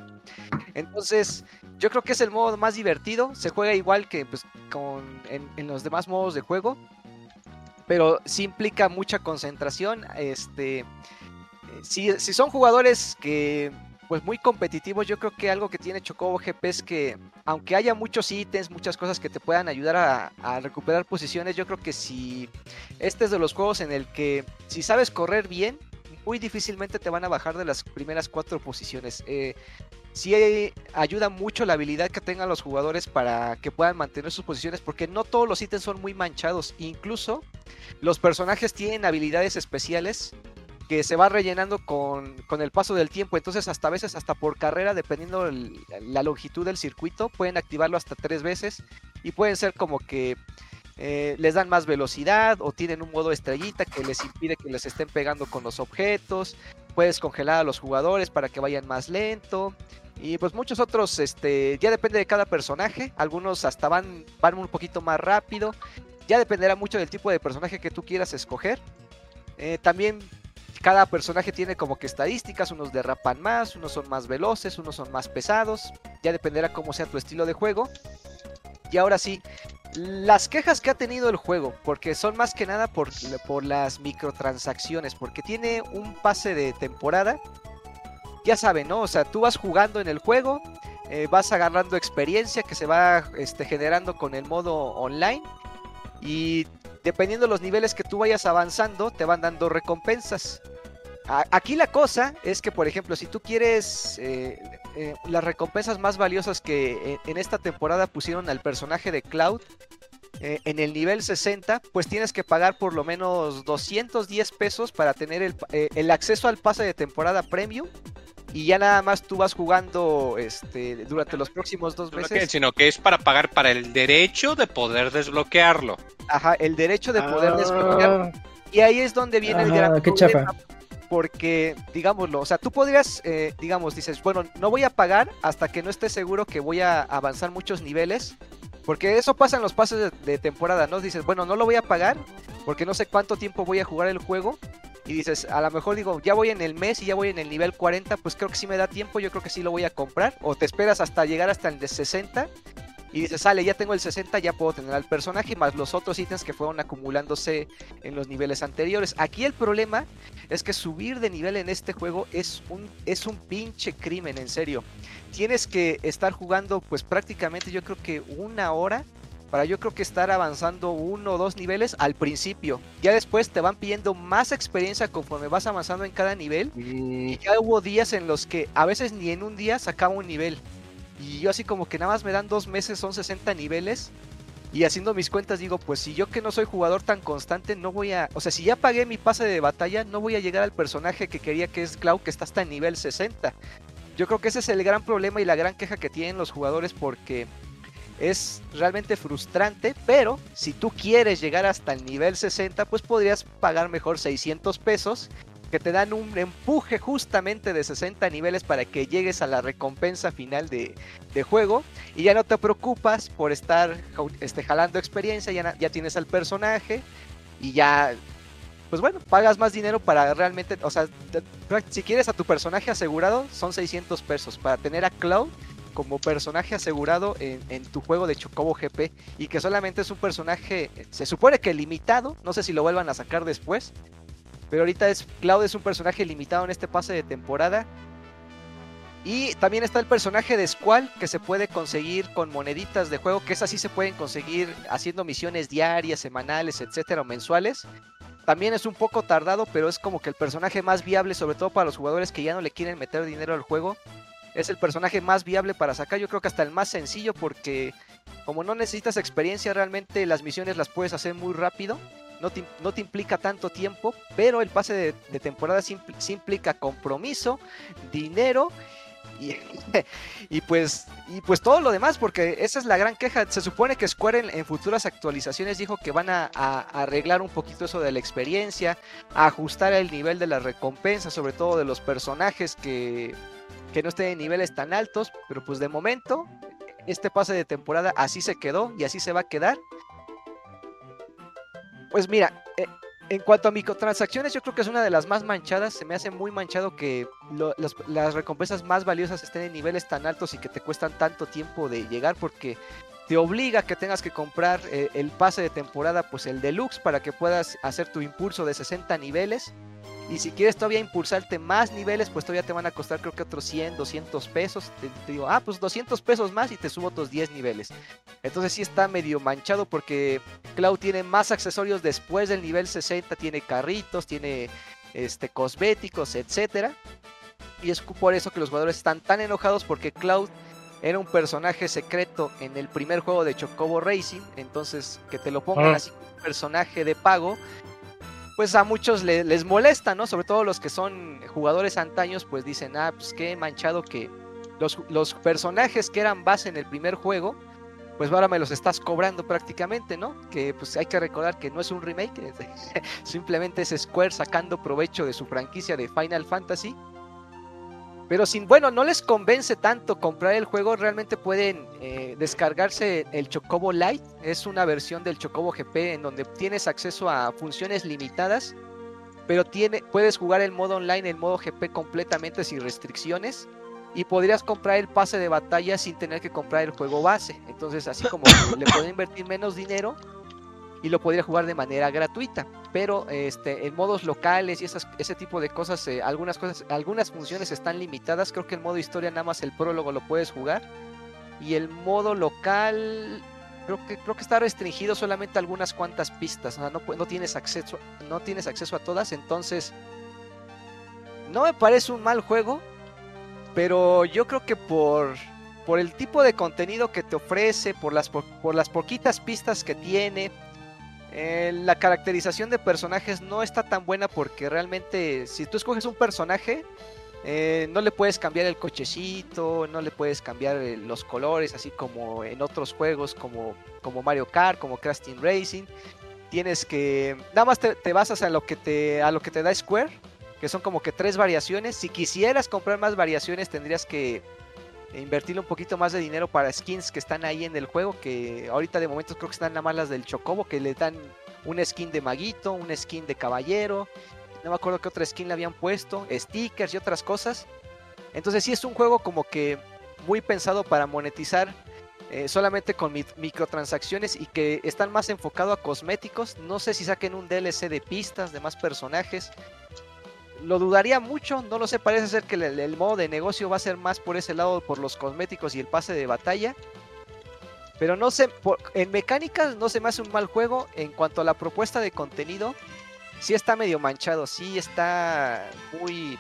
Entonces, yo creo que es el modo más divertido. Se juega igual que pues, con, en, en los demás modos de juego pero sí implica mucha concentración. Este, eh, si, si son jugadores que pues muy competitivos, yo creo que algo que tiene Chocobo GP es que aunque haya muchos ítems, muchas cosas que te puedan ayudar a, a recuperar posiciones, yo creo que si este es de los juegos en el que si sabes correr bien, muy difícilmente te van a bajar de las primeras cuatro posiciones. Eh, sí ayuda mucho la habilidad que tengan los jugadores para que puedan mantener sus posiciones, porque no todos los ítems son muy manchados. Incluso los personajes tienen habilidades especiales que se va rellenando con, con el paso del tiempo. Entonces, hasta a veces, hasta por carrera, dependiendo la longitud del circuito, pueden activarlo hasta tres veces. Y pueden ser como que eh, les dan más velocidad o tienen un modo estrellita que les impide que les estén pegando con los objetos. Puedes congelar a los jugadores para que vayan más lento. Y pues muchos otros, este, ya depende de cada personaje. Algunos hasta van, van un poquito más rápido. Ya dependerá mucho del tipo de personaje que tú quieras escoger. Eh, también cada personaje tiene como que estadísticas, unos derrapan más, unos son más veloces, unos son más pesados. Ya dependerá cómo sea tu estilo de juego. Y ahora sí, las quejas que ha tenido el juego, porque son más que nada por, por las microtransacciones, porque tiene un pase de temporada. Ya saben, ¿no? O sea, tú vas jugando en el juego, eh, vas agarrando experiencia que se va este, generando con el modo online. Y dependiendo de los niveles que tú vayas avanzando, te van dando recompensas. Aquí la cosa es que, por ejemplo, si tú quieres eh, eh, las recompensas más valiosas que en, esta temporada pusieron al personaje de Cloud en el nivel 60, pues tienes que pagar por lo menos 210 pesos para tener el, el acceso al pase de temporada premium. Y ya nada más tú vas jugando este, durante los próximos dos que- meses. sino que es para pagar para el derecho de poder desbloquearlo. Ajá, el derecho de poder Ah, desbloquear. Y ahí es donde viene el gran qué problema, Porque, digámoslo, o sea, tú podrías, eh, digamos, dices, bueno, no voy a pagar hasta que no esté seguro que voy a avanzar muchos niveles. Porque eso pasa en los pases de, de temporada, ¿no? Dices, bueno, no lo voy a pagar porque no sé cuánto tiempo voy a jugar el juego. Y dices, a lo mejor digo, ya voy en el mes y ya voy en el nivel 40, pues creo que sí me da tiempo, yo creo que sí lo voy a comprar. O te esperas hasta llegar hasta el de 60 y dices, sale, ya tengo el 60, ya puedo tener al personaje, más los otros ítems que fueron acumulándose en los niveles anteriores. Aquí el problema es que subir de nivel en este juego es un, es un pinche crimen, en serio. Tienes que estar jugando pues prácticamente yo creo que una hora para yo creo que estar avanzando uno o dos niveles al principio. Ya después te van pidiendo más experiencia conforme vas avanzando en cada nivel. Y ya hubo días en los que a veces ni en un día sacaba un nivel. Y yo así como que nada más me dan dos meses, son 60 niveles. Y haciendo mis cuentas digo, pues si yo que no soy jugador tan constante, no voy a... O sea, si ya pagué mi pase de batalla, no voy a llegar al personaje que quería que es Cloud, que está hasta en nivel 60. Yo creo que ese es el gran problema y la gran queja que tienen los jugadores porque es realmente frustrante, pero si tú quieres llegar hasta el nivel 60, pues podrías pagar mejor 600 pesos que te dan un empuje justamente de 60 niveles para que llegues a la recompensa final de, juego. Y ya no te preocupas por estar este, jalando experiencia, ya, ya tienes al personaje y ya, pues bueno, pagas más dinero para realmente, o sea, si quieres a tu personaje asegurado son 600 pesos, para tener a Cloud como personaje asegurado en, tu juego de Chocobo GP y que solamente es un personaje, se supone que limitado, no sé si lo vuelvan a sacar después, pero ahorita es Cloud es un personaje limitado en este pase de temporada. Y también está el personaje de Squall que se puede conseguir con moneditas de juego, que esas sí se pueden conseguir haciendo misiones diarias, semanales, etcétera, o mensuales. También es un poco tardado, pero es como que el personaje más viable, sobre todo para los jugadores que ya no le quieren meter dinero al juego. Es el personaje más viable para sacar, yo creo que hasta el más sencillo, porque como no necesitas experiencia, realmente las misiones las puedes hacer muy rápido no te, implica tanto tiempo, pero el pase de, temporada sí, implica compromiso, dinero [LAUGHS] y, pues y pues todo lo demás porque esa es la gran queja. Se supone que Square en, futuras actualizaciones dijo que van a, arreglar un poquito eso de la experiencia ajustar el nivel de la recompensa sobre todo de los personajes que, que no estén en niveles tan altos pero pues de momento este pase de temporada así se quedó y así se va a quedar pues mira, eh, en cuanto a microtransacciones, yo creo que es una de las más manchadas. Se me hace muy manchado que las, recompensas más valiosas estén en niveles tan altos y que te cuestan tanto tiempo de llegar porque te obliga a que tengas que comprar eh, el pase de temporada, pues el deluxe, para que puedas hacer tu impulso de 60 niveles. Y si quieres todavía impulsarte más niveles, pues todavía te van a costar creo que otros 100, 200 pesos. Te, digo, ah, pues 200 pesos más y te subo otros 10 niveles. Entonces sí está medio manchado porque Cloud tiene más accesorios después del nivel 60. Tiene carritos, tiene este, cosméticos, etcétera. Y es por eso que los jugadores están tan enojados porque Cloud era un personaje secreto en el primer juego de Chocobo Racing. Entonces que te lo pongan ah. así, un personaje de pago pues a muchos les molesta, ¿no? Sobre todo los que son jugadores antaños, pues dicen, ah, pues qué manchado que los, los, personajes que eran base en el primer juego, pues ahora me los estás cobrando prácticamente, ¿no? Que pues hay que recordar que no es un remake, [LAUGHS] simplemente es Square sacando provecho de su franquicia de Final Fantasy pero sin, bueno, no les convence tanto comprar el juego, realmente pueden eh, descargarse el Chocobo Lite. Es una versión del Chocobo GP en donde tienes acceso a funciones limitadas, pero tiene, puedes jugar el modo online, el modo GP completamente sin restricciones. Y podrías comprar el pase de batalla sin tener que comprar el juego base. Entonces, así como le pueden invertir menos dinero, y lo podría jugar de manera gratuita. Pero este, en modos locales y esas, ese tipo de cosas, eh, algunas cosas, algunas funciones están limitadas. Creo que el modo historia nada más el prólogo lo puedes jugar. Y el modo local creo que creo que está restringido solamente a algunas cuantas pistas. no, no tienes acceso, no tienes acceso a todas. Entonces, no me parece un mal juego. Pero yo creo que por por el tipo de contenido que te ofrece, por las, por las poquitas pistas que tiene, la caracterización de personajes no está tan buena porque realmente si tú escoges un personaje, eh, no le puedes cambiar el cochecito, no le puedes cambiar eh, los colores, así como en otros juegos como, como Mario Kart, como Crash Team Racing. Tienes que. Nada más te, te, basas a lo, que te, a lo que te da Square, que son como que tres variaciones. Si quisieras comprar más variaciones, tendrías que e invertirle un poquito más de dinero para skins que están ahí en el juego, que ahorita de momento creo que están nada más las del Chocobo, que le dan un skin de maguito, un skin de caballero, no me acuerdo qué otra skin le habían puesto, stickers y otras cosas. Entonces sí es un juego como que muy pensado para monetizar eh, solamente con mi- microtransacciones y que están más enfocado a cosméticos. No sé si saquen un DLC de pistas, de más personajes. Lo dudaría mucho, no lo sé, parece ser que el, modo de negocio va a ser más por ese lado, por los cosméticos y el pase de batalla. Pero no sé, por- en mecánicas no se me hace un mal juego. En cuanto a la propuesta de contenido, sí está medio manchado, sí está muy...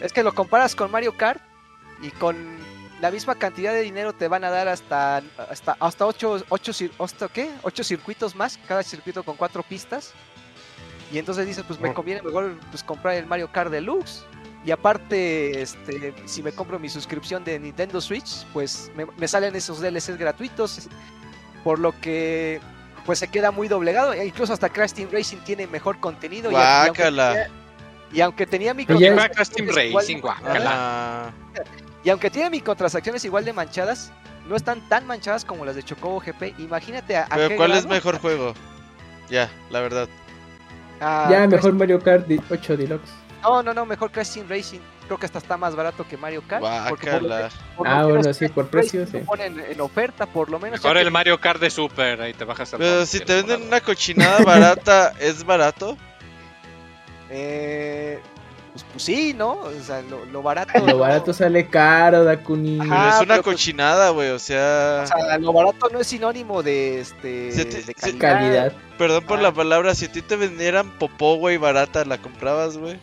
Es que lo comparas con Mario Kart y con la misma cantidad de dinero te van a dar hasta hasta hasta 8 ocho, hasta, ¿qué? ocho circuitos más, cada circuito con cuatro pistas. Y entonces dices, pues me conviene mejor pues comprar el Mario Kart Deluxe. Y aparte, este, si me compro mi suscripción de Nintendo Switch, pues me, me salen esos DLCs gratuitos. Por lo que pues se queda muy doblegado. E incluso hasta Crash Team Racing tiene mejor contenido. y- y aunque Guácala. tenía- Y aunque tenía Ah, y aunque tiene microtransacciones igual de manchadas, no están tan manchadas como las de Chocobo GP. Imagínate a, a pero qué ¿cuál es mejor juego? Ya, la verdad. A Ya, Crash- mejor Mario Kart di- 8 Deluxe. No, no, no, mejor Crash Team Racing. Creo que hasta está más barato que Mario Kart. porque por menos- Ah, menos bueno, sí, por precio, sí. lo ponen en oferta, por lo menos. Mejor el que- Mario Kart de Super, ahí te bajas el Pero si te venden una cochinada barata, ¿es barato? Eh, pues, pues sí, ¿no? O sea, lo, lo barato. [LAUGHS] Lo barato sale caro, Dakuni. Ajá. Pero Ah, es una pero pues- cochinada, güey, o sea... O sea, lo barato no es sinónimo de este Si te- de si- Calidad. Perdón por Ah. la palabra, si a ti te vendieran popó, güey, barata, ¿la comprabas, güey?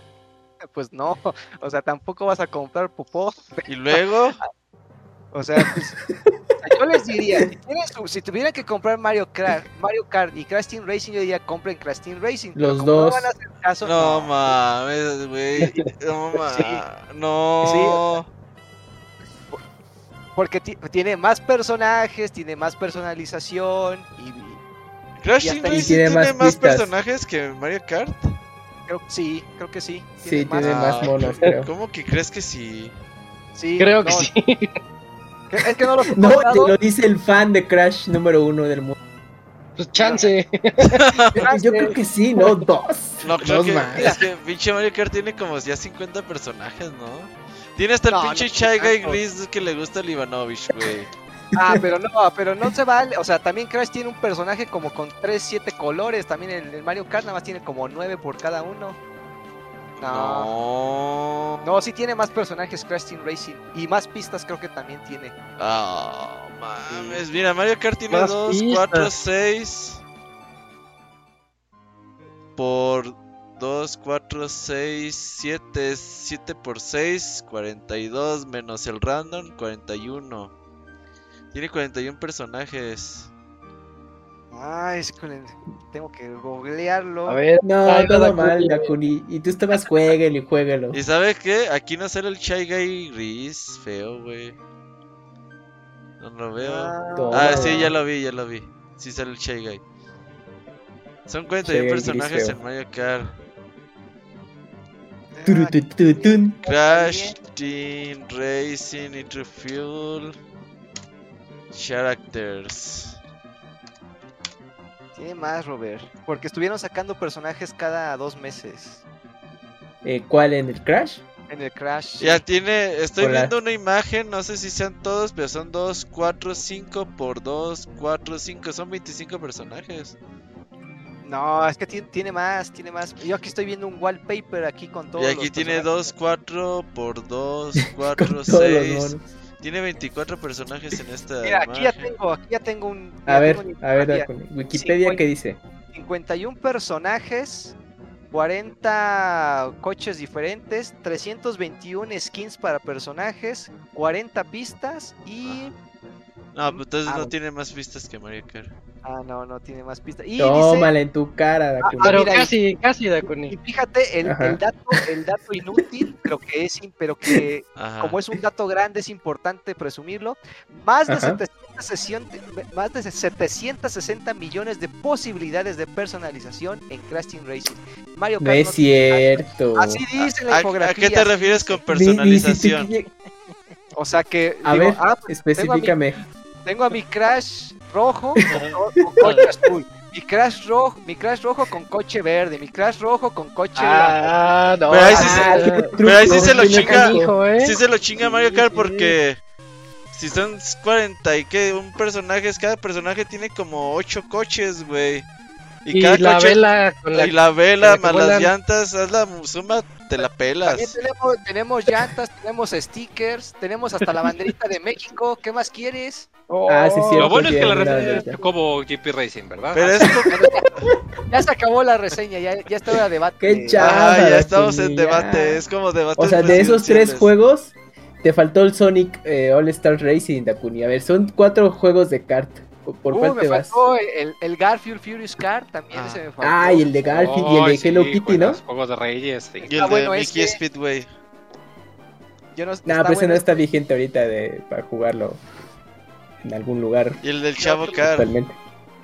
Pues no, [LAUGHS] o sea, tampoco vas a comprar popó. Y luego... [LAUGHS] O sea, pues, yo les diría, si, tienes su- si tuvieran que comprar Mario Kart, Mario Kart y Crash Team Racing, yo diría compren Crash Team Racing. Los dos. No van a hacer caso, No no. mames, güey. [LAUGHS] No Sí. mames. No. Porque ti- tiene más personajes, tiene más personalización y Crash y Team Racing tiene tiene más personajes que Mario Kart. creo sí, creo que sí. Sí, más- tiene más monos, creo. ¿Cómo que crees que sí? sí, Creo que sí. Es que no [LAUGHS] he No, te lo dice el fan de Crash número uno del mundo. Pues chance. Yo creo que sí, no, dos. No, creo Dos que más. es que pinche Mario Kart tiene como ya 50 personajes, ¿no? Tiene hasta el No, pinche no tiene Guy. Gris que le gusta al Ivanovich, güey. Ah, pero no, pero no se vale. O sea, también Crash tiene un personaje como con 3, 7 colores. También el, el Mario Kart nada más tiene como 9 por cada uno. No. No. No, sí tiene más personajes Crash Team Racing. Y más pistas creo que también tiene. Ah, mames. Mira, Mario Kart tiene Más 2, pistas. 4, 6. Por 2, 4, 6, 7. 7 por 6, 42. Menos el random, 41. Tiene 41 personajes. Ay, es con el- tengo que googlearlo. A ver. No, Ay, todo Dakuni. mal, Dakuni. Y tú estabas jueguelo y jueguelo. ¿Y sabes qué? Aquí no sale el Shy Guy Gris. Feo, güey. No lo veo. Ah. Ah, sí, ya lo vi, ya lo vi. Sí sale el Shy Guy. Son 41 Shy Guy gris personajes en Mario Kart. Turutututun. Crash, Team Racing, Nitro Fuel, Characters. Tiene más, Robert. Porque estuvieron sacando personajes cada dos meses. Eh, ¿Cuál en el Crash? En el Crash. Ya tiene, estoy Hola. viendo una imagen, no sé si sean todos, pero son 2, 4, 5 por 2, 4, 5, son 25 personajes. No, es que tiene, tiene más, tiene más. Yo aquí estoy viendo un wallpaper aquí con todos y aquí los tiene personajes. 2, 4 por 2, [LAUGHS] Con 4, todos los 6. Tiene 24 personajes en esta Mira, aquí ya tengo, aquí ya tengo un. A ver, tengo a ver. Wikipedia, ¿qué dice? 51 personajes, 40 coches diferentes, 321 skins para personajes, 40 pistas y... No, pues entonces Ah, no bueno. tiene más vistas que Mario Kart. Ah, no, no tiene más pistas. Y Tómala en tu cara, Dakuni. Pero mira, y- casi, casi, dice, y Dakuni. fíjate, el, dato, el dato inútil, pero que es, pero que [LAUGHS] Ajá. como es un dato grande es importante presumirlo, más de, Ajá. 760, más de 760 millones de posibilidades de personalización en Crash Team Racing. Mario No Kart es no- cierto. Así dice la ¿A, a infografía. qué te refieres con personalización? O sea que A digo, ver, ah, pues, específicame. tengo a mi Crash rojo con, [LAUGHS] con coche azul. Mi Crash rojo, mi Crash rojo con coche verde, mi Crash rojo con coche Ah, no. Pero ahí sí se- ah, qué Pero ahí sí se lo chinga. canijo, ¿eh? Sí se lo chinga Mario Kart porque si son 40 y que un personaje, cada personaje tiene como 8 coches, güey. Y, Y cada la coche vela con la y la vela con la que más las llantas, haz la suma, te la pelas. También tenemos, tenemos llantas, tenemos stickers, tenemos hasta la banderita de México. ¿Qué más quieres? Ah, sí. Lo bueno es que la reseña es. Chocobo GP Racing, ¿verdad? Pero co- Ya se acabó la reseña, ya, ya está de debate. Qué chaval. Ah, ya estamos en debate, es como debate. O sea, de esos tres juegos, te faltó el Sonic eh, All Star Racing, Dakuni. A ver, son cuatro juegos de kart. ¿Por Uh, cuál me te vas? el, el Garfield Furious Car, también Ah. ese me faltó. Ah, y el de Garfield y el de sí, Hello Kitty, ¿no? juegos- Juegos de Reyes. sí. Y el Ah, de bueno, Mickey ese- Speedway. Yo no, No, está pero ese bueno no está vigente ahorita de, para jugarlo en algún lugar Y el del Chavo Car. actualmente.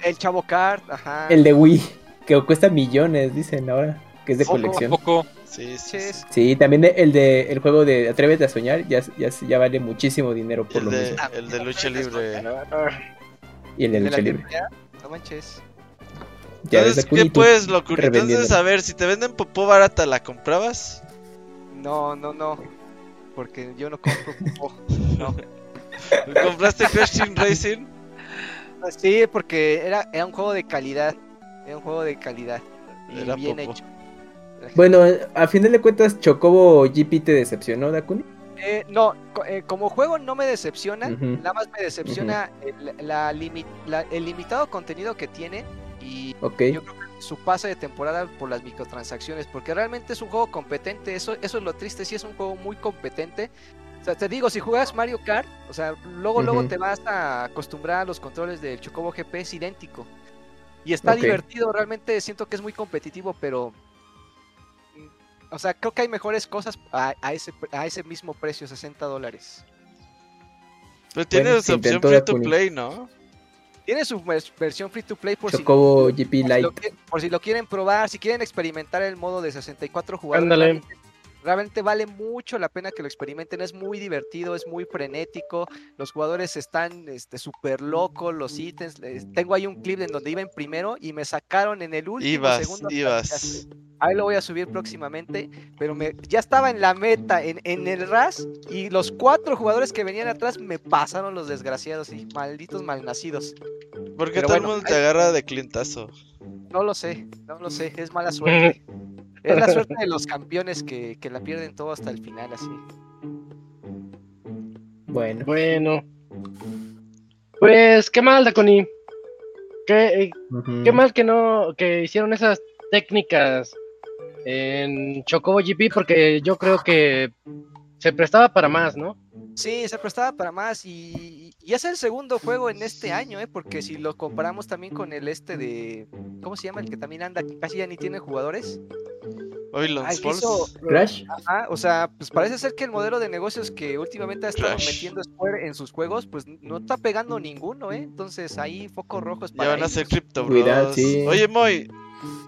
El Chavo Kart, ajá. El de Wii, que cuesta millones, dicen ahora, que es de Poco, colección. Poco. Sí, sí, sí. Sí, también de- el de el juego de Atrévete a soñar ya, ya, ya vale muchísimo dinero por El lo de, mismo. el de lucha libre. Y el de de lucha la libre. No manches. Ya ves, Entonces, ¿qué puedes, revendiendo. Entonces, a ver, si te venden popó barata, ¿la comprabas? No, no, no. Porque yo no compro popó. [LAUGHS] No. ¿Compraste Crash Team Racing? Sí, porque era, era un juego de calidad. Era un juego de calidad. Y Era bien popó. hecho. Bueno, a final de cuentas, Chocobo GP te decepcionó, Dakuni. Eh, no, eh, como juego no me decepciona. Nada más me decepciona el, la limi- la- el limitado contenido que tiene. Y yo creo que su pase de temporada por las microtransacciones. Porque realmente es un juego competente. Eso, eso es lo triste. Sí, es un juego muy competente. O sea, te digo, si juegas Mario Kart, o sea, luego, luego te vas a acostumbrar a los controles del Chocobo GP, es idéntico. Y está divertido, realmente siento que es muy competitivo, pero. O sea, creo que hay mejores cosas a, a ese, a ese mismo precio, 60 dólares. Pero tiene Bueno, su opción free to play, ¿no? Tiene su vers- versión free to play por si, por si lo por si lo quieren probar, si quieren experimentar el modo de 64 jugadores. Ándale. Realmente, vale mucho la pena que lo experimenten, es muy divertido, es muy frenético, los jugadores están este súper locos, los ítems, les- tengo ahí un clip en donde iba en primero y me sacaron en el último Ibas, segundo. ibas. Ahí lo voy a subir próximamente, pero me, ya estaba en la meta, en, en el RAS, y los cuatro jugadores que venían atrás me pasaron los desgraciados y malditos malnacidos. ¿Por qué Pero todo el mundo te ahí- agarra de clientazo? No lo sé, no lo sé, es mala suerte. [LAUGHS] Es la suerte de [LAUGHS] los campeones que, que la pierden todo hasta el final, así. Bueno. Bueno. Pues, qué mal, Dakuni. Qué, ujú. qué mal que no, que hicieron esas técnicas en Chocobo GP, porque yo creo que se prestaba para más, ¿no? Sí, se prestaba para más y, y es el segundo juego en este año, ¿eh? Porque si lo comparamos también con el este de... ¿Cómo se llama? El que también anda, que casi ya ni tiene jugadores. Hoy los Ah, hizo- Crash. Ajá, o sea, pues parece ser que el modelo de negocios que últimamente ha estado Crash. metiendo Square en sus juegos, pues no está pegando ninguno, ¿eh? Entonces ahí focos rojos Ya para van a ser Crypto Cuidado, Bros. sí. Oye, Moy,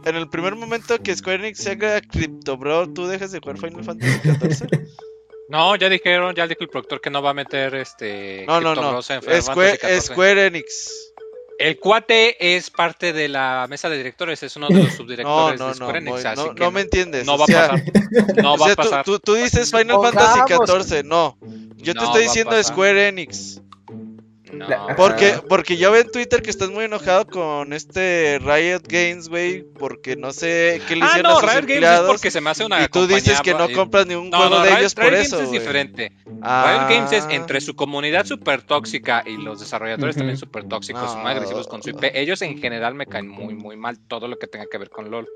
en el primer momento que Square Enix se haga Crypto Bro, ¿tú dejas de jugar Final Fantasy XIV? [LAUGHS] No, ya dijeron, ya dijo el productor que no va a meter este. No, no, no. Square, Fantasy Enix. El cuate es parte de la mesa de directores, es uno de los [LAUGHS] subdirectores no, de no, Square Enix. Así no, que no me entiendes. no o va a pasar. No o va sea, a pasar. tú, tú dices Final Fantasy Pongamos. XIV, no. Yo te No estoy diciendo. Square Enix. No. Porque, porque yo veo en Twitter que estás muy enojado con este Riot Games, güey, porque no sé qué le Ah, hicieron no, a sus Riot Games es empleados. porque se me hace una y tú dices que no compras ni un No, juego no, de Riot- ellos por Riot eso, Games es diferente. Ah. Riot Games es entre su comunidad súper tóxica y los desarrolladores también súper tóxicos, No. muy agresivos con su IP. Ellos en general me caen muy, muy mal todo lo que tenga que ver con LOL.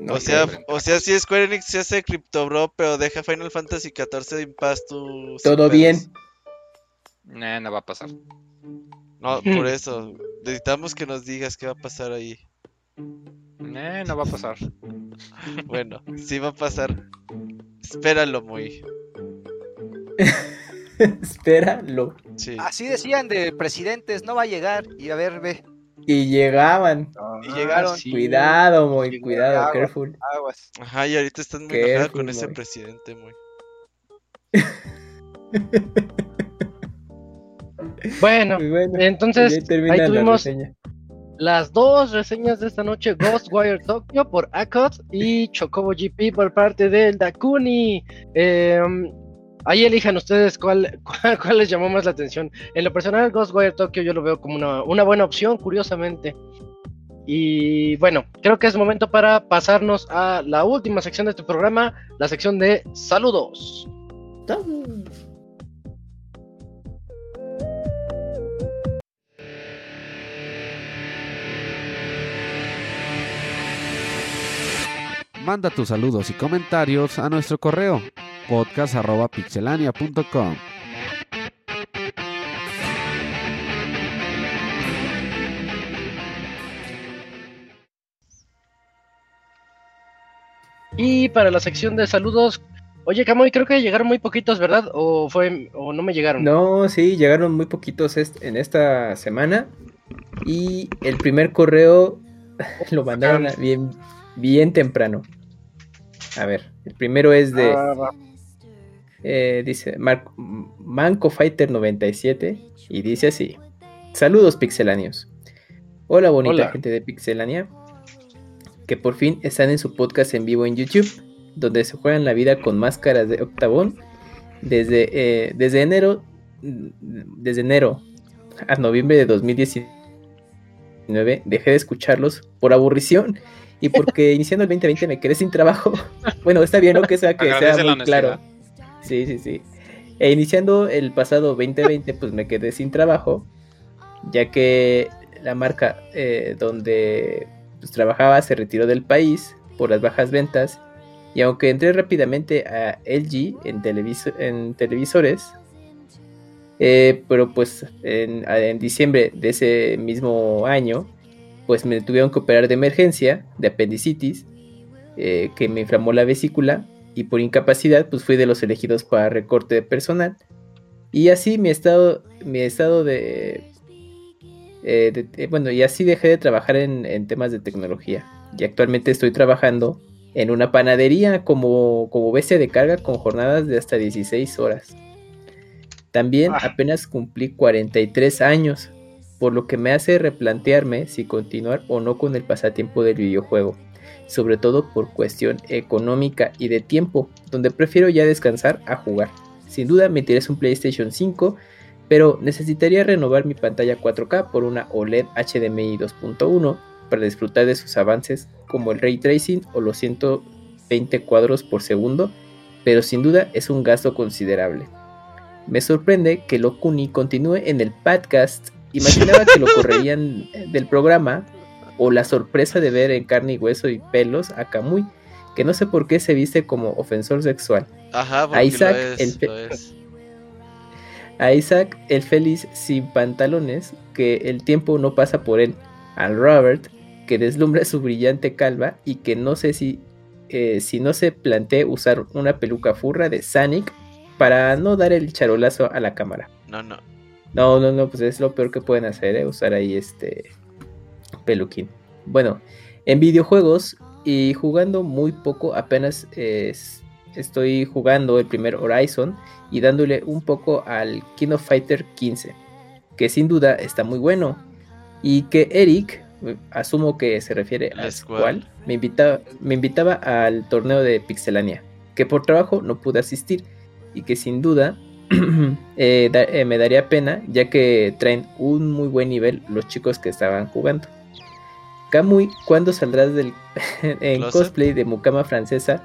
No O sé. sea, o sea, si Square Enix se hace Crypto Bro, pero deja Final Fantasy XIV en paz, tú... Todo pedos. Eh, no va a pasar. No, por [LAUGHS] eso. Necesitamos que nos digas qué va a pasar ahí. Eh, no va a pasar. [LAUGHS] Bueno, sí va a pasar. Espéralo muy. [LAUGHS] Espéralo. Sí. Así decían de presidentes, no va a llegar. Y a ver, ve, Y llegaban. y llegaron. sí. Cuidado, muy cuidado, Agua. careful. Aguas. Ajá, y ahorita estás muy enojada con ese presidente, muy. Bueno, Muy bueno. entonces ahí tuvimos las dos reseñas de esta noche, Ghostwire Tokyo por Akot y Chocobo GP por parte del Dakuni. Em, ahí elijan ustedes cuál, [LAUGHS] cuál, cuál les llamó más la atención. En lo personal, Ghostwire Tokyo yo lo veo como una, una buena opción, curiosamente. Y bueno, creo que es momento para pasarnos a la última sección de este programa, la sección de saludos. Manda tus saludos y comentarios a nuestro correo podcast.pixelania.com. Y para la sección de saludos, oye Camoy, creo que llegaron muy poquitos, ¿verdad? ¿O fue o no me llegaron? No, sí, llegaron muy poquitos est- en esta semana. Y el primer correo [LAUGHS] lo mandaron a- bien, bien temprano. A ver, el primero es de, Ah, eh, dice Mar- Manco Fighter 97 y dice así: Saludos pixelanios. Hola bonita Hola. gente de Pixelania, que por fin están en su podcast en vivo en YouTube, donde se juegan la vida con máscaras de Octabón desde, eh, desde enero, desde enero a noviembre de 2019 dejé de escucharlos por aburrición y porque [LAUGHS] iniciando el 2020 me quedé sin trabajo. [LAUGHS] Bueno, está bien, ¿no? Que sea que Agradece sea muy claro. Sí, sí, sí. E iniciando el pasado 2020, pues me quedé sin trabajo, ya que la marca eh, donde pues, trabajaba se retiró del país por las bajas ventas. Y aunque entré rápidamente a LG en, televiso- en televisores, eh, pero pues en, en diciembre de ese mismo año, pues me tuvieron que operar de emergencia, de apendicitis, eh, que me inflamó la vesícula y por incapacidad pues fui de los elegidos para recorte de personal. Y así mi estado, mi estado de, eh, de- eh, bueno, y así dejé de trabajar en, en temas de tecnología. Y actualmente estoy trabajando en una panadería como, como bestia de carga con jornadas de hasta 16 horas. También Ah. apenas cumplí 43 años, por lo que me hace replantearme si continuar o no con el pasatiempo del videojuego, sobre todo por cuestión económica y de tiempo, donde prefiero ya descansar a jugar. Sin duda me interesa un PlayStation 5, pero necesitaría renovar mi pantalla 4K por una OLED HDMI 2.1 para disfrutar de sus avances como el ray tracing o los 120 cuadros por segundo, pero sin duda es un gasto considerable. Me sorprende que Locuni continúe en el podcast. Imaginaba que lo [LAUGHS] correrían del programa o la sorpresa de ver en carne y hueso y pelos a Kamui, que no sé por qué se viste como ofensor sexual. Ajá, A Isaac, lo es, el fe- lo es. A Isaac, el feliz sin pantalones, que el tiempo no pasa por él. Al Robert, que deslumbra su brillante calva y que no sé si, eh, si no se plantea usar una peluca furra de Sonic para no dar el charolazo a la cámara. No, no. No, no, no, pues es lo peor que pueden hacer, ¿eh? usar ahí este peluquín. Bueno, en videojuegos y jugando muy poco, apenas es- estoy jugando el primer Horizon y dándole un poco al King of Fighter 15, que sin duda está muy bueno. Y que Eric, asumo que se refiere a. Squall, me invitaba, me invitaba al torneo de Pixelania, que por trabajo no pude asistir y que sin duda [CLEARS THROAT] eh, da- eh, me daría pena ya que traen un muy buen nivel los chicos que estaban jugando. Kamui, ¿cuándo saldrás del [LAUGHS] en ¿Closet? cosplay de mucama francesa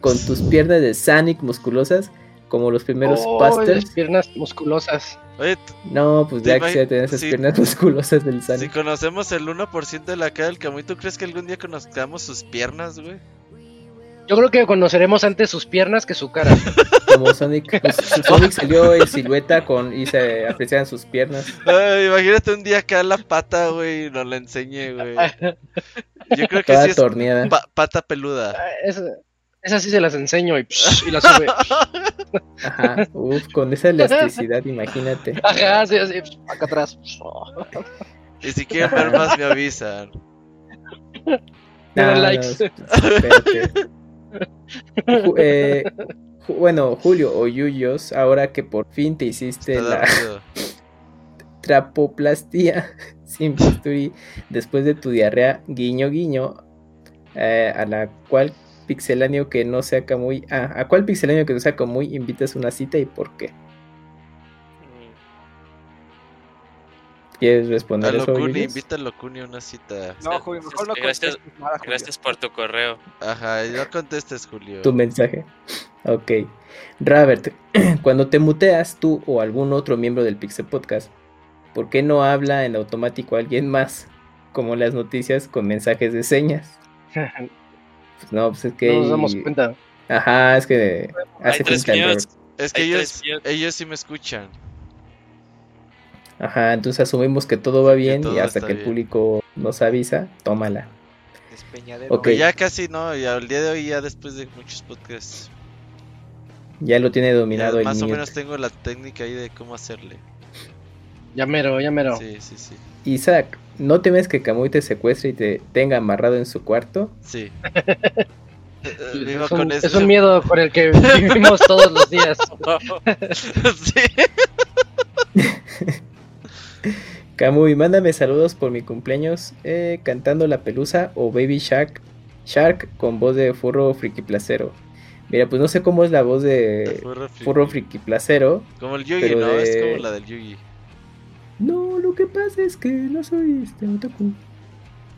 con tus piernas de Sonic musculosas como los primeros Oh, las Busters? piernas musculosas. Oye, No, pues ¿Te ya quisiera tener esas sí. piernas musculosas del si Sonic. conocemos el 1% de la cara del Camuy, ¿tú crees que algún día conozcamos sus piernas, güey? Yo creo que conoceremos antes sus piernas que su cara. [LAUGHS] Como Sonic, pues, Sonic salió en silueta con y se apreciaban sus piernas. Ay, imagínate un día acá la pata, güey, y nos la enseñe, güey. Yo creo que Toda sí es torneada. pa- pata peluda. Esa- Esas sí se las enseño y, psh, y las sube. [LAUGHS] Ajá, uf, con esa elasticidad, imagínate. Ajá, sí, así, psh, acá atrás. Y si quieren ver más, me avisan. No, likes. no, eh, bueno, Julio o Yuyos, ahora que por fin te hiciste Está la dormido. [LAUGHS] trapoplastía [LAUGHS] sin bisturí después de tu diarrea, guiño guiño, eh, a la cual pixeláneo que no sea muy ah, a cuál pixeláneo que no sea muy invitas una cita y por qué. ¿Quieres A responder eso? Locuni, Julius? invita a Locuni a una cita. No, Julio, mejor no Gracias- contestes nada, Julio. Gracias por tu correo. Ajá, no contestes, Julio. tu mensaje. Ok. Robert, [CLEARS THROAT] cuando te muteas tú o algún otro miembro del Pixel Podcast, ¿por qué no habla en automático alguien más? Como las noticias con mensajes de señas. [LAUGHS] Pues no, pues es que. No nos damos cuenta. Ajá, es que hace el. Es que ellos, ellos sí me escuchan. Ajá, entonces asumimos que todo va bien todo y hasta que el bien. público nos avisa, tómala. Despeñadero. Ok. Que ya casi no, y al día de hoy, ya después de muchos podcasts, Ya lo tiene ya dominado el más o menos tengo la técnica ahí de cómo hacerle. Ya mero, ya mero. Sí, sí, sí. Isaac, ¿no temes que Camuy te secuestre y te tenga amarrado en su cuarto? Sí. [LAUGHS] Eh, vivo Es un, con es eso. un miedo con el que vivimos todos los días. [LAUGHS] [LAUGHS] sí. Camuy, mándame saludos por mi cumpleaños eh, cantando La Pelusa o Baby Shark, Shark con voz de furro friki placero. Mira, pues no sé cómo es la voz de Furro friki. furro friki placero. Como el Yugi, ¿no? Es como la del Yugi. No, lo que pasa es que no soy este otaku.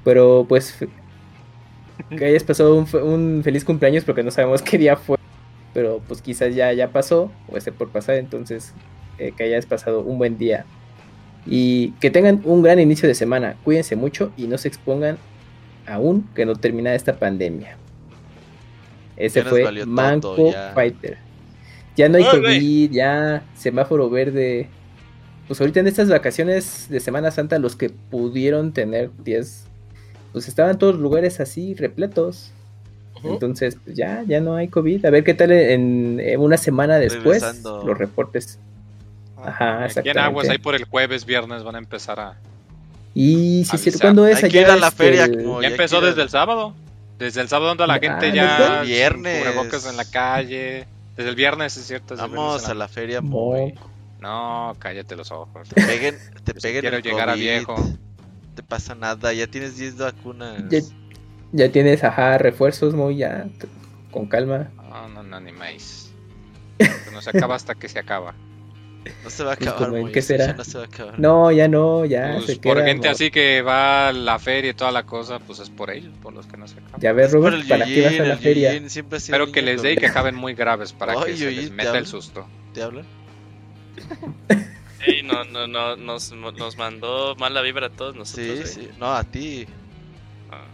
Pero pues [LAUGHS] que hayas pasado un feliz cumpleaños porque no sabemos [LAUGHS] qué día fue. Pero pues quizás ya, ya pasó o esté por pasar. Entonces eh, que hayas pasado un buen día. Y que tengan un gran inicio de semana. Cuídense mucho y no se expongan aún que no termina esta pandemia. Ese fue todo, Manco ya. Fighter. Ya no hay. COVID, ya semáforo verde. Pues ahorita en estas vacaciones de Semana Santa, los que pudieron tener días, pues estaban todos los lugares así repletos. Entonces, pues ya, ya no hay COVID. A ver qué tal en, en una semana después Regresando. los reportes. Ajá, Aquí en. Aguas, ahí por el jueves, viernes van a empezar a. Y si sí. ¿cuándo es Hay que allá? ir a la este, feria el- como- Ya empezó desde el sábado. Desde el sábado anda la Ah, gente ya. Viernes. cubrebocas en la calle. Desde el viernes, es cierto. Vamos a la feria No. muy. No, cállate los ojos. Te peguen, te peguen quiero el llegar a viejo. Te pasa nada, ya tienes 10 vacunas. Ya, ya tienes, ajá, refuerzos muy ya, con calma. No, no, no, ni más. [LAUGHS] No se acaba hasta que se acaba. No se va a Pues, acabar, muy, qué esto ya será. No se va a acabar. No, ya no, ya Pues, se por queda, gente no. así que va a la feria y toda la cosa, pues es por ellos, por los que no se acaban. Ya ves, el ¿para qué vas a la feria? Espero que les dé y que acaben muy graves para Ay, que se les ¿te meta el susto. ¿Te hablan? Sí, no, no, no, nos, nos mandó mala vibra a todos nosotros. Sí, sí. No, a ti.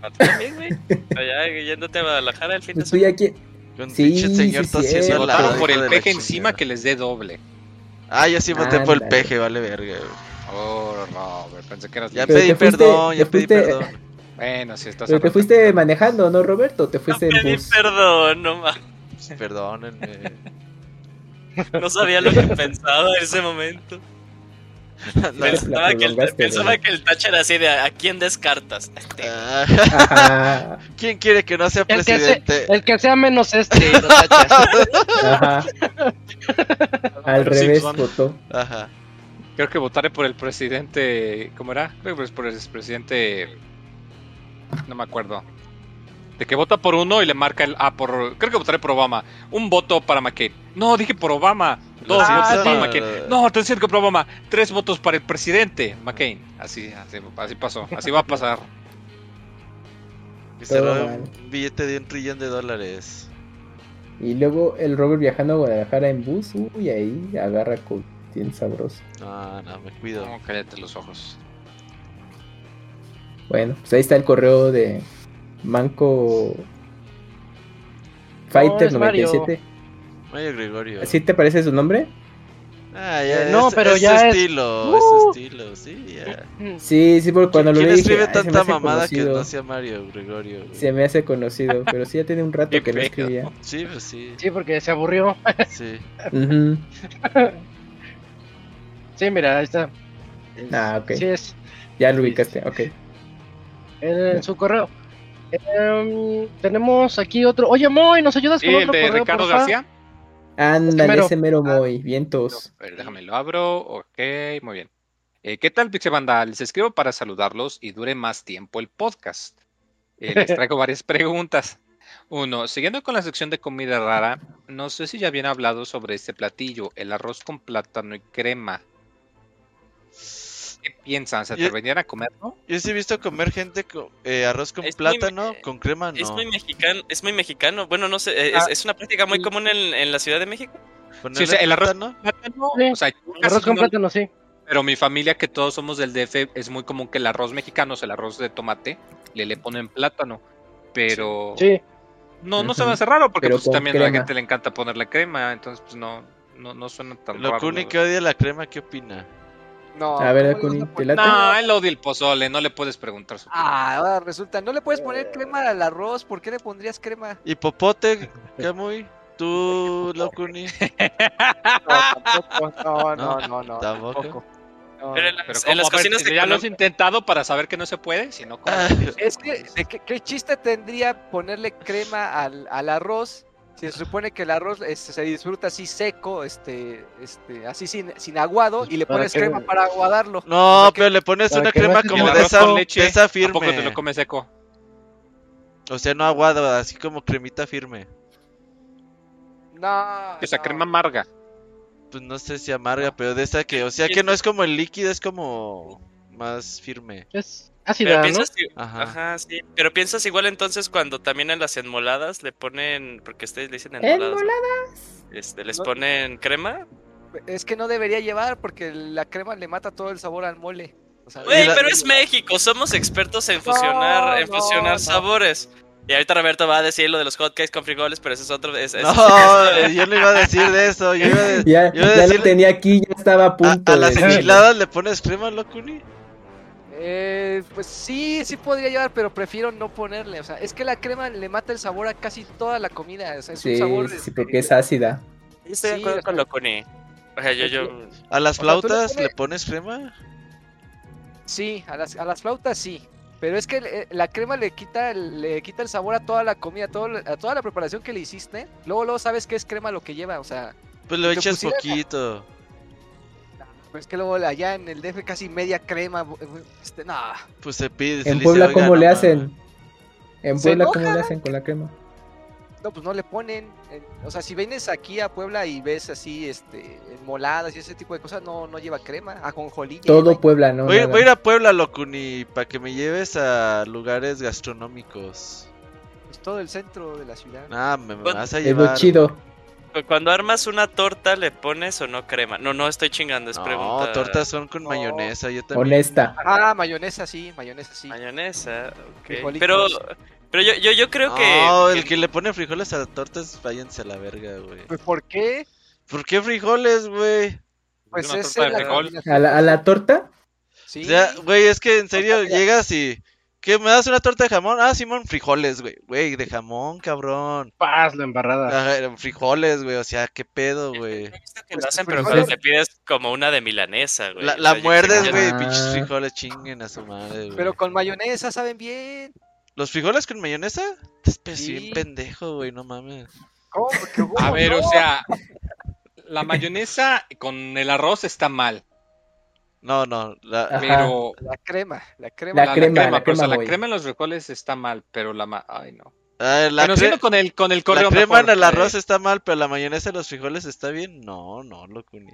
A ti también, güey. Allá yéndote a Guadalajara el fin de semana. qui- Con Sí, pinche señor sí, lado, por el peje encima que les dé doble. Ah, yo sí voté por el peje, vale verga. Oh, Robert, pensé que eras Ya Pero pedí te fuiste- perdón, te ya pedí fuiste- perdón. Bueno, si estás Pero te fuiste manejando, ¿no, Roberto? ¿O ¿Te fuiste en Pedí bus? perdón, no mames. Perdónenme. No sabía lo que pensaba en ese momento. [LAUGHS] No, Pensaba, que el, pensaba que el era así de ¿a quién descartas? Este, [LAUGHS] ah, ¿Quién quiere que no sea El que, sea, presidente? el que sea menos este, [LAUGHS] lo ajá. Al revés Simpson. votó. Ajá. Creo que votaré por el presidente. ¿Cómo era? Creo que es por el presidente. No me acuerdo. De que vota por uno y le marca el. Ah, por. Creo que votaré por Obama. Un voto para McCain. No, dije por Obama. Dos Ah, votos sí. para McCain. No, te decía que por Obama. Tres votos para el presidente McCain. Así, así, así pasó. Así va a pasar. Y un billete de un trillón de dólares. Y luego el Robert viajando a Guadalajara en bus. Uy, ahí agarra con bien sabroso. No, no, me cuido. No, cállate los ojos. Bueno, pues ahí está el correo de Manco Fighter Mario. 97. Mario Gregorio. ¿Así te parece su nombre? Ah, ya, Eh, no, es, pero es ya su es- estilo, es su Uh. estilo, sí, ya. Sí, sí, porque cuando lo ¿Quién leí escribe "Ay, se me tanta hace mamada que conocido". no sea Mario Gregorio? güey? Se me hace conocido, pero sí ya tiene un rato que no escribía. Sí, pues sí, Sí, porque se aburrió. sí. Ujú. Sí, mira, ahí está. Ah, ok. Sí, es Ya lo ubicaste, ok. en su correo. Em, tenemos aquí otro. Oye, Moy, ¿nos ayudas Sí, con el otro de correo, Ricardo porfa? García. Ándale, mero. ese mero muy, vientos. A ver, déjame lo abro. Ok, muy bien. Eh, ¿Qué tal, Pixebanda? Les escribo para saludarlos y dure más tiempo el podcast. Eh, les [LAUGHS] traigo varias preguntas. Uno, siguiendo con la sección de comida rara, no sé si ya habían hablado sobre este platillo, el arroz con plátano y crema. ¿Qué piensan? ¿Se Yo- atreverían a comerlo? Yo sí he visto comer gente con eh, arroz con Es plátano, con crema, no. Es muy mexicano, es muy mexicano. Bueno, no sé, eh, es, Ah, es una práctica muy común en, en la Ciudad de México. O sea, el arroz- plátano. Sí, o sea, Arroz con no- plátano, sí. Pero mi familia, que todos somos del DF, es muy común que el arroz mexicano, o sea, el arroz de tomate, le le ponen plátano. Pero Sí. no, no se me hace raro porque pues, también a la gente le encanta ponerle crema, entonces pues no, no, no suena tan raro. Locuni ¿no? que odia la crema, ¿qué opina? No, A ver, ¿cómo le Kuni, vas a ¿te late? No, él odia el pozole, no le puedes preguntar su Ah, ahora resulta, no le puedes poner crema al arroz, ¿por qué le pondrías crema? ¿Y popote, Camuy? ¿Tú, [LAUGHS] Locuni? No, tampoco, no, No, no, no, no, tampoco. tampoco. No, Pero en Pero las, ¿cómo? en las A ver, cocinas ¿Ya lo has intentado para saber que no se puede? Si no, ¿cómo? Ah, Es que, ¿de qué, qué chiste tendría ponerle crema al, al arroz? Si se supone que el arroz este, se disfruta así seco, este, este, así sin, sin aguado, y le ¿Para pones qué? crema para aguadarlo. No, O sea que- pero le pones una crema como de esa, leche, de esa ¿A poco te lo firme. comes seco? O sea, no aguado, así como cremita firme. No, Esa no. crema amarga. Pues no sé si amarga, pero de esa que, o sea, que no es como el líquido, es como más firme. Es ácida, ¿no? piensas, i- Ajá. ajá, sí. Pero piensas igual entonces cuando también en las enmoladas le ponen, porque ustedes le dicen enmoladas. ¿no? Este, les No. ponen crema. Es que no debería llevar porque la crema le mata todo el sabor al mole. O sea, pero es México, somos expertos en fusionar, en no, fusionar no. sabores. Y ahorita Roberto va a decir lo de los hotcakes con frijoles, pero ese es otro. es- es- No, yo no iba a decir de eso. Yo iba a de- [LAUGHS] Ya, yo iba a ya decir- lo tenía aquí, ya estaba a a, punto a de las enchiladas le pones crema, Locuni. Eh, pues sí, sí podría llevar, pero prefiero no ponerle. O sea, es que la crema le mata el sabor a casi toda la comida. O sea, es un Sí, sabor. sí, porque es ácida. Estoy de acuerdo o con Locuni. O sea, yo, yo. A las O sea, tú le flautas pones- le pones crema. Sí, a las, a las flautas sí. Pero es que eh, la crema le quita, el- le quita el sabor a toda la comida, todo, lo- a toda la preparación que le hiciste. Luego, luego sabes que es crema lo que lleva. O sea, Pues le Te echas poquito. Pues que luego allá en el DF casi media crema. bu- Este, no. Pues se pide. se En Puebla, ¿cómo "Oiga, le hacen? En Puebla, ¿cómo le hacen con la crema? No, pues no le ponen. eh, O sea, si vienes aquí a Puebla y ves así, este, moladas y ese tipo de cosas, no, no lleva crema. Ajonjolí. Todo lleva. Puebla, ¿no? Voy, a ir a Puebla, Locuni, para que me lleves a lugares gastronómicos. Pues todo el centro de la ciudad. Ah, me, me vas a Es llevar. lo chido. Cu- Cuando armas una torta, ¿le pones o no crema? No, no estoy chingando, es No, pregunta. tortas son con No. mayonesa. Yo también. Honesta. Ah, mayonesa sí, mayonesa sí. Mayonesa, ok. Frijolitos. Pero, pero yo, yo, yo creo que. No, el que le pone frijoles a tortas, váyanse a la verga, güey. Pues, ¿por qué? ¿Por qué frijoles, güey? Pues es la. ¿A la, a la torta? Sí. O sea, güey, es que en serio llegas y. ¿Qué? ¿Me das una torta de jamón? Ah, Simón, frijoles, güey. Güey, de jamón, cabrón. Paz, la embarrada. Frijoles, güey. O sea, ¿qué pedo, güey? He visto que Pues, lo hacen, pues, pero frijoles- cuando te pides como una de milanesa, güey. La, O la sea, yo- muerdes, güey. Ah. Pinches frijoles chinguen a su madre, güey. Pero con mayonesa saben bien. ¿Los frijoles con mayonesa? Estás pe- Sí. bien pendejo, güey. No mames. ¿Cómo? ¿Qué- A ver, no? o sea, la mayonesa con el arroz está mal, No, no. La... Pero La crema, la crema. La crema, la pero, o sea, crema, la crema en los frijoles está mal, pero la ma- ay no. Ah, la, bueno, cre- siendo con el con el la correo crema mejor, en el arroz eh, está mal, pero la mayonesa en los frijoles está bien. No, no, loco. Ni...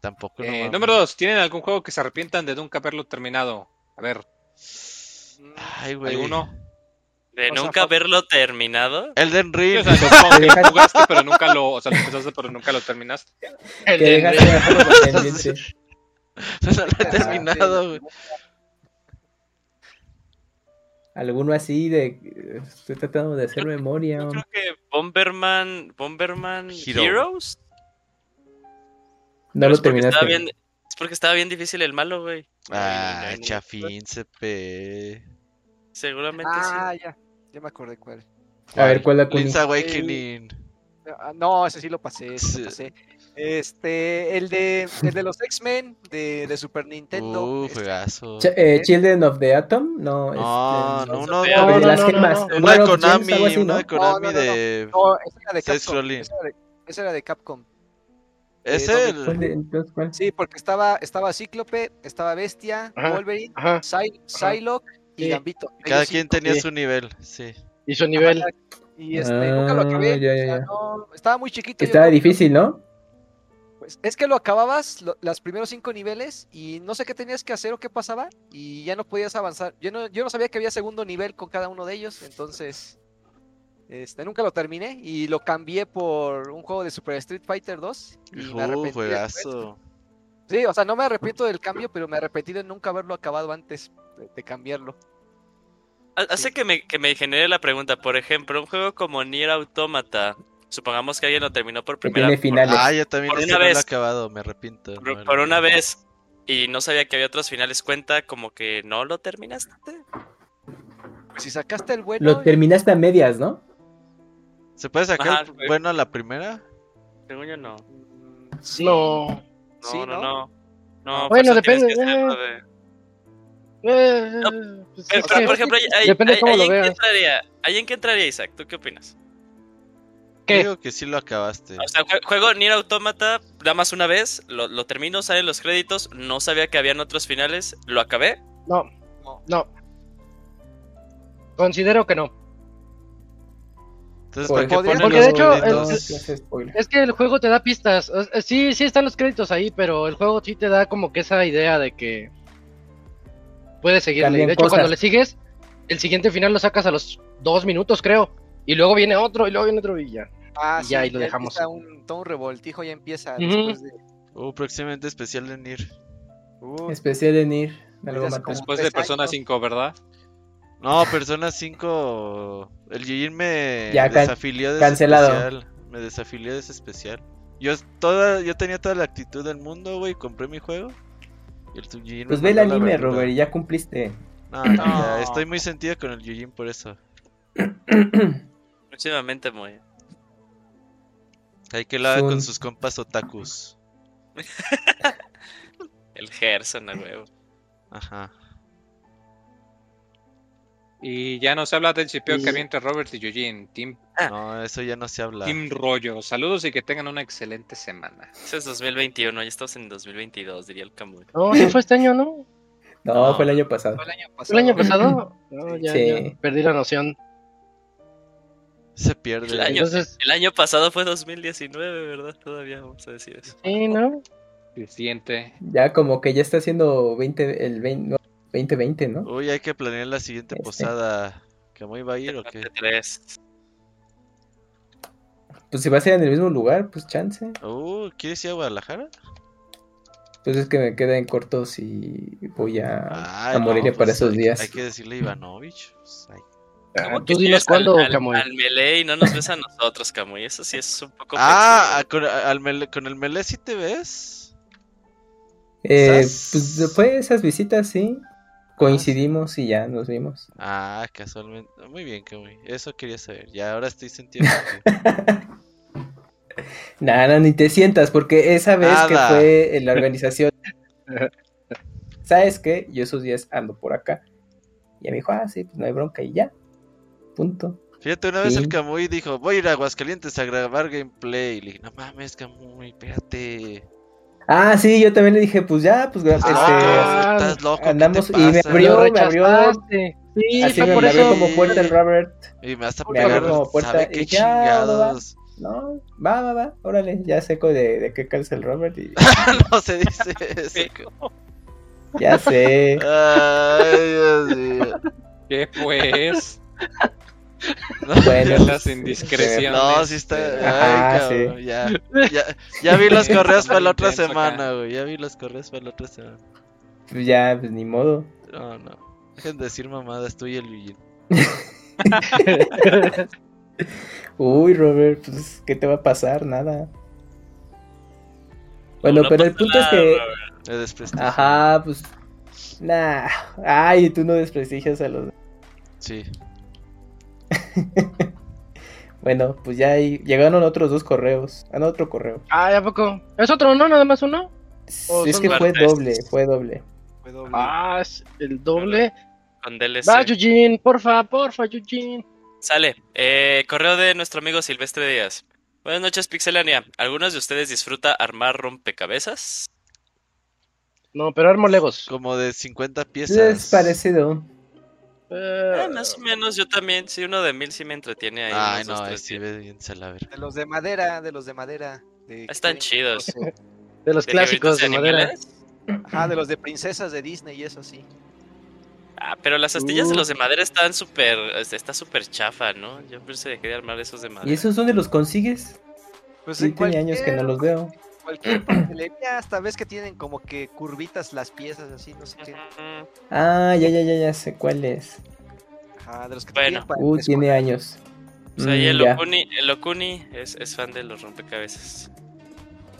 Tampoco. no eh, número dos, ¿tienen algún juego que se arrepientan de nunca haberlo terminado? A ver, Ay, güey. ¿alguno? De O sea, nunca fue- haberlo terminado. [LAUGHS] Elden Sí, Ring. o sea, que jugaste, pero nunca lo, o sea, lo empezaste, pero nunca lo terminaste. El Que [LAUGHS] [LAUGHS] no lo he terminado, güey. Alguno así de. Estoy tratando de hacer memoria. Yo creo que Bomberman, Bomberman Hero. Heroes. No Pero lo terminaste. bien- es porque estaba bien difícil el malo, güey. Ah, Ay, no, chafín, CP. Seguramente Ah, ya. Ya me acordé cuál. A ver, ¿cuál la Kuni? Link's Awakening. Ah, No, ese sí lo pasé, ese sí Sí. lo pasé. Este, el de, el de los X-Men de, de Super Nintendo. Uh, este, juegazo. Ch- eh, Children of the Atom? No, No, este, no, no, uno, no, de de- no, las no, gemas. no, no. uno de Konami, así, uno ¿no? de Konami No, no, no, de... No, ese era de Capcom. Ese era de, ese era de Capcom. Es Eh, el. ¿Cuál de- entonces, cuál? Sí, porque estaba, estaba Cíclope, estaba Bestia, Ajá. Wolverine, Ajá. Psy- Psylocke y Sí. Gambito. Cada Ellos quien cinco. tenía sí. su nivel, sí. Y su nivel. Y este, nunca lo Ah, acabé. ya, o ya, sea, ya. no, estaba muy chiquito. Estaba difícil, ¿no? Es que lo acababas lo- los primeros cinco niveles y no sé qué tenías que hacer o qué pasaba y ya no podías avanzar. Yo no, yo no sabía que había segundo nivel con cada uno de ellos, entonces este, nunca lo terminé y lo cambié por un juego de Super Street Fighter 2 y me Uh, arrepentí después. juegazo. Sí, o sea, no me arrepiento del cambio, pero me arrepentí de nunca haberlo acabado antes de, de cambiarlo. Ha- Hace que me, que me genere la pregunta, por ejemplo, un juego como Nier Automata, supongamos que alguien lo terminó por primera tiene finales. Ah, yo también Por una no lo he vez. acabado, me arrepiento. por, no una acabado. vez y no sabía que había otros finales, ¿cuenta como que no lo terminaste? Pues si sacaste el bueno, Lo terminaste a medias, ¿no? ¿Se puede sacar Ajá, el bueno a la primera? Según yo no. sí, No. No, Sí, no, ¿no? no. No, Bueno, eso tienes depende, que hacerlo eh. de- Eh, pues Pero, por ejemplo, depende cómo lo veas. entraría, ahí en qué entraría Isaac, ¿tú qué opinas? ¿Qué? Digo que sí lo acabaste. O sea, jue- juego Nier Automata nada más una vez, lo, lo termino, salen los créditos, no sabía que habían otros finales, lo acabé. No, No. no. Considero que no. Entonces, Por ¿para qué ponen porque los de hecho. Es que el juego te da pistas. Sí, sí están los créditos ahí, pero el juego sí te da como que esa idea de que puedes seguirle. De hecho, cosas. cuando le sigues, el siguiente final lo sacas a los dos minutos, creo. Y luego viene otro, y luego viene otro, y ya. Ah, Y ya, ahí lo dejamos. Un, todo un revoltijo ya empieza Ujú. después de... Uh, próximamente especial de Nier. Uh, Especial en ir. Después de Persona años. 5, ¿verdad? No, Persona 5. El Yujin me Ya desafilió de ese cancelado. especial. Me desafilió de ese especial. Yo, toda, yo tenía toda la actitud del mundo, güey. Compré mi juego. Y el Yujin Pues ve el anime. Robert, y ya cumpliste. No, [CLEARS THROAT] no, ya, No. estoy muy sentido con el Yujin por eso. Próximamente muy. Hay que la Son- con sus compas otakus. [LAUGHS] El Gerson, a huevo. Ajá. Y ya no se habla del chipeo Y- que había entre Robert y Eugene. Team, No, eso ya no se habla. Team Rollo. Saludos y que tengan una excelente semana. Ese es 2021, ya estamos en 2022, diría el Camuy. No, ¿sí fue este año, ¿no? No, No. fue el año pasado. fue el año ¿Fue pasado. el año pasado? No, ya, Sí. ya perdí la noción. Se pierde. El año, Entonces- el año pasado fue 2019, ¿verdad? Todavía vamos a decir eso. Sí, ¿no? Suficiente. Ya como que ya está haciendo 20, el 20, no, 2020, ¿no? Uy, hay que planear la siguiente Este. posada. ¿Camuy va a ir o qué? Tres. Pues si va a ser en el mismo lugar, pues chance. Uh, ¿quieres ir a Guadalajara? Pues es que me queda en corto si voy a, Ay, a Morelia no, para pues, esos hay- días. Hay que decirle a Ivanovich. Pues, ay. Ah, Como tú dinos cuándo, al, Camuy. al melee y no nos ves a nosotros, Camuy. Eso sí es un poco. Ah, con, al mele- con el Mele sí te ves. Eh, pues después de esas visitas, sí. Coincidimos y ya nos vimos. Ah, casualmente. Muy bien, Camuy. Eso quería saber. Ya ahora estoy sintiendo. [LAUGHS] [LAUGHS] Nada, ni te sientas, porque esa vez que fue en la organización, ¿sabes qué? Yo esos días ando por acá. Y me dijo, ah, sí, pues no hay bronca y ya. Punto. Fíjate, una vez Sí. el Camuy dijo, voy a ir a Aguascalientes a grabar gameplay. Y le dije, no mames, Camuy, espérate. Ah, sí, yo también le dije, pues ya, pues Ah, este, estás loco, ¿qué andamos y me abrió, me abrió. Sí, Así me por abrió eso. como puerta el Robert. Y me vas a Me pegar, abrió como puerta ¿sabe y qué dije, ah, va, va, va. chingados? No, va, va, va, órale, ya seco de, de qué calza el Robert y [LAUGHS] no se dice eso. ya sé. Ay, Dios mío. ¿Qué pues? [LAUGHS] Bueno, Las indiscreciones. No, sí está. Ajá, Ay, cabrón, ya, [LAUGHS] ya, ya vi los correos para la otra semana, güey. Ya vi los correos para la otra semana. Pues ya, pues ni modo. No, no. Dejen de decir mamadas, tú y el Luigi. [LAUGHS] Uy, Robert, pues, ¿qué te va a pasar? Nada. Bueno, No pero el punto es nada, que. Me desprestigio. Ajá, pues. Nah. Ay, tú no desprestigias a los. Sí. [LAUGHS] Bueno, pues ya ahí llegaron otros dos correos. Ah, no, otro correo. Ah, ¿a poco? ¿Es otro, no? ¿Nada más uno? Es que fue doble, fue doble. Fue doble. Ah, es el doble. Con DLC. Va, Eugene, porfa, porfa, Eugene. Sale. Eh, correo de nuestro amigo Silvestre Díaz. Buenas noches, Pixelania. ¿Algunos de ustedes disfruta armar rompecabezas? No, pero armo Legos. Como de 50 piezas. Es parecido. Eh, Eh, más o menos, yo también. Sí, uno de mil sí me entretiene ahí. Ay, no, sí, bien. De los de madera, de los de madera. de- Están que- chidos. [LAUGHS] de los ¿De clásicos de madera. animales? Ajá, de los de princesas de Disney y eso sí. Ah, pero las astillas de Uh. los de madera están súper. este, Está súper chafa, ¿no? Yo pensé que quería armar esos de madera. ¿Y esos dónde los consigues? Pues Sí, en tiene años que no los veo. Cualquier papelería, hasta ves que tienen como que curvitas las piezas, así, no sé qué. Ah, ya, ya, ya, ya sé cuál es. Ajá, de los que Bueno. Uh, tiene escuela. años. Mm, el ya. Okuni, el Okuni es, es fan de los rompecabezas.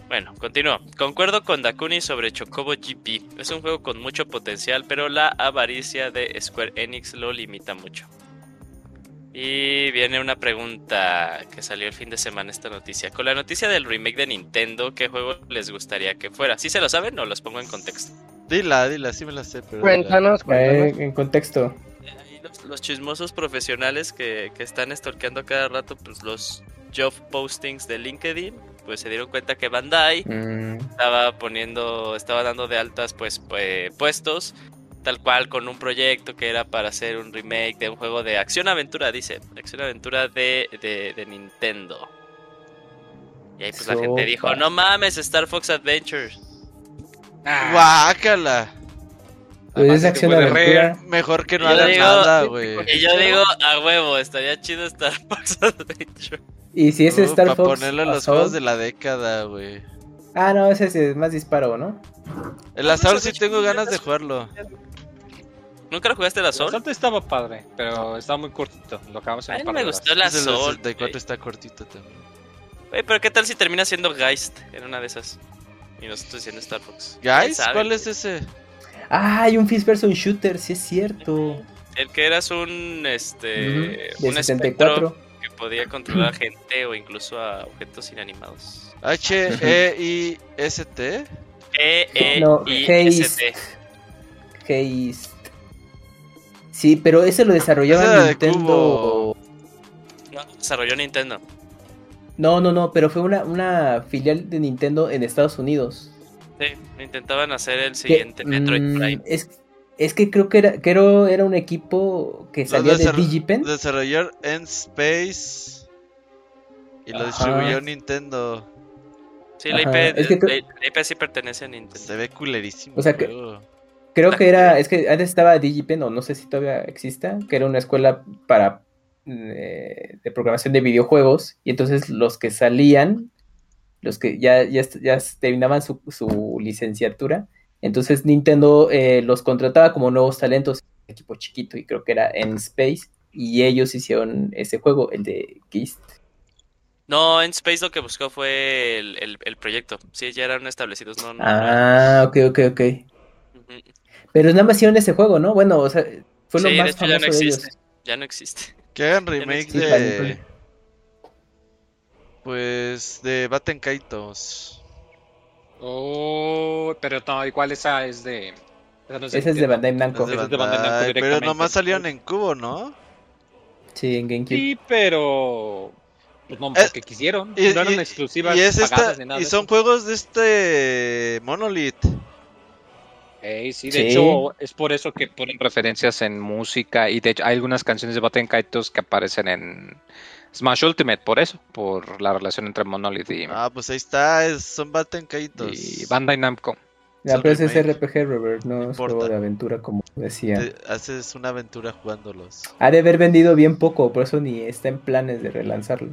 Bueno, continúo. Concuerdo con Dakuni sobre Chocobo GP. Es un juego con mucho potencial, pero la avaricia de Square Enix lo limita mucho. Y viene una pregunta que salió el fin de semana esta noticia. Con la noticia del remake de Nintendo, ¿qué juego les gustaría que fuera? ¿Sí se lo saben o los pongo en contexto? Dila, dila, sí me la sé, pero. dila. Cuéntanos, Eh, en contexto. Los, los chismosos profesionales que, que están stalkeando cada rato pues los job postings de LinkedIn, pues se dieron cuenta que Bandai Mm, estaba poniendo, estaba dando de altas pues, pues, puestos, tal cual con un proyecto que era para hacer un remake de un juego de acción aventura, dice, acción aventura de, de, de Nintendo. Y ahí pues la gente dijo, no mames, Star Fox Adventures. Guácala. pues es acción puede aventura. Mejor que no hagan digo- nada, güey. Y yo digo, a huevo, estaría chido Star Fox Adventures. Y si es Uh, Star pa' Fox. ponerlo en los juegos de la década, güey. Ah, no, ese es más disparo, ¿no? El Assault sí tengo ganas de jugarlo. ¿Nunca lo jugaste el El Assault? estaba padre, pero estaba muy cortito. Lo acabamos en A mí me gustó el Es el Assault. 64 güey. está cortito también. Güey, pero ¿qué tal si termina siendo Geist en una de esas? Y nosotros diciendo Star Fox. ¿Guys? sabe, ¿Cuál es ese? Ah, hay un First Person Shooter, sí es cierto. El que eras un este De un 64. espectro que podía controlar a gente o incluso a objetos inanimados. H-E-I-S-T. E E No, I Haste. S T. Haste. Sí, pero ese lo desarrollaba Ese era de Nintendo. No, desarrolló Nintendo. No, no, no, pero fue una, una filial de Nintendo en Estados Unidos. Sí, intentaban hacer el Que, siguiente Metroid mm, Prime. Es, es que creo que era, creo era un equipo que salía de Digipen. Desarrollar en Space. Y lo Ajá. distribuyó Nintendo. Sí, la IP, es que creo- la- la IP sí pertenece a Nintendo. Se ve culerísimo. O sea que-. Creo que era, es que antes estaba Digipen, o no sé si todavía exista, que era una escuela para eh, de programación de videojuegos, y entonces los que salían, los que ya, ya, ya terminaban su, su licenciatura, entonces Nintendo eh, los contrataba como nuevos talentos, equipo chiquito, y creo que era en Space, y ellos hicieron ese juego, el de Geist. No, en Space lo que buscó fue el, el, el proyecto. Sí, ya eran establecidos. No, no, Ah, ok, ok, ok. Pero nada más hicieron ese juego, ¿no? Bueno, o sea, fue lo Sí, de más hecho ya no famoso de ellos. existe. Ya no existe. Que hagan remake existe. De. Pues de Batten Kaitos. Oh, pero no, igual esa es de. Esa, no es de Nintendo. Bandai Namco. Es de es de Bandai Namco Bandai, pero directamente. nomás salieron en cubo, ¿no? Sí, en GameCube. Sí, pero. Pues no, Eh, porque quisieron. Y, no eran y- exclusivas y es pagadas esta, ni nada y de son juegos de este Monolith. Ey, sí, de Sí. hecho, es por eso que ponen referencias en música. Y de hecho, hay algunas canciones de Batten Kaitos que aparecen en Smash Ultimate, por eso, por la relación entre Monolith y, Ah, pues ahí está, es- son Batten Kaitos. y Bandai Namco. Ya, pero es. RPG, Robert, no, No es juego de aventura, como decía. Te- haces una aventura jugándolos. Ha de haber vendido bien poco, por eso ni está en planes de relanzarlo.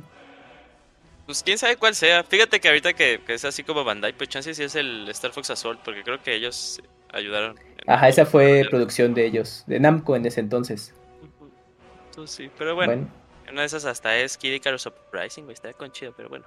Pues quién sabe cuál sea. Fíjate que ahorita que, que es así como Bandai, pues chance sí es el Star Fox Assault, porque creo que ellos ayudaron. Ajá, esa fue producción de ellos, de Namco en ese entonces. Ujú. Entonces, sí, pero bueno, Bueno. Una de esas hasta es Kid Icarus Uprising, güey, está con chido, pero bueno.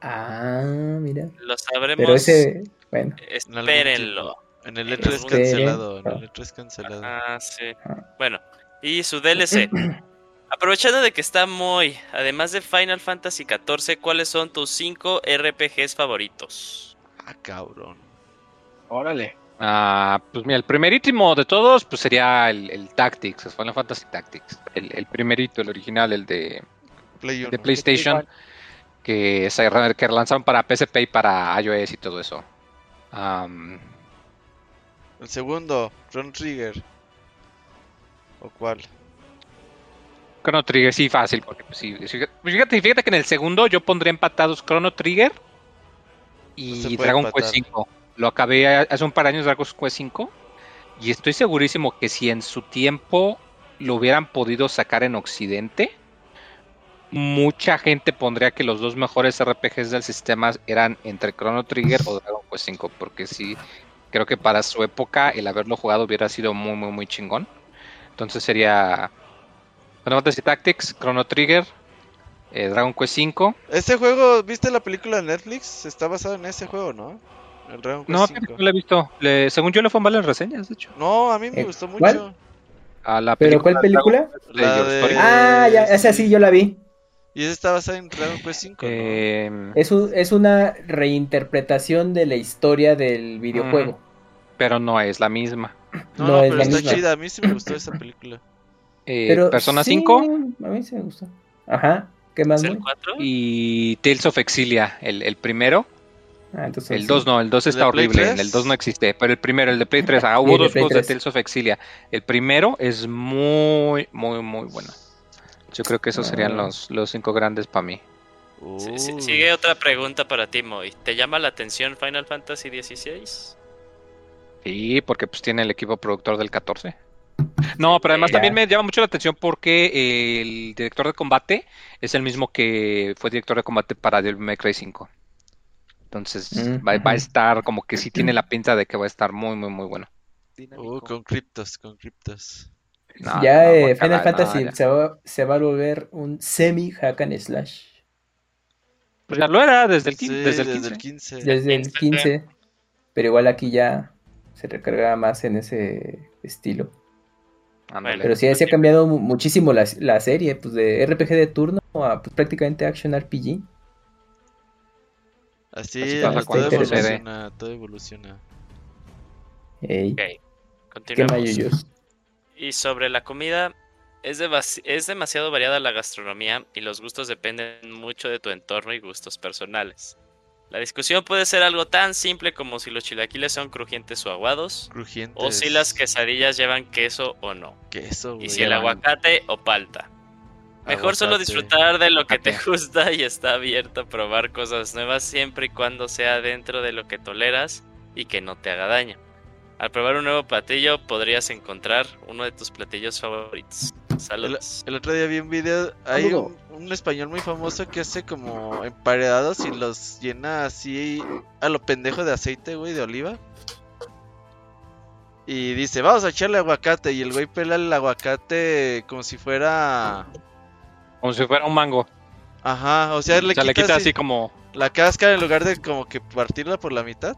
Ah, mira. Lo sabremos. Pero ese, bueno, Espérenlo. En el E3 algún cancelado, en el E3 cancelado. Ah, sí. Ah. Bueno, y su DLC. [CLEARS THROAT] Aprovechando de que está muy, además de Final Fantasy XIV, ¿cuáles son tus 5 RPGs favoritos? Ah, cabrón. Órale. Ah, pues mira, el primerísimo de todos, pues sería el, el Tactics, el Final Fantasy Tactics. El, el primerito, el original, el de, Play de uno. PlayStation. que, se- que lanzaron para PSP y para iOS y todo eso. El segundo, Ron Trigger. ¿O cuál? Chrono Trigger, sí, fácil. Porque, pues, sí, sí, fíjate, fíjate que en el segundo yo pondría empatados Chrono Trigger y Dragon empatar. Quest 5. Lo acabé hace un par de años Dragon Quest 5 y estoy segurísimo que si en su tiempo lo hubieran podido sacar en Occidente, mucha gente pondría que los dos mejores RPGs del sistema eran entre Chrono Trigger o Dragon Quest 5, porque sí, creo que para su época el haberlo jugado hubiera sido muy, muy, muy chingón. Entonces sería Final Fantasy Tactics, Chrono Trigger, eh, Dragon Quest 5. Este juego, ¿viste la película de Netflix? Está basado en ese juego, ¿no? El Dragon Quest No, 5. fíjate que no lo he visto. Le- según yo le fue mal en reseñas, de hecho. No, a mí me Eh, gustó ¿cuál? mucho. A la ¿Pero cuál película? La de-. Ah, ya, esa sí yo la vi. Y ese está basado en Dragon Quest 5. ¿no? Eh, Es, un- es una reinterpretación de la historia del videojuego. pero no es la misma. No, no es pero la está misma. chida. A mí sí me gustó esa película. Eh, Pero Persona sí, 5 A mí sí me gustó. Ajá. ¿Qué más? ¿Es el Moy? 4? y Tales of Exilia, el, el primero. Ah, entonces El sí. 2 no, el 2 ¿El está horrible. 3? El 2 no existe, pero el primero, el de Play 3. Ah, [LAUGHS] hubo dos juegos 3. de Tales of Exilia. El primero es muy, muy, muy bueno. Yo creo que esos serían Ah. los, los cinco grandes para mí. Sigue otra pregunta para ti, Moy. ¿Te llama la atención Final Fantasy XVI? Sí, porque pues tiene el equipo productor del 14. No, pero además también me llama mucho la atención porque el director de combate es el mismo que fue director de combate para Devil May Cry 5. Entonces Mm, va, va a estar como que sí tiene la pinta de que va a estar muy, muy, muy bueno. Uh, con criptos, con criptos. No, ya no, eh, Final no, Fantasy ya. se, va, se va a volver un semi hack and slash. Pues ya lo era desde el, Sí, desde el desde 15. el 15. Desde el 15. 15. Pero igual aquí ya se recarga más en ese estilo. Ándale. Pero sí, se ha cambiado mu- muchísimo la, la serie, pues de RPG de turno a pues, prácticamente action RPG. Así, Así pasa todo evoluciona, todo evoluciona. Ey, Ok, ¿Qué continuamos. Y sobre la comida, es, devas- es demasiado variada la gastronomía y los gustos dependen mucho de tu entorno y gustos personales. La discusión puede ser algo tan simple como si los chilaquiles son crujientes o aguados, Crujientes. o si las quesadillas llevan queso o no, Queso, y si el aguacate o palta. Mejor solo disfrutar de lo que te [LAUGHS] gusta y está abierto a probar cosas nuevas siempre y cuando sea dentro de lo que toleras y que no te haga daño. Al probar un nuevo platillo podrías encontrar uno de tus platillos favoritos. Saludos. El otro día vi un video, hay un, un español muy famoso que hace como emparedados y los llena así a lo pendejo de aceite, güey, de oliva. Y dice, vamos a echarle aguacate. Y el güey pela el aguacate como si fuera... Como si fuera un mango. Ajá, o sea, le o sea, quita, le quita así así como... la cáscara en lugar de como que partirla por la mitad.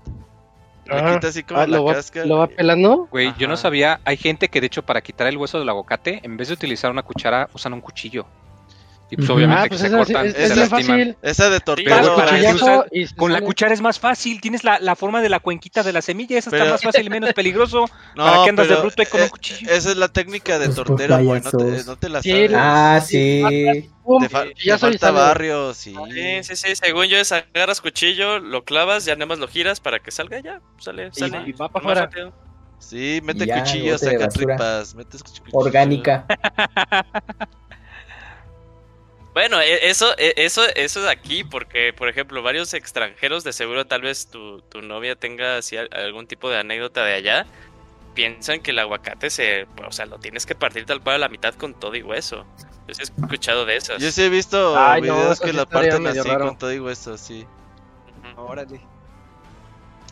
Le Ajá. quita así como Ah, la lo, va, cáscara. lo va pelando. Güey, yo no sabía, hay gente que de hecho para quitar el hueso del aguacate, en vez de utilizar una cuchara, usan un cuchillo. Y pues obviamente Ah, que pues se es, es, cortan, es, se bien fácil. Esa de que usa- y Con la cuchara es más fácil, tienes la, la forma de la cuenquita de la semilla, esa Pero- está más fácil y menos peligroso. [LAUGHS] No, ¿Para qué andas de bruto ahí con un eh, cuchillo? Esa es la técnica de dos tortero, güey. No te, no te la Sí, sabes. Ah, sí. Te, fa- te ya soy falta barrio, sí. Sí, sí, sí, según yo es agarras cuchillo, lo clavas, ya nada más lo giras para que salga ya, sale, Y- sale. y va para afuera. Sí, mete de saca basura. tripas, metes cuchillo. Orgánica. [LAUGHS] Bueno, e- eso, e- eso, eso es aquí, porque, por ejemplo, varios extranjeros, de seguro tal vez tu, tu novia tenga así al- algún tipo de anécdota de allá, piensan que el aguacate se, o sea, lo tienes que partir tal cual a la mitad con todo y hueso. Yo sí he escuchado de esas. Yo sí he visto Ay, videos que sí la parten así raro. con todo y hueso, sí. Órale.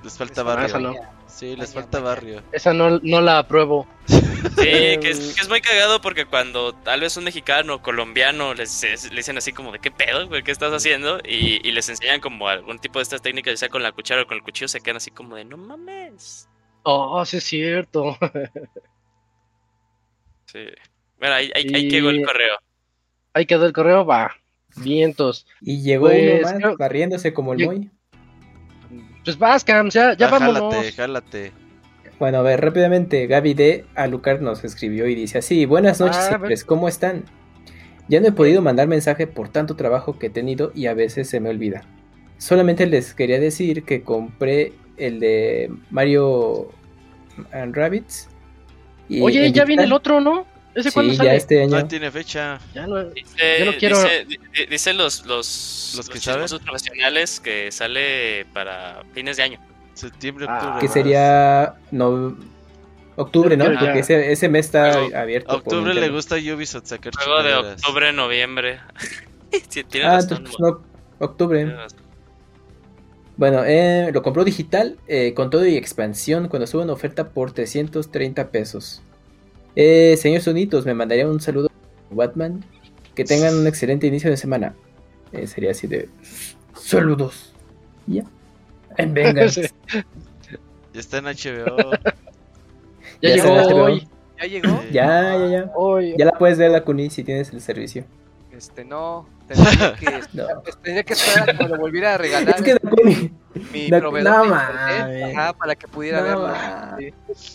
Les falta barrio. Sí, les Vaya, falta vaya. barrio. Esa no, no la apruebo. Sí, [LAUGHS] que es, que es muy cagado porque cuando tal vez un mexicano, colombiano, les, es- le dicen así como de qué pedo, güey, qué estás haciendo, y, y les enseñan como algún tipo de estas técnicas, ya sea con la cuchara o con el cuchillo, se quedan así como de no mames. Oh, sí es cierto. [LAUGHS] Sí. Bueno, ahí, ahí, ahí quedó el correo. Ahí quedó el correo, va. Vientos. Y llegó Pues, uno más creo- barriéndose como el Lleg- muy. Pues vas, Cams, ya, ya Ah, vámonos. jálate, jálate. Bueno, a ver, rápidamente, Gaby de Alucard nos escribió y dice así, buenas noches, Ah, ¿cómo están? Ya no he podido mandar mensaje por tanto trabajo que he tenido y a veces se me olvida. Solamente les quería decir que compré el de Mario and Rabbits. y Oye, ya viene el otro, ¿no? ¿Ese Sí, cuándo ya este año. No tiene fecha. Ya no- Dice, Yo no quiero- dice- los, los, Los que profesionales que sale para fines de año. Septiembre, Ah, octubre. que más. sería no, octubre, ¿no? Que Porque ese, ese mes está abierto. Octubre le gusta a Ubisoft sacar Juego de octubre, noviembre. [LAUGHS] Sí, tiene Ah, razón, entonces, Mo, no, octubre. tiene razón. Bueno, eh, lo compró digital eh, con todo y expansión cuando estuvo en oferta por 330 pesos. Eh, señor Sonitos, me mandaría un saludo a Batman. Que tengan un excelente inicio de semana. Eh, sería así de saludos. Ya. En venga. [LAUGHS] Sí. Ya está en HBO. [LAUGHS] Ya, Ya llegó la hoy. ¿Ya llegó? Ya, ya, ya. Hoy. Ya la puedes ver la Kuni si tienes el servicio. Este, no. Tendría que, [LAUGHS] No. pues, tendría que esperar a cuando volviera a regalar Es que la Kuni. mi no- proveedor no de internet, ajá, para que pudiera No verlo. Sí.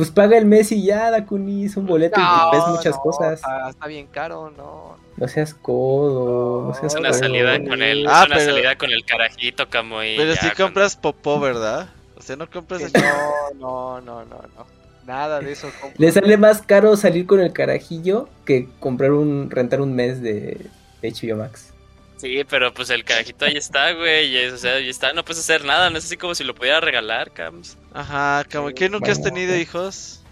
Pues paga el mes y ya, la Kuni. Es un boleto y ves muchas no, cosas. Está, está bien caro, no. No seas codo. No seas Es una codo. salida con el, Ah, es una pero- salida con el carajito, como y Pero si con- compras popó, ¿verdad? O sea, no compras el... No, no, no, no, no. Nada de eso. compro. Le sale más caro salir con el carajillo que comprar un rentar un mes de HBO Max. Sí, pero pues el carajito ahí está, güey. y O sea, ahí está, no puedes hacer nada. No es así como si lo pudiera regalar, Cams. Ajá, Camuy, ¿qué nunca has tenido [LAUGHS] hijos?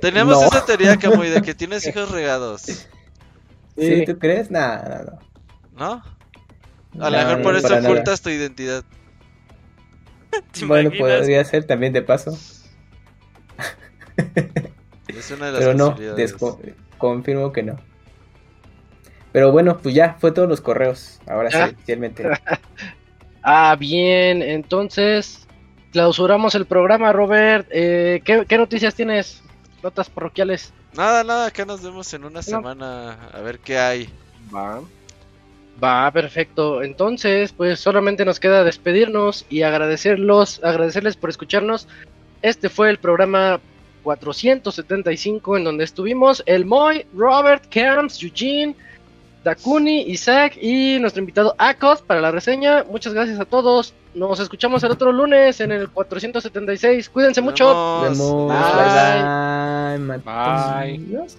Tenemos No. esa teoría, Camuy, de que [LAUGHS] tienes hijos regados, ¿Sí? Sí. ¿Tú crees? Nah, no, no. ¿no? A lo No, mejor por no, eso para nada. ocultas tu identidad. [LAUGHS] ¿Te Bueno, imaginas? podría ser también de paso. Es una de las Pero no, confirmo que no. Pero bueno, pues ya, fue todos los correos. Ahora Ya. sí, oficialmente. [LAUGHS] Ah, bien. Entonces, clausuramos el programa, Robert. Eh, ¿qué, qué noticias tienes? Notas parroquiales. Nada, nada, acá nos vemos en una semana a ver qué hay. Va. Va, perfecto. Entonces, pues solamente nos queda despedirnos y agradecerlos, agradecerles por escucharnos. Este fue el programa 475 en donde estuvimos el Moy, Robert, Camps, Eugene, Dakuni, Isaac y nuestro invitado Akos para la reseña. Muchas gracias a todos. Nos escuchamos el otro lunes en el 476. Cuídense mucho. Vemos. vemos. Bye, bye. Bye. Adiós.